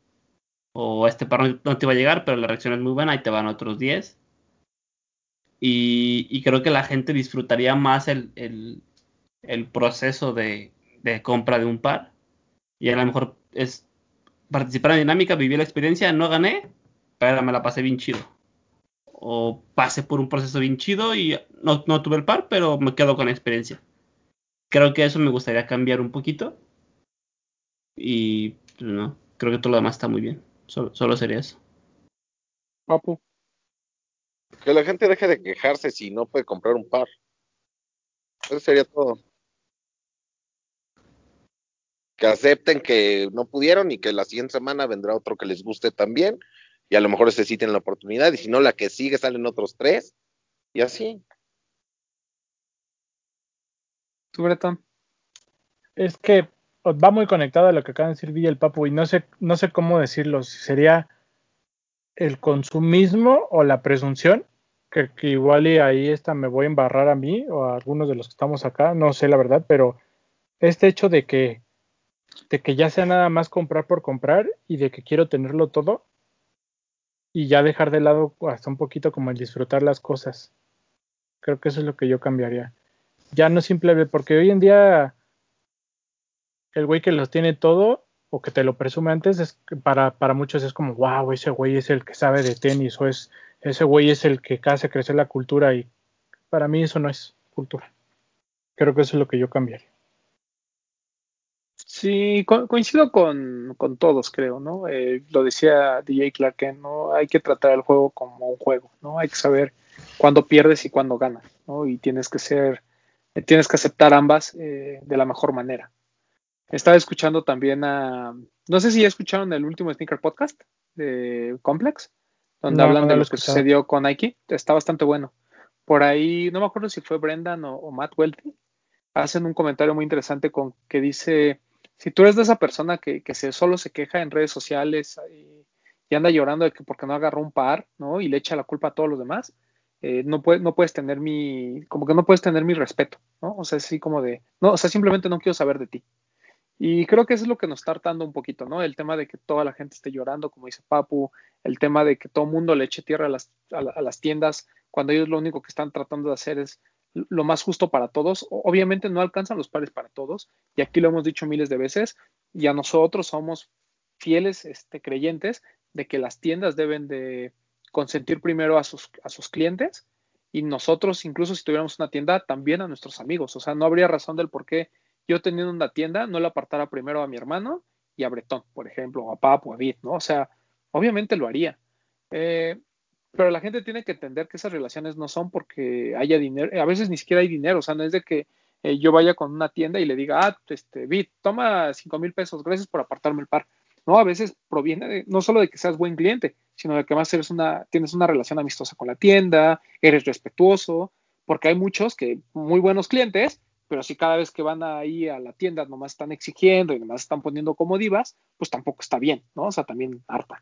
O este par no- te va a llegar, pero la reacción es muy buena y te van otros 10. Y, creo que la gente disfrutaría más el, el, el proceso de, de compra de un par. Y a lo mejor es participar en la dinámica, vivir la experiencia, no gané, pero me la pasé bien chido. O pasé por un proceso bien chido y no, no tuve el par, pero me quedo con la experiencia. Creo que eso me gustaría cambiar un poquito. Y pues, no, creo que todo lo demás está muy bien. Solo, solo sería eso. Papu. Que la gente deje de quejarse si no puede comprar un par. Eso sería todo. Que acepten que no pudieron y que la siguiente semana vendrá otro que les guste también. Y a lo mejor ese sí tienen la oportunidad. Y si no, la que sigue salen otros tres. Y así. Tú, Bretón. Es que va muy conectado a lo que acaban de decir Villa y el Papu y no sé, no sé cómo decirlo, si sería el consumismo o la presunción, que, que igual y ahí esta me voy a embarrar a mí o a algunos de los que estamos acá, no sé la verdad, pero este hecho de que, de que ya sea nada más comprar por comprar y de que quiero tenerlo todo y ya dejar de lado hasta un poquito como el disfrutar las cosas. Creo que eso es lo que yo cambiaría. Ya no simplemente, porque hoy en día el güey que los tiene todo o que te lo presume antes es para, para muchos es como wow ese güey es el que sabe de tenis o es ese güey es el que hace crecer la cultura y para mí eso no es cultura creo que eso es lo que yo cambiaría Sí, co- coincido con, con todos, creo, ¿no? Eh, lo decía DJ Clark, ¿no? Hay que tratar el juego como un juego, ¿no? Hay que saber cuándo pierdes y cuándo ganas, ¿no? Y tienes que ser, tienes que aceptar ambas eh, de la mejor manera. Estaba escuchando también a, no sé si ya escucharon el último Sneaker Podcast de Complex, donde No, hablan no de lo que escuchado. sucedió con Nike. Está bastante bueno. Por ahí, no me acuerdo si fue Brendan o, o Matt Welty, hacen un comentario muy interesante con que dice, si tú eres de esa persona que, que se, solo se queja en redes sociales y, y anda llorando de que porque no agarró un par, ¿no? Y le echa la culpa a todos los demás, eh, no, no puedes tener mi, como que no puedes tener mi respeto, ¿no? O sea, como de, no, o sea, simplemente no quiero saber de ti. Y creo que eso es lo que nos está hartando un poquito, ¿no? El tema de que toda la gente esté llorando, como dice Papu, el tema de que todo mundo le eche tierra a las, a, a las tiendas, cuando ellos lo único que están tratando de hacer es lo más justo para todos. Obviamente no alcanzan los pares para todos, y aquí lo hemos dicho miles de veces, y a nosotros somos fieles este, creyentes de que las tiendas deben de consentir primero a sus, a sus clientes y nosotros, incluso si tuviéramos una tienda, también a nuestros amigos. O sea, no habría razón del por qué yo teniendo una tienda no le apartara primero a mi hermano y a Bretón, por ejemplo, o a Papo, o a Vid, ¿no? O sea, obviamente lo haría. Eh, pero la gente tiene que entender que esas relaciones no son porque haya dinero, a veces ni siquiera hay dinero, o sea, no es de que eh, yo vaya con una tienda y le diga, ah, este, Vid, toma cinco mil pesos, gracias por apartarme el par. No, a veces proviene de, no solo de que seas buen cliente, sino de que más eres una, tienes una relación amistosa con la tienda, eres respetuoso, porque hay muchos que, muy buenos clientes, pero si cada vez que van ahí a la tienda nomás están exigiendo y nomás están poniendo como divas, pues tampoco está bien, ¿no? O sea, también harta.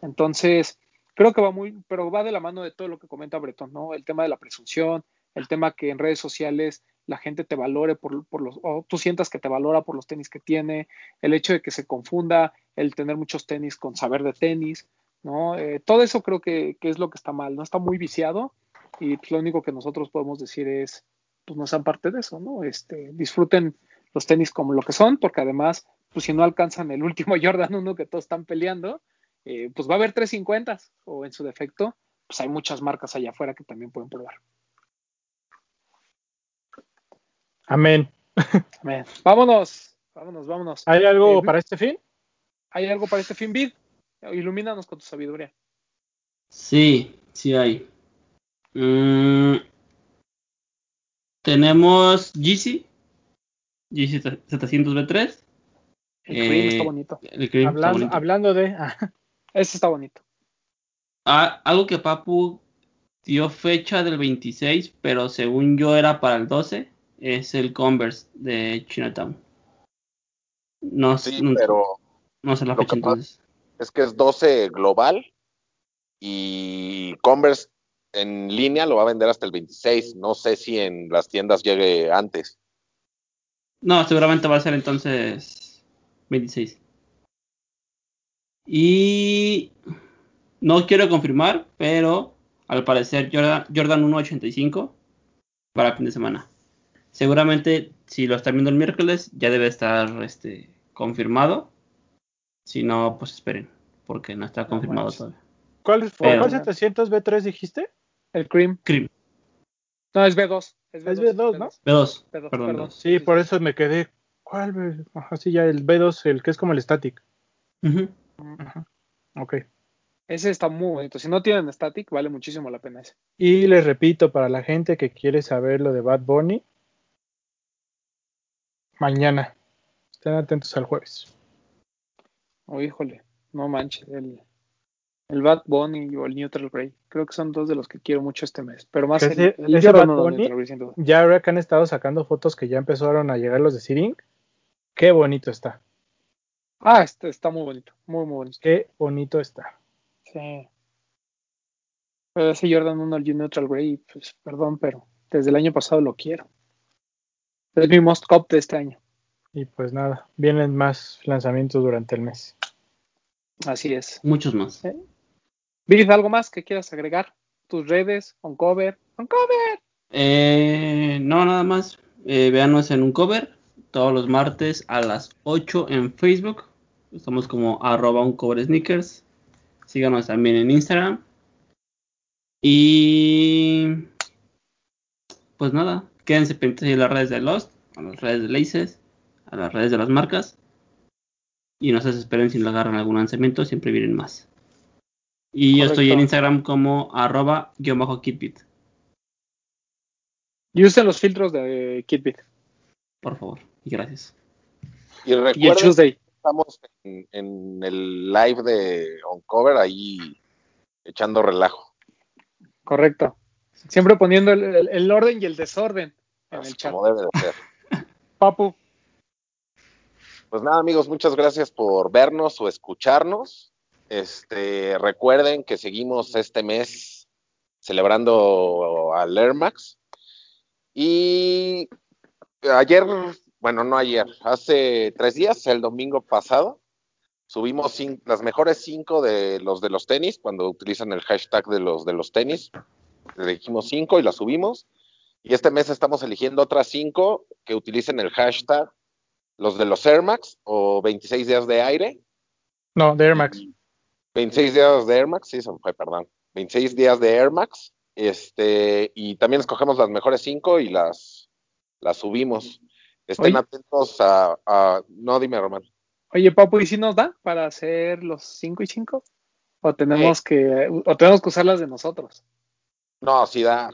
Entonces, creo que va muy, pero va de la mano de todo lo que comenta Bretón, ¿no? El tema de la presunción, el tema que en redes sociales la gente te valore por, por, los, o tú sientas que te valora por los tenis que tiene, el hecho de que se confunda el tener muchos tenis con saber de tenis, ¿no? Eh, todo eso creo que, que, es lo que está mal, ¿no? Está muy viciado y pues, lo único que nosotros podemos decir es, pues no sean parte de eso, ¿no? Este, disfruten los tenis como lo que son, porque además, pues si no alcanzan el último Jordan 1 que todos están peleando, eh, pues va a haber 350 o en su defecto, pues hay muchas marcas allá afuera que también pueden probar. Amén. Amén. Vámonos, vámonos, vámonos. ¿Hay algo eh, para este fin? ¿Hay algo para este fin, Vid? Ilumínanos con tu sabiduría. Sí, sí hay. Mm, tenemos GC, GC 700B3. El cream eh, está bonito. El cream hablando, está bonito. hablando de. ah, Ese está bonito. Ah, algo que Papu dio fecha del 26, pero según yo era para el 12, es el Converse de Chinatown. No, Sí, no, pero no sé la fecha entonces. es que es 12 global y Converse en línea lo va a vender hasta el 26. No sé si en las tiendas llegue antes. No, seguramente va a ser entonces 26. Y no quiero confirmar, pero al parecer Jordan, Jordan 1.85 para el fin de semana. Seguramente si lo están viendo el miércoles ya debe estar este, confirmado. Si no, pues esperen, porque no está confirmado todavía. ¿Cuál, Pero- ¿Cuál 700B3 dijiste? El cream. Cream, No, es B2. Es Es B2, ¿no? B2, B2, perdón, perdón. B2. Sí, por eso me quedé. ¿Cuál? B? Ajá, sí, ya el B2, el que es como el static. Ujú. Ajá. Ok. Ese está muy bonito. Si no tienen static, vale muchísimo la pena ese. Y les repito, para la gente que quiere saber lo de Bad Bunny, mañana. Estén atentos al jueves. Oh, híjole, no manches. El, el Bad Bunny o el Neutral Grey. Creo que son dos de los que quiero mucho este mes. Pero más el, el ese Jordan Bad Bunny- Neutral Grey, sin duda. Ya ahora que han estado sacando fotos que ya empezaron a llegar los de Siring, qué bonito está. Ah, este está muy bonito. Muy, muy bonito. Qué bonito está. Sí. Pero ese Jordan 1 el Neutral Grey, pues perdón, pero desde el año pasado lo quiero. Es mi most cop de este año. Y pues nada, vienen más lanzamientos durante el mes. Así es. Muchos más. Virid, ¿algo más que quieras agregar? Tus redes, on cover. On cover. Eh, no, nada más. Eh, véanos en un cover todos los martes a las 8 en Facebook. Estamos como arroba un cover sneakers. Síganos también en Instagram. Y pues nada, quédense pendientes ahí en las redes de Lost, a las redes de Laces, a las redes de las marcas. Y no se desesperen si lo agarran algún lanzamiento, siempre vienen más. Y yo estoy en. Instagram como arroba guion bajo kitbit, Y usen los filtros de Kitbit. por favor. Y gracias. Y Y el recuerden Tuesday. Estamos en, en el live de Oncover ahí echando relajo. Correcto. Siempre poniendo el, el- el orden y el desorden en el chat. como debe de ser. Papu, Pues nada, amigos, muchas gracias por vernos o escucharnos. Este, recuerden que seguimos este mes celebrando al Air Max. Y ayer, bueno, no ayer, hace tres días, el domingo pasado, subimos las mejores cinco de los de los tenis, cuando utilizan el hashtag de los de los tenis. Elegimos cinco y las subimos. Y este mes estamos eligiendo otras cinco que utilicen el hashtag los de los Air Max o 26 días de aire. No, de Air Max. 26 días de Air Max, sí, se fue, perdón. 26 días de Air Max. Este, y también escogemos las mejores cinco y las, las subimos. Estén atentos a, No, dime, Román. Oye, Papu, ¿y si nos da para hacer los cinco y cinco? ¿O tenemos, que, o tenemos que usarlas de nosotros? No, sí da.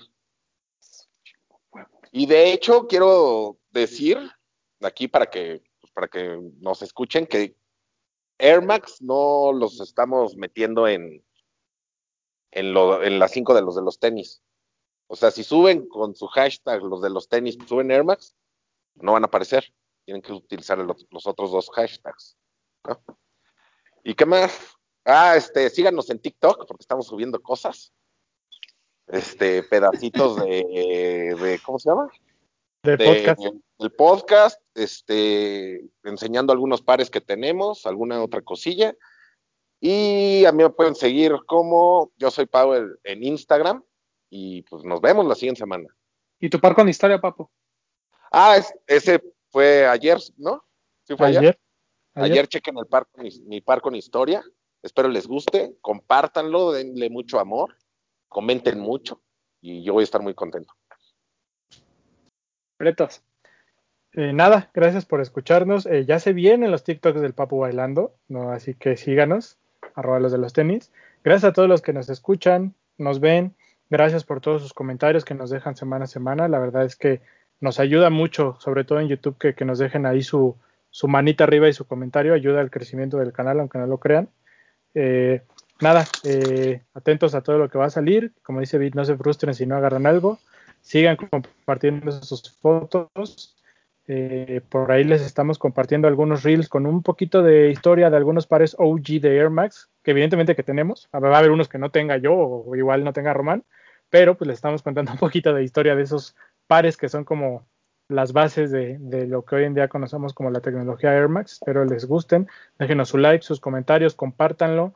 Y de hecho, quiero decir aquí para que, pues, para que nos escuchen que Air Max no los estamos metiendo en, en, lo, en las cinco de los de los tenis. O sea, si suben con su hashtag los de los tenis, suben Air Max, no van a aparecer. Tienen que utilizar los, otros dos hashtags. ¿Y qué más? Ah, este, síganos en TikTok porque estamos subiendo cosas. Este, pedacitos de, de ¿cómo se llama? De, podcast. El podcast, este, enseñando algunos pares que tenemos, alguna otra cosilla. Y a mí me pueden seguir como yo soy Power en Instagram. Y pues nos vemos la siguiente semana. ¿Y tu par con historia, Papo? Ah, ese fue ayer, ¿no? ¿Sí fue ayer? Ayer, chequen el par con, mi par con historia. Espero les guste. Compártanlo, denle mucho amor. Comenten mucho. Y yo voy a estar muy contento. Pretos. Eh, nada, gracias por escucharnos. Eh, ya se vienen los TikToks del Papu bailando, ¿no? Así que síganos, arroba los de los tenis. Gracias a todos los que nos escuchan, nos ven. Gracias por todos sus comentarios que nos dejan semana a semana. La verdad es que nos ayuda mucho, sobre todo en YouTube, que, nos dejen ahí su, su, manita arriba y su comentario. Ayuda al crecimiento del canal, aunque no lo crean. Eh, nada, atentos a todo lo que va a salir. Como dice Bit, no se frustren si no agarran algo sigan compartiendo sus fotos. Eh, por ahí les estamos compartiendo algunos reels con un poquito de historia de algunos pares OG de Air Max, que evidentemente que tenemos. Va a haber unos que no tenga yo o igual no tenga Román, pero pues les estamos contando un poquito de historia de esos pares que son como las bases de, lo que hoy en día conocemos como la tecnología Air Max. Espero les gusten. Déjenos su like, sus comentarios, compártanlo.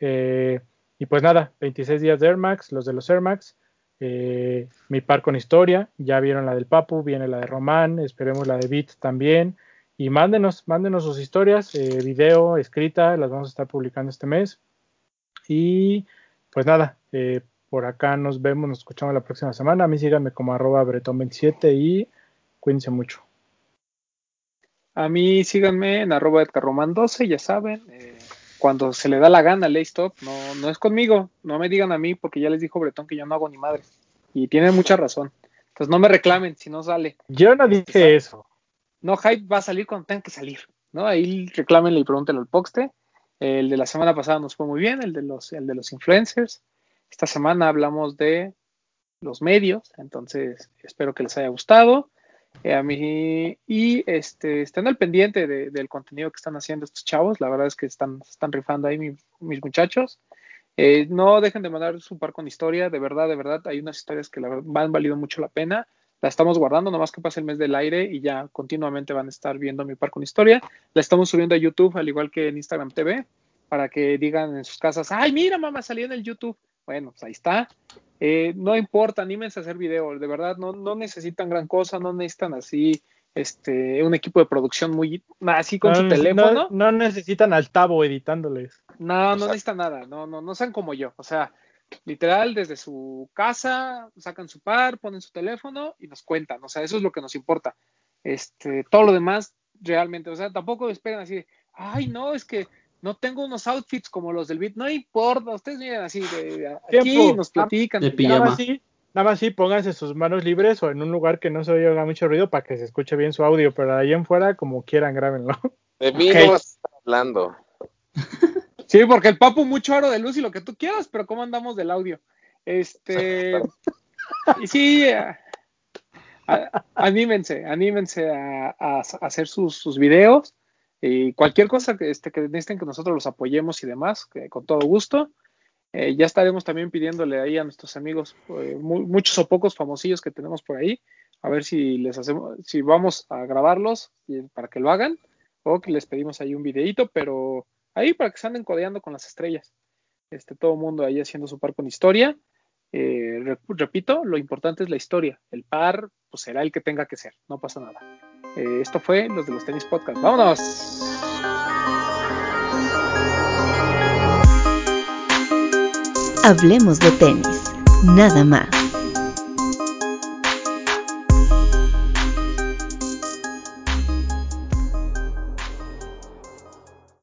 Eh, y pues nada, 26 días de Air Max, los de los Air Max. Eh, mi par con historia, ya vieron la del Papu, viene la de Román, esperemos la de Bit también. Y mándenos, mándenos sus historias, eh, video, escrita, las vamos a estar publicando este mes. Y pues nada, eh, por acá nos vemos, nos escuchamos la próxima semana. A mí síganme como arroba bretón27 y cuídense mucho. A mí síganme en arroba edgarroman12, ya saben. Eh, cuando se le da la gana ley stop, no, no es conmigo, no me digan a mí porque ya les dijo Bretón que yo no hago ni madre. Y tiene mucha razón. Entonces no me reclamen si no sale. Yo no dije eso. No, Hype va a salir cuando tenga que salir. ¿no? Ahí reclámenle y pregúntenle al Poxte. El de la semana pasada nos fue muy bien, el de los, el de los influencers. Esta semana hablamos de los medios, entonces espero que les haya gustado. Eh, a mí, y este, estén al pendiente del contenido que están haciendo estos chavos. La verdad es que están, están rifando ahí mis muchachos. Eh, no dejen de mandar su par con historia. De verdad, de verdad, hay unas historias que la verdad, han valido mucho la pena. La estamos guardando, nomás que pase el mes del aire y ya continuamente van a estar viendo mi par con historia. La estamos subiendo a YouTube, al igual que en Instagram TV, para que digan en sus casas, ay, mira, mamá, salió en el YouTube. Bueno, pues ahí está. Eh, no importa, anímense a hacer video, de verdad, no, no necesitan gran cosa, no necesitan así este un equipo de producción muy así con su teléfono. No, necesitan al tabo editándoles. No, no necesitan nada, no, no, no sean como yo. O sea, literal, desde su casa, sacan su par, ponen su teléfono y nos cuentan. O sea, eso es lo que nos importa. Este, todo lo demás, realmente, o sea, tampoco esperen así, ay, no, es que no tengo unos outfits como los del beat, no importa, ustedes miren así, de, aquí nos platican. De pijama. Nada más sí, pónganse sus manos libres o en un lugar que no se oiga mucho ruido para que se escuche bien su audio, pero ahí en fuera, como quieran, grábenlo. De mí no vas a estar hablando. Sí, porque el papu mucho aro de luz y lo que tú quieras, pero ¿cómo andamos del audio? Este. y sí, anímense, anímense a, hacer sus, sus videos Y cualquier cosa que, este, que necesiten que nosotros los apoyemos y demás, que con todo gusto. Eh, ya estaremos también pidiéndole ahí a nuestros amigos, eh, mu- muchos o pocos famosillos que tenemos por ahí, a ver si les hacemos, si vamos a grabarlos para que lo hagan, o que les pedimos ahí un videito, pero ahí para que se anden codeando con las estrellas. Este, todo mundo ahí haciendo su par con historia. Eh, re- repito, lo importante es la historia. El par, pues será el que tenga que ser, no pasa nada. Eh, esto fue los de los tenis podcast. ¡Vámonos! Hablemos de tenis, nada más.